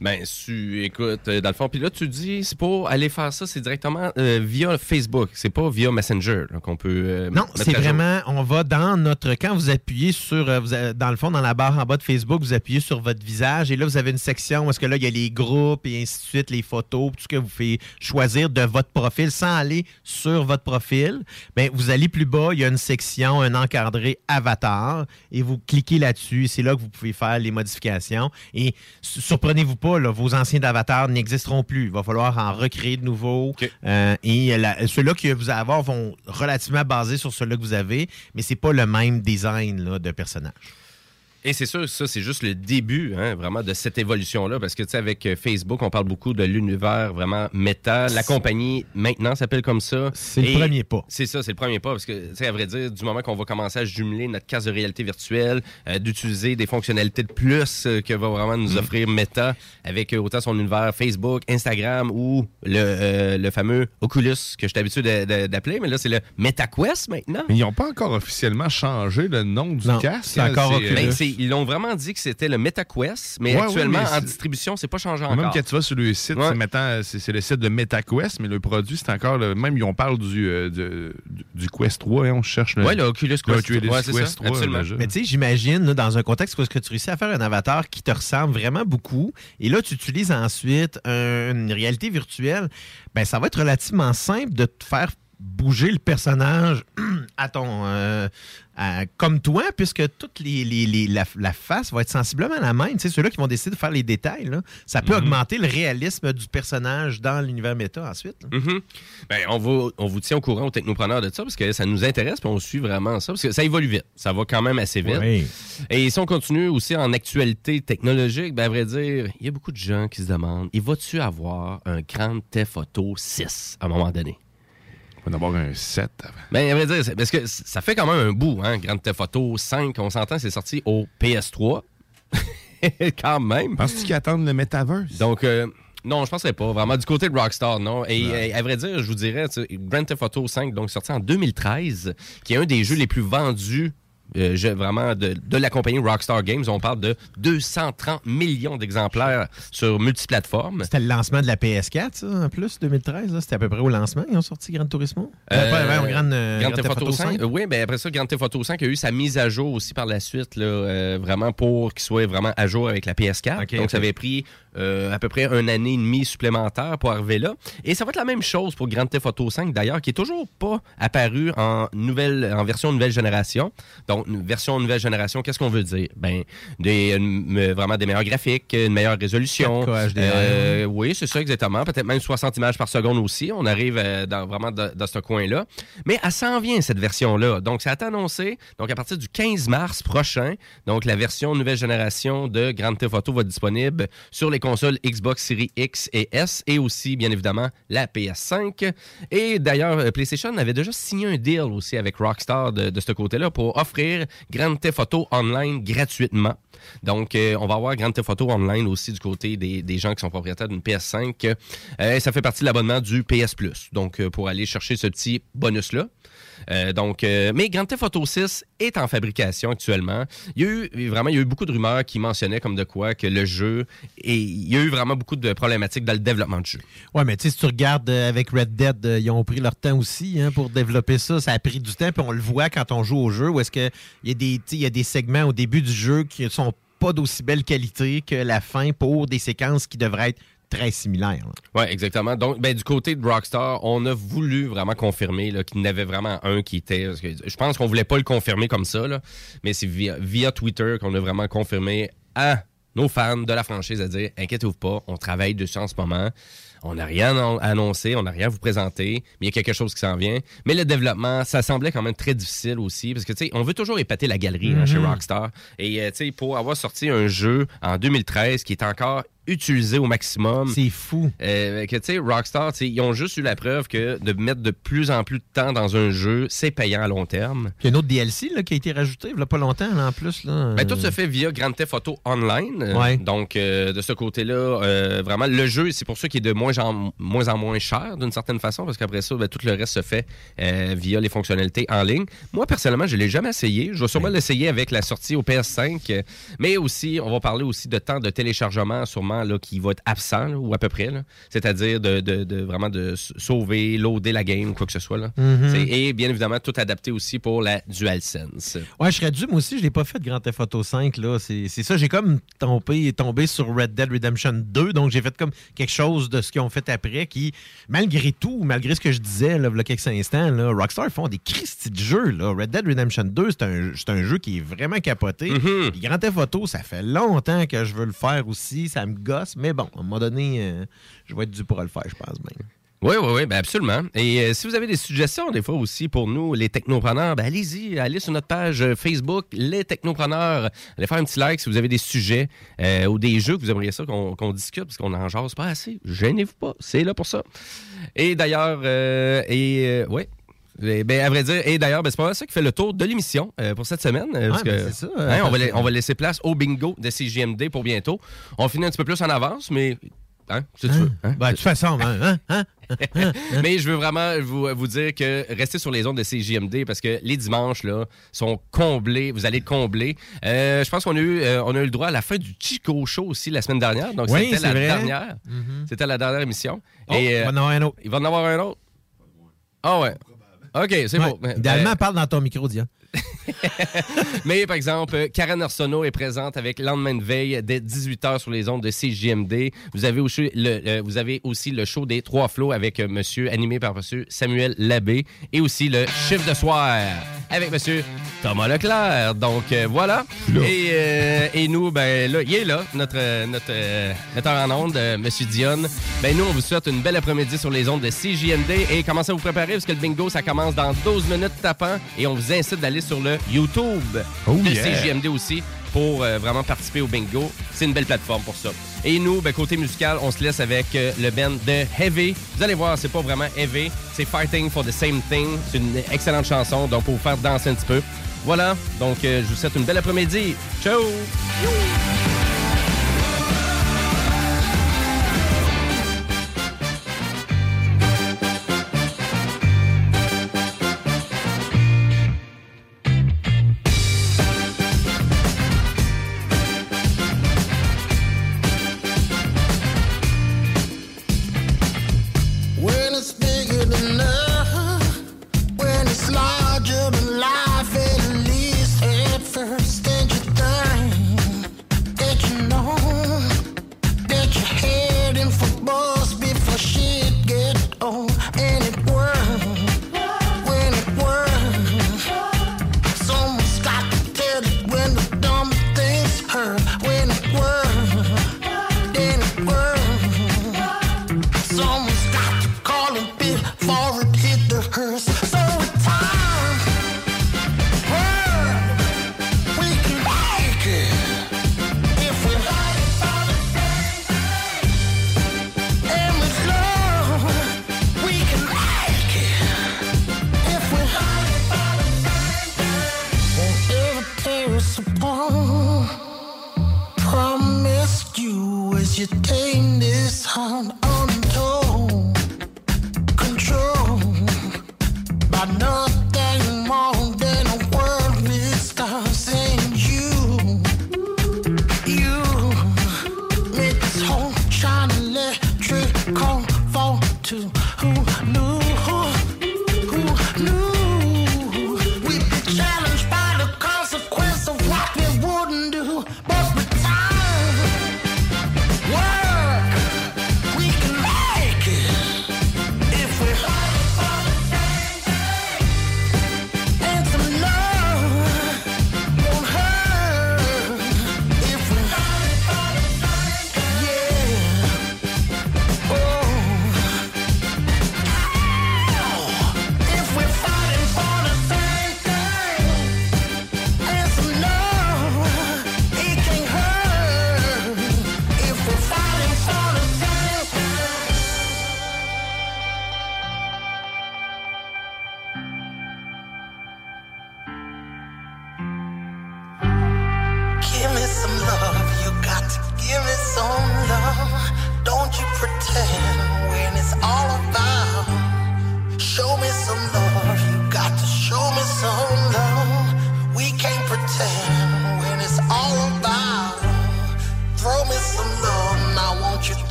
Ben, su, écoute, euh, dans le fond, puis là, tu dis, c'est pour aller faire ça, c'est directement euh, via Facebook, c'est pas via Messenger qu'on peut. euh, Non, c'est vraiment, on va dans notre, quand vous appuyez sur, vous dans le fond, dans la barre en bas de Facebook, vous appuyez sur votre visage et là, vous avez une section où est-ce que là, il y a les groupes et ainsi de suite, les photos, tout ce que vous faites choisir de votre profil sans aller sur votre profil. Ben, vous allez plus bas, il y a une section, un encadré avatar et vous cliquez là-dessus. C'est là que vous pouvez faire les modifications et su- surprenez-vous pas, là, vos anciens avatars n'existeront plus. Il va falloir en recréer de nouveaux. Euh, et ceux-là que vous allez avoir vont relativement baser sur ceux-là que vous avez, mais c'est pas le même design là, de personnage. Et c'est sûr, ça, c'est juste le début, hein, vraiment, de cette évolution-là. Parce que, tu sais, avec euh, Facebook, on parle beaucoup de l'univers vraiment méta. La compagnie, maintenant, s'appelle comme ça. C'est le premier pas. C'est ça, c'est le premier pas. Parce que, tu sais, à vrai dire, du moment qu'on va commencer à jumeler notre case de réalité virtuelle, euh, d'utiliser des fonctionnalités de plus euh, que va vraiment nous offrir Meta avec euh, autant son univers Facebook, Instagram ou le, le fameux Oculus que je suis habitué d'appeler. Mais là, c'est le MetaQuest maintenant. Mais ils n'ont pas encore officiellement changé le nom du Non, casque. c'est encore Oculus. Ben, ils l'ont vraiment dit que c'était le MetaQuest, mais Ouais, actuellement, mais en distribution, c'est pas changé Même encore. quand tu vas sur le site, c'est maintenant, c'est c'est le site de MetaQuest, mais le produit, c'est encore le même. Ils on parle du, euh, de- du, du Quest 3, hein, on cherche le. Ouais, le Oculus Quest Oculus 3, ouais, c'est Quest ça, 3, absolument. Mais tu sais, j'imagine, là, dans un contexte où est-ce que tu réussis à faire un avatar qui te ressemble vraiment beaucoup, et là, tu utilises ensuite un- une réalité virtuelle, ben ça va être relativement simple de te faire bouger le personnage à ton euh, à- comme toi, puisque toute les, les- les- la, la face va être sensiblement la même. Tu sais, ceux-là qui vont décider de faire les détails, là, ça peut Mhm. augmenter le réalisme du personnage dans l'univers méta ensuite. Mhm. Ben, on, va, on vous tient au courant aux technopreneurs de ça parce que ça nous intéresse puis on suit vraiment ça parce que ça évolue vite. Ça va quand même assez vite. Oui. Et si on continue aussi en actualité technologique, ben, à vrai dire, il y a beaucoup de gens qui se demandent il va-tu avoir un Grand Theft Auto 6 à un moment donné? Il va avoir un 7 avant. Ben, à vrai dire, parce que ça fait quand même un bout, hein, Grand Theft Auto 5, on s'entend, c'est sorti au PS3. quand même. Penses-tu qu'ils attendent le Metaverse? Donc, euh, non, je penserais pas. Vraiment, du côté de Rockstar, non. Et euh, à vrai dire, je vous dirais, Grand Theft Auto 5, donc sorti en 2013, qui est un des jeux les plus vendus. Euh, vraiment de, de la compagnie Rockstar Games. On parle de 230 millions d'exemplaires sur multiplateformes. C'était le lancement de la PS4, ça, en plus, 2013. là. C'était à peu près au lancement. Ils ont sorti Gran Turismo. Euh, Euh, pas- ouais, au Gran, euh, Grand Grand Theft Auto 5. Euh, Oui, ben après ça, Grand Theft Auto 5 a eu sa mise à jour aussi par la suite, là, vraiment pour qu'il soit vraiment à jour avec la PS4. Ok, Donc, ça avait pris euh, à peu près une année et demie supplémentaire pour arriver là. Et ça va être la même chose pour Grand Theft Auto 5, d'ailleurs, qui est toujours pas apparu en nouvelle, en version nouvelle génération. Donc, une version nouvelle génération, qu'est-ce qu'on veut dire? Ben, des, une- vraiment des meilleurs graphiques, une meilleure résolution. 4K HDR. Euh, oui, c'est ça exactement. Peut-être même 60 images par seconde aussi. On arrive euh, dans, vraiment dans, dans ce coin-là. Mais elle s'en vient, cette version-là. Donc, ça a été annoncé. Donc, à partir du 15 mars prochain, donc la version nouvelle génération de Grand Theft Auto va être disponible sur les consoles Xbox Series X et S et aussi, bien évidemment, la PS5. Et d'ailleurs, euh, PlayStation avait déjà signé un deal aussi avec Rockstar de, ce côté-là pour offrir Grand Theft Auto Online gratuitement. Donc, euh, on va avoir Grand Theft Auto Online aussi du côté des, des gens qui sont propriétaires d'une PS5. Euh, ça fait partie de l'abonnement du PS Plus. Donc, euh, pour aller chercher ce petit bonus-là. Euh, donc, euh, mais Grand Theft Auto 6 est en fabrication actuellement. Il y a eu vraiment, il y a eu beaucoup de rumeurs qui mentionnaient comme de quoi que le jeu et il y a eu vraiment beaucoup de problématiques dans le développement du jeu. Ouais, mais tu sais, si tu regardes euh, avec Red Dead, ils ont pris leur temps aussi hein, pour développer ça. Ça a pris du temps, puis on le voit quand on joue au jeu, où est-ce qu'il y, a des- il y a des segments au début du jeu qui sont pas d'aussi belle qualité que la fin pour des séquences qui devraient être très similaires. là. Oui, exactement. Donc, ben, du côté de Rockstar, on a voulu vraiment confirmer qu'il y en avait vraiment un qui était. je pense qu'on voulait pas le confirmer comme ça, mais c'est via, via Twitter qu'on a vraiment confirmé à nos fans de la franchise à dire inquiétez-vous pas, on travaille dessus en ce moment. On n'a rien an- annoncé, on n'a rien à vous présenter, mais il y a quelque chose qui s'en vient. Mais le développement, ça semblait quand même très difficile aussi, parce que, tu sais, on veut toujours épater la galerie hein, chez Mhm. Rockstar. Et, euh, tu sais, pour avoir sorti un jeu en 2013 qui est encore utilisé au maximum. C'est fou. Euh, que, tu sais, Rockstar, tu sais, ils ont juste eu la preuve que de mettre de plus en plus de temps dans un jeu, c'est payant à long terme. Il y a un autre DLC là, qui a été rajouté il n'y a pas longtemps, là, en plus. Là, Ben, tout se fait via Grand Theft Auto Online. Ouais. Donc, euh, de ce côté-là, euh, vraiment, le jeu, c'est pour ça qu'il est de moins en moins, en moins cher, d'une certaine façon, parce qu'après ça, ben, tout le reste se fait euh, via les fonctionnalités en ligne. Moi, personnellement, je ne l'ai jamais essayé. Je vais sûrement l'essayer avec la sortie au PS5. euh, Mais aussi, on va parler aussi de temps de téléchargement, sûrement là, qui va être absent, là, ou à peu près. C'est-à-dire de, de- de vraiment de sauver, loader la game, quoi que ce soit. Là. Mhm. Et bien évidemment, tout adapté aussi pour la DualSense. Ouais, je serais dû, moi aussi, je l'ai pas fait de Grand Theft Auto 5, là. C'est c'est ça, j'ai comme tombé, tombé sur Red Dead Redemption 2, donc j'ai fait comme quelque chose de ce qu'ils ont fait après qui, malgré tout, malgré ce que je disais, là, il y a quelques instants, là, Rockstar font des Christy de jeux, là. Red Dead Redemption 2, c'est un, c'est un jeu qui est vraiment capoté. Puis Grand Theft Auto, ça fait longtemps que je veux le faire aussi, ça me gosse, mais bon, à un moment donné, euh, je vais être dû pour le faire, je pense bien. Oui, oui, oui, ben absolument. Et euh, si vous avez des suggestions, des fois aussi pour nous, les technopreneurs, ben allez-y, allez sur notre page euh, Facebook, les technopreneurs. Allez faire un petit like si vous avez des sujets euh, ou des jeux que vous aimeriez ça qu'on discute, parce qu'on en jase pas assez. Gênez-vous pas, c'est là pour ça. Et d'ailleurs, euh, et ouais. Ben, à vrai dire, et d'ailleurs, ben, c'est pas mal ça qui fait le tour de l'émission euh, pour cette semaine. euh, Ouais, ben, que, c'est ça, hein, on, va on va laisser place au bingo de CGMD pour bientôt. On finit un petit peu plus en avance, mais. Hein, si tu veux. hein? Ben, de toute façon, hein, hein, hein? Mais je veux vraiment vous, vous dire que restez sur les ondes de CJMD parce que les dimanches là, sont comblés. Vous allez comblés. Euh, je pense qu'on a, eu, euh, on a eu le droit à la fin du Chico Show aussi la semaine dernière. Donc, Oui, c'était la vrai. dernière. Mhm. C'était la dernière émission. Oh, il va en avoir un autre. Il va en avoir un autre? Ah ouais. OK, c'est Ouais, bon. Idéalement, parle dans ton micro, Diane. mais par exemple, Karen Arsenault est présente avec Lendemain de veille dès 18h sur les ondes de CJMD. Vous avez aussi le, euh, vous avez aussi le show des Trois Flots avec euh, monsieur, animé par monsieur Samuel Labbé et aussi le chiffre de soir avec monsieur Thomas Leclerc. Donc euh, voilà. Et, euh, et nous, ben là, il est là, notre, notre metteur en ondes, monsieur Dionne. Ben nous, on vous souhaite une belle après-midi sur les ondes de CJMD et commencez à vous préparer parce que le bingo, ça commence dans 12 minutes tapant et on vous incite d'aller sur le YouTube Oh de yeah. CJMD aussi pour euh, vraiment participer au bingo. C'est une belle plateforme pour ça. Et nous, ben, côté musical, on se laisse avec euh, le band de Heavy. Vous allez voir, c'est pas vraiment Heavy, c'est Fighting for the Same Thing. C'est une excellente chanson, donc pour vous faire danser un petit peu. Voilà, donc euh, je vous souhaite une belle après-midi. Ciao!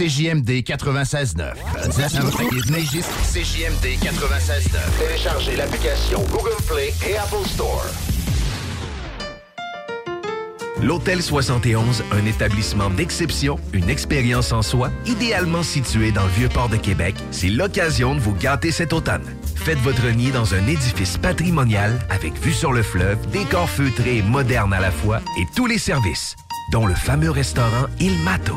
CJMD 96.9. CJMD 96.9. Téléchargez l'application Google Play et Apple Store. L'Hôtel 71, un établissement d'exception, une expérience en soi, idéalement situé dans le Vieux-Port de Québec, c'est l'occasion de vous gâter cet automne. Faites votre nid dans un édifice patrimonial avec vue sur le fleuve, décor feutré et moderne à la fois et tous les services, dont le fameux restaurant Il Mato.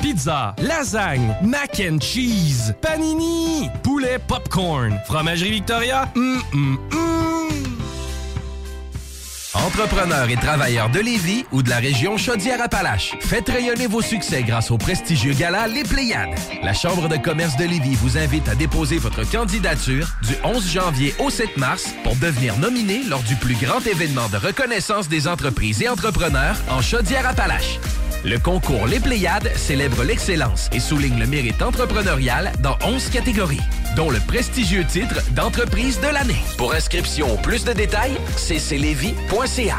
Pizza, lasagne, mac and cheese, panini, poulet popcorn, fromagerie Victoria, hum, hum, hum. Entrepreneurs et travailleurs de Lévis ou de la région Chaudière-Appalaches, faites rayonner vos succès grâce au prestigieux gala Les Pléiades. La Chambre de commerce de Lévis vous invite à déposer votre candidature du 11 janvier au 7 mars pour devenir nominé lors du plus grand événement de reconnaissance des entreprises et entrepreneurs en Chaudière-Appalaches. Le concours Les Pléiades célèbre l'excellence et souligne le mérite entrepreneurial dans 11 catégories, dont le prestigieux titre d'entreprise de l'année. Pour inscription ou plus de détails, cclevy.ca.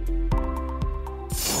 Thank you.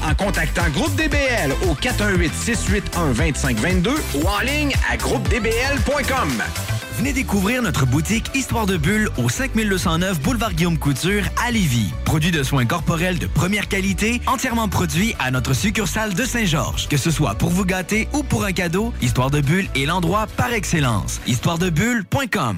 en contactant Groupe DBL au 418-681-2522 ou en ligne à groupedbl.com. Venez découvrir notre boutique Histoire de Bulle au 5209 Boulevard Guillaume Couture à Lévis. Produit de soins corporels de première qualité, entièrement produit à notre succursale de Saint-Georges. Que ce soit pour vous gâter ou pour un cadeau, Histoire de Bulle est l'endroit par excellence. Histoiredebulle.com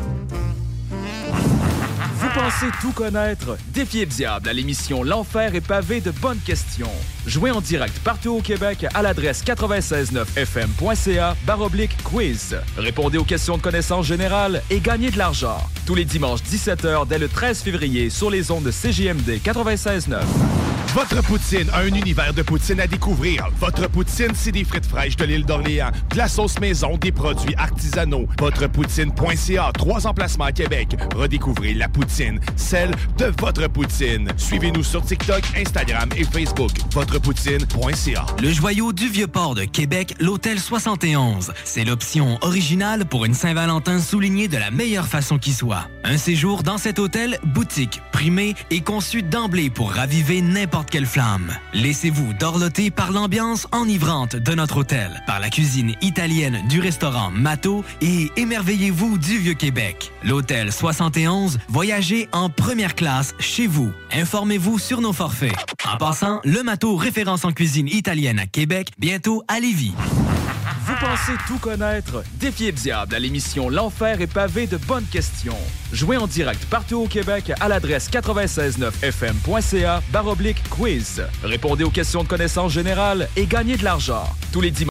Vous pensez tout connaître? Défiez le diable à l'émission L'Enfer est pavé de bonnes questions. Jouez en direct partout au Québec à l'adresse 969fm.ca baroblique quiz. Répondez aux questions de connaissances générales et gagnez de l'argent. Tous les dimanches 17h dès le 13 février sur les ondes de CJMD 96.9. Votre poutine, un univers de poutine à découvrir. Votre poutine, c'est des frites fraîches de l'île d'Orléans, de la sauce maison, des produits artisanaux. Votrepoutine.ca, trois emplacements à Québec. Redécouvrez la poutine, celle de votre poutine. Suivez-nous sur TikTok, Instagram et Facebook. Votrepoutine.ca. Le joyau du Vieux-Port de Québec, l'Hôtel 71. C'est l'option originale pour une Saint-Valentin soulignée de la meilleure façon qui soit. Un séjour dans cet hôtel, boutique, primé et conçu d'emblée pour raviver n'importe quelle flamme. Laissez-vous dorloter par l'ambiance enivrante de notre hôtel, par la cuisine italienne du restaurant Mato et émerveillez-vous du Vieux-Québec. L'Hôtel 71, voyagez en première classe chez vous. Informez-vous sur nos forfaits. En passant, le Mato, référence en cuisine italienne à Québec, bientôt à Lévis. Vous pensez tout connaître? Défiez le diable à l'émission L'Enfer est pavé de bonnes questions. Jouez en direct partout au Québec à l'adresse 969fm.ca baroblique quiz. Répondez aux questions de connaissances générales et gagnez de l'argent. Tous les dimanches.